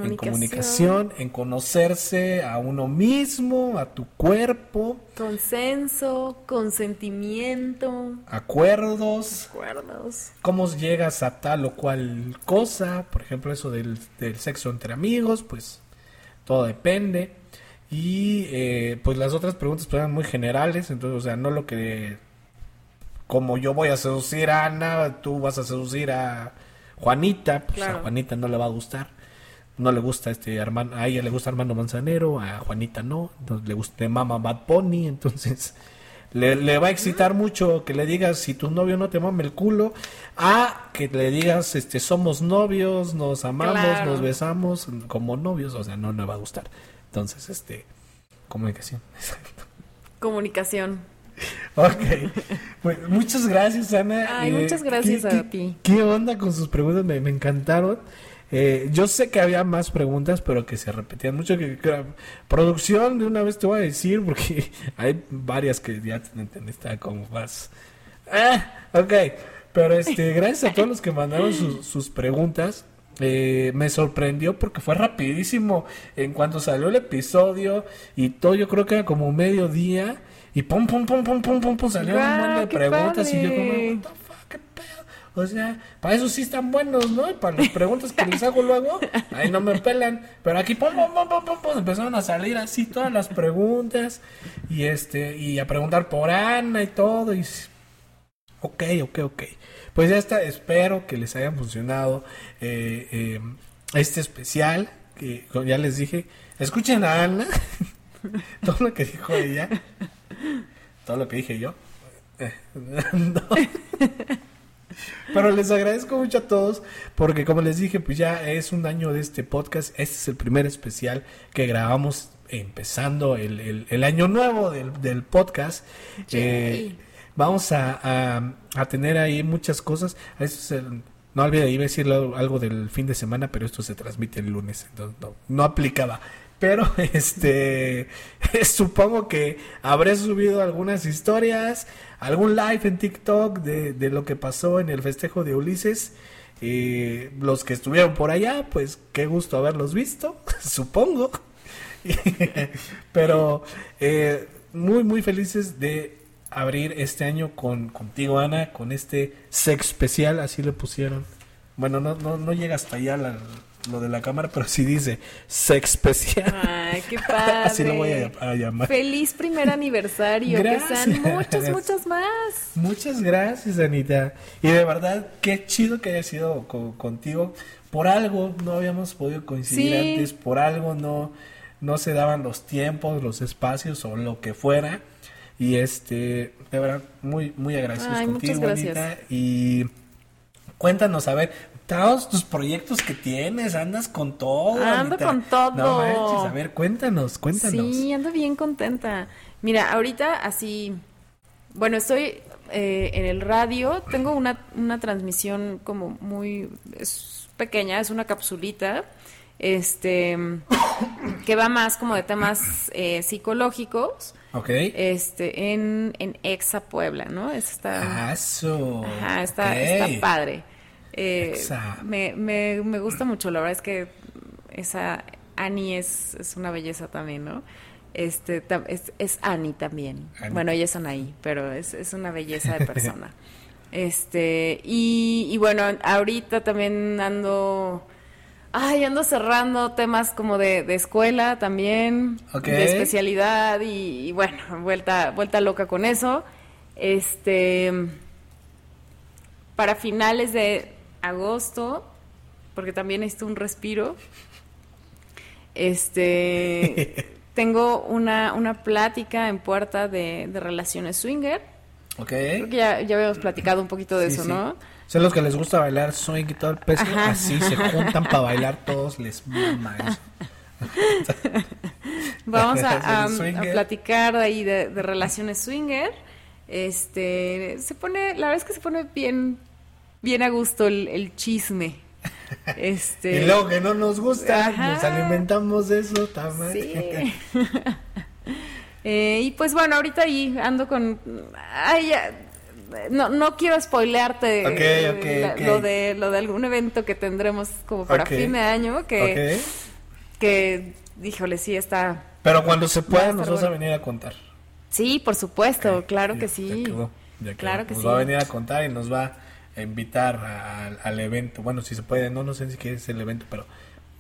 en comunicación, en conocerse a uno mismo, a tu cuerpo. Consenso, consentimiento. Acuerdos. Acuerdos. Cómo llegas a tal o cual cosa, por ejemplo eso del, sexo entre amigos, pues todo depende. Y eh, pues las otras preguntas pues, eran muy generales, entonces, o sea, no lo que... Como yo voy a seducir a Ana, tú vas a seducir a Juanita, pues a Juanita no le va a gustar no le gusta este Armando, a ella le gusta Armando Manzanero, a Juanita no, entonces le gusta Mama Bad Pony, entonces le, va a excitar mucho que le digas si tu novio no te mame el culo, a que le digas este somos novios, nos amamos, nos besamos como novios, o sea, no le va a gustar. Entonces, este comunicación. Comunicación. Ok. muchas gracias, Ana. Ay, muchas eh, gracias a ti. ¿Qué onda con sus preguntas? Me, me encantaron. Eh, yo sé que había más preguntas, pero que se repetían mucho. Que, producción, de una vez te voy a decir, porque hay varias que ya te está como más. Ah, ok. Pero este, gracias a todos los que mandaron sus preguntas. Eh, me sorprendió porque fue rapidísimo en cuanto salió el episodio y todo. Yo creo que era como mediodía y pum, pum, pum, pum, pum, pum, pum salieron un montón de preguntas y yo como, o sea, para eso sí están buenos, ¿no? Y para las preguntas que les hago luego, ahí no me pelan. Pero aquí, pum, pum, pum, pum, pum, empezaron a salir así todas las preguntas. Y este, y a preguntar por Ana y todo. Y ok, ok, ok. Pues ya está, espero que les haya funcionado eh, eh, este especial. Que ya les dije, escuchen a Ana, todo lo que dijo ella, todo lo que dije yo. Eh, no. Pero les agradezco mucho a todos porque como les dije, pues ya es un año de este podcast. Este es el primer especial que grabamos empezando el, el, año nuevo del, del podcast. Eh, vamos a, a, tener ahí muchas cosas. no olvide, iba a decir algo del fin de semana, pero esto se transmite el lunes, entonces no, no aplicaba pero este supongo que habré subido algunas historias, algún live en TikTok de, lo que pasó en el festejo de Ulises. y los que estuvieron por allá, pues qué gusto haberlos visto, supongo. Pero eh, muy, muy felices de abrir este año con contigo, Ana, con este sex especial, así le pusieron. Bueno, no, no, no llega hasta allá la, lo de la cámara, pero sí dice sex especial. Ay, qué padre. Así lo voy a, llamar. Feliz primer aniversario. Gracias. Que sean muchos, muchos más. Muchas gracias, Anita. Y de verdad, qué chido que haya sido contigo. Por algo no habíamos podido coincidir antes, por algo no, no se daban los tiempos, los espacios o lo que fuera. Y este, de verdad, muy, muy agradecidos contigo, Anita. Y cuéntanos, a ver, todos tus proyectos que tienes, andas con todo. Ando con todo. No manches, a ver, cuéntanos, cuéntanos. Sí, ando bien contenta. Mira, ahorita así, bueno, estoy eh, en el radio, tengo una, una transmisión como muy es pequeña, es una capsulita, este, que va más como de temas eh, psicológicos. Ok. Este, en, en Exa Puebla, ¿no? está, ah, eso. Ajá, está, está padre. Eh, me, me, me, gusta mucho, la verdad es que esa Annie es, es una belleza también, ¿no? Este, es, es Annie también. Bueno, ellas son ahí, pero es, es una belleza de persona. este, y, y bueno, ahorita también ando... Ay, ando cerrando temas como de, de escuela también, de especialidad y, y, bueno, vuelta, vuelta loca con eso. Este, para finales de, agosto, porque también necesito un respiro. Este, tengo una, una plática en puerta de, relaciones swinger. Ok. Creo que ya, ya habíamos platicado un poquito de eso, ¿no? Son los que les gusta bailar swing y todo el peso, así se juntan para bailar todos, les mama eso. Vamos a, platicar ahí de, de, relaciones swinger. Este, se pone, la verdad es que se pone bien, bien a gusto el, chisme. Este... Y luego que no nos gusta, nos alimentamos de eso, sí. eh, y pues bueno, ahorita ahí ando con... Ay, ya, no, no quiero spoilearte lo de lo de algún evento que tendremos como para fin de año que que híjole sí está. Pero cuando se pueda nos vas a venir a contar. Sí por supuesto claro que sí. claro que nos sí va a venir a contar y nos va invitar al evento. Bueno, si se puede, no, no sé si es el evento, pero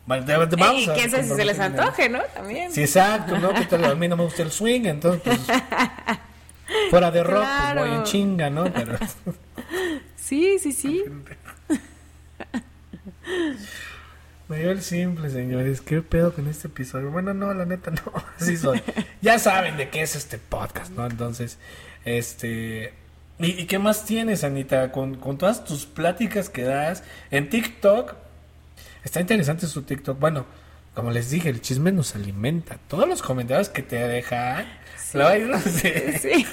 vamos y que si se les antoje, ¿no? También. Sí, exacto, ¿no? Que a mí no me gusta el swing, entonces pues, fuera de rock, pues voy en chinga, ¿no? Pero... sí, sí, sí. Mayor simple, señores. ¿Qué pedo con este episodio? Bueno, no, la neta no. Así soy. ya saben de qué es este podcast, ¿no? Entonces, este... ¿Y, qué más tienes, Anita? Con, con todas tus pláticas que das en TikTok. Está interesante su TikTok. Bueno, como les dije, el chisme nos alimenta. Todos los comentarios que te dejan, sí. lo sí.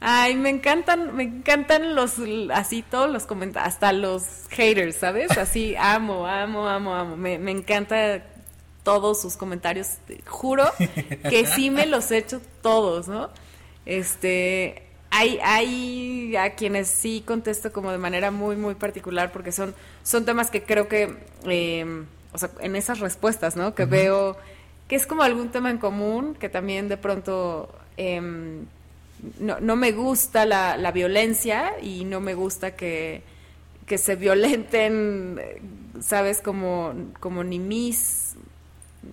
Ay, me encantan, me encantan los, así todos los comentarios, hasta los haters, ¿sabes? Así, amo, amo, amo, amo. Me, me encanta todos sus comentarios. Juro que sí me los he hecho todos, ¿no? Este, hay, hay a quienes sí contesto como de manera muy, muy particular porque son, son temas que creo que, eh, o sea, en esas respuestas, ¿no? Que veo que es como algún tema en común que también de pronto em, no, no, me gusta la, la, violencia y no me gusta que, que se violenten, ¿sabes? Como, como ni mis,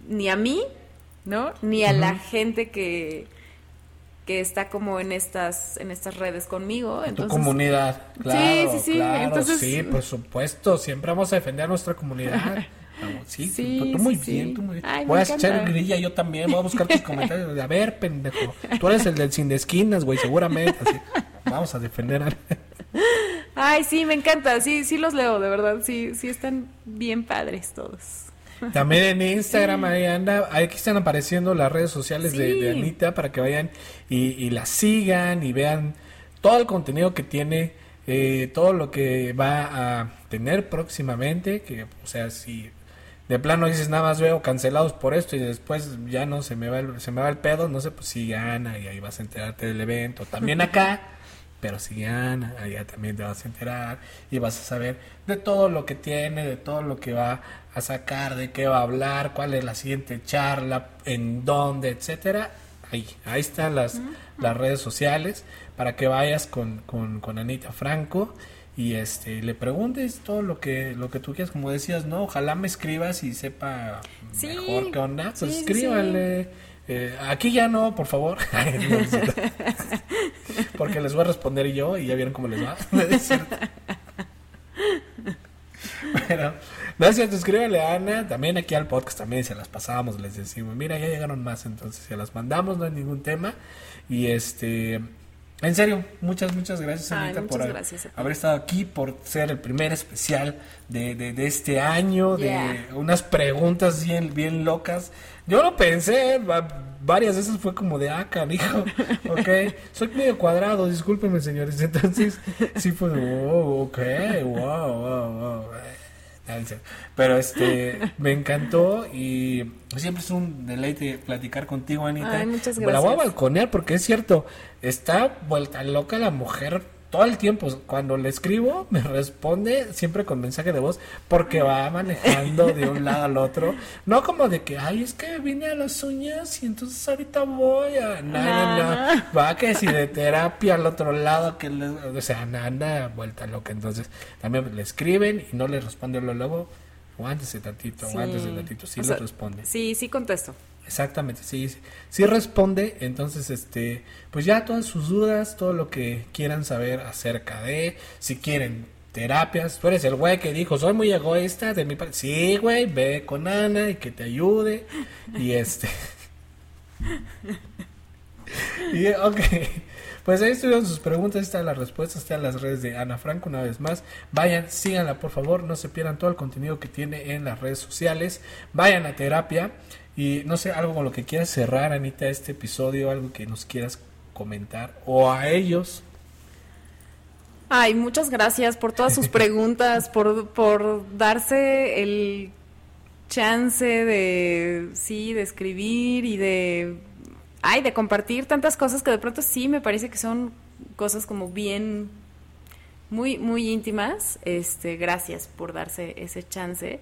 ni a mí, ¿no? Ni a la gente que que está como en estas en estas redes conmigo. En tu comunidad, claro. Sí, sí, sí. Entonces... Sí, por supuesto. Siempre vamos a defender a nuestra comunidad. Sí, sí, tú, muy bien, tú muy bien. voy a echar grilla yo también, voy a buscar tus comentarios. A ver, pendejo, tú eres el del sin de esquinas, güey, seguramente. Así. Vamos a defender a... Ay, sí, me encanta, sí, sí los leo, de verdad, sí, sí están bien padres todos. También en Instagram ahí anda, aquí están apareciendo las redes sociales de, Anita para que vayan y, la sigan y vean todo el contenido que tiene, eh, todo lo que va a tener próximamente, que o sea, si de plano dices nada más veo cancelados por esto y después ya no se me va el, se me va el pedo, no sé, pues sí gana y ahí vas a enterarte del evento. También acá pero si gana, allá también te vas a enterar y vas a saber de todo lo que tiene, de todo lo que va a sacar, de qué va a hablar, cuál es la siguiente charla, en dónde, etcétera. Ahí, ahí están las, las redes sociales para que vayas con, con, con, Anita Franco y este le preguntes todo lo que lo que tú quieras, como decías, no, ojalá me escribas y sepa mejor qué onda, pues escríbale. Eh, aquí ya no, por favor. Porque les voy a responder yo y ya vieron cómo les va. bueno, gracias, escríbele a Ana. También aquí al podcast también se las pasamos, les decimos, mira, ya llegaron más, entonces se las mandamos, no hay ningún tema. Y este, en serio, muchas, muchas gracias, Anita, por haber estado aquí, por ser el primer especial de, de, este año, de unas preguntas bien, bien locas. Yo lo pensé, varias veces fue como de, ah, canijo, ok, soy medio cuadrado, discúlpenme, señores. Entonces, sí fue, oh, ok, wow, wow, wow. Pero este, me encantó y siempre es un deleite platicar contigo, Anita. muchas gracias. La voy a balconear porque es cierto, está vuelta loca la mujer todo el tiempo, cuando le escribo, me responde siempre con mensaje de voz, porque va manejando de un lado al otro. No como de que, ay, es que vine a las uñas y entonces ahorita voy a. No. Va que si de terapia al otro lado, que le... o sea, nada, vuelta loca. Entonces, también le escriben y no le responde luego. Aguántese tantito, sí. aguántese tantito. Sí le responde. Sí, sí contesto. Exactamente, sí, sí, responde, entonces, este, pues ya todas sus dudas, todo lo que quieran saber acerca de, si quieren terapias, tú eres el güey que dijo, soy muy egoísta de mi parte, sí, güey, ve con Ana y que te ayude, y este, y ok, pues ahí estuvieron sus preguntas, están las respuestas, están las redes de Ana Franco una vez más, vayan, síganla por favor, no se pierdan todo el contenido que tiene en las redes sociales, vayan a terapia, y no sé, algo con lo que quieras cerrar, Anita, este episodio, algo que nos quieras comentar, o a ellos. Ay, muchas gracias por todas sus preguntas, por, por darse el chance de, sí, de escribir y de, ay, de compartir tantas cosas que de pronto sí me parece que son cosas como bien, muy, muy íntimas. Este, gracias por darse ese chance.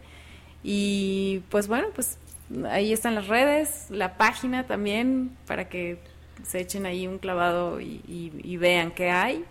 Y pues bueno, pues ahí están las redes, la página también, para que se echen ahí un clavado y, vean qué hay.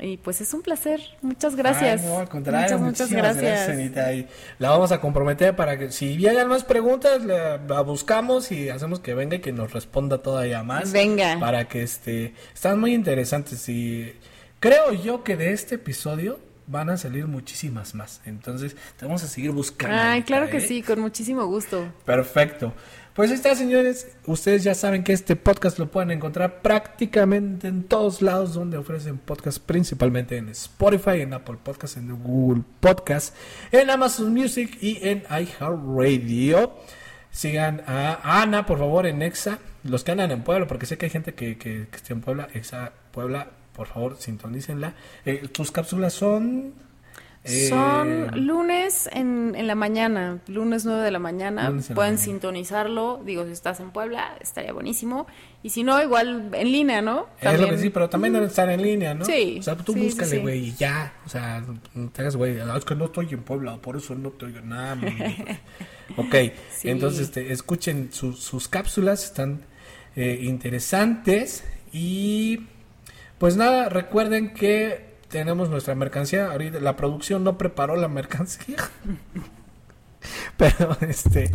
Y pues es un placer. Muchas gracias. no, al contrario, muchas, gracias. Y la vamos a comprometer para que si llegan más preguntas, la, buscamos y hacemos que venga y que nos responda todavía más. Venga. Para que este, están muy interesantes y creo yo que de este episodio van a salir muchísimas más. Entonces, te vamos a seguir buscando. Ay, claro que ¿eh? sí, con muchísimo gusto. Perfecto. Pues ahí está, señores. Ustedes ya saben que este podcast lo pueden encontrar prácticamente en todos lados donde ofrecen podcast, principalmente en Spotify, en Apple Podcasts, en Google Podcasts, en Amazon Music y en iHeartRadio. Sigan a Ana, por favor, en Exa. Los que andan en Puebla, porque sé que hay gente que, que, que está en Puebla. Exa Puebla, por favor, sintonícenla. Eh, tus cápsulas son son eh, lunes en, en, la mañana, lunes 9 de la mañana. Pueden sintonizarlo. Digo, si estás en Puebla, estaría buenísimo. Y si no, igual en línea, ¿no? Es lo que sí, pero también deben estar en línea, ¿no? Sí. O sea, tú búscale, güey, y ya. O sea, te hagas, güey, ah, es que no estoy en Puebla, por eso no te oigo nada. ok, entonces este, escuchen sus cápsulas, están eh, interesantes. Y pues nada, recuerden que tenemos nuestra mercancía. Ahorita la producción no preparó la mercancía. Pero este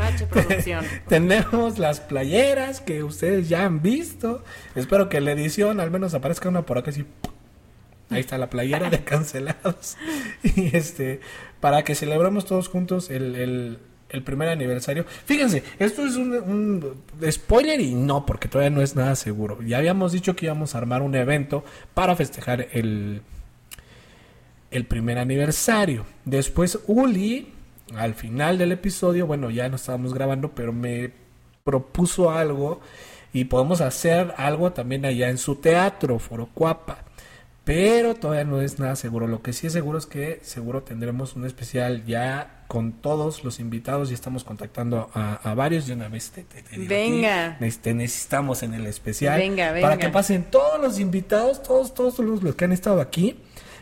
tenemos las playeras que ustedes ya han visto. Espero que la edición al menos aparezca una por acá así. Ahí está la playera de cancelados. Y este, para que celebremos todos juntos el, el, primer aniversario. Fíjense, esto es un, un, spoiler y no, porque todavía no es nada seguro. Ya habíamos dicho que íbamos a armar un evento para festejar el, el primer aniversario. Después Uli, al final del episodio, bueno, ya no estábamos grabando, pero me propuso algo y podemos hacer algo también allá en su teatro, Foro Cuapa. Pero todavía no es nada seguro. Lo que sí es seguro es que seguro tendremos un especial ya con todos los invitados y estamos contactando a, varios de una vez. Te, venga. necesitamos en el especial. Para que pasen todos los invitados, todos, todos los que han estado aquí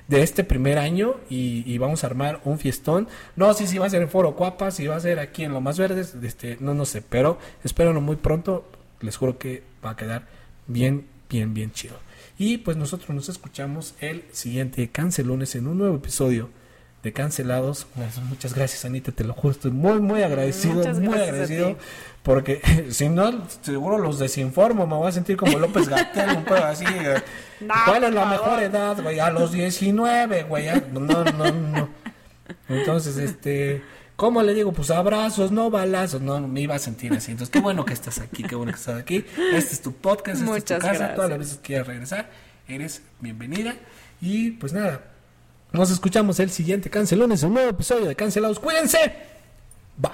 de este primer año y, vamos a armar un fiestón. No sé si va a ser en Foro Cuapa, si va a ser aquí en Lo Más Verdes, este, no, no sé, pero espero muy pronto. Les juro que va a quedar bien, bien, bien chido. Y pues nosotros nos escuchamos el siguiente Cancelones en un nuevo episodio de Cancelados. Muchas gracias, Anita, te lo juro, estoy muy, muy agradecido, muy agradecido. Porque si no, seguro los desinformo, me voy a sentir como López Gatel, un poco así. Eh. ¿Cuál es la mejor edad, güey? A los 19, güey. No, no, no. Entonces, este. ¿Cómo le digo? Pues abrazos, no balazos. No, me iba a sentir así. Entonces, qué bueno que estás aquí, qué bueno que estás aquí. Este es tu podcast, esta es tu casa. Todas las veces que quieras regresar, eres bienvenida. Y pues nada, nos escuchamos el siguiente Cancelones, un nuevo episodio de Cancelados. Cuídense. Bye.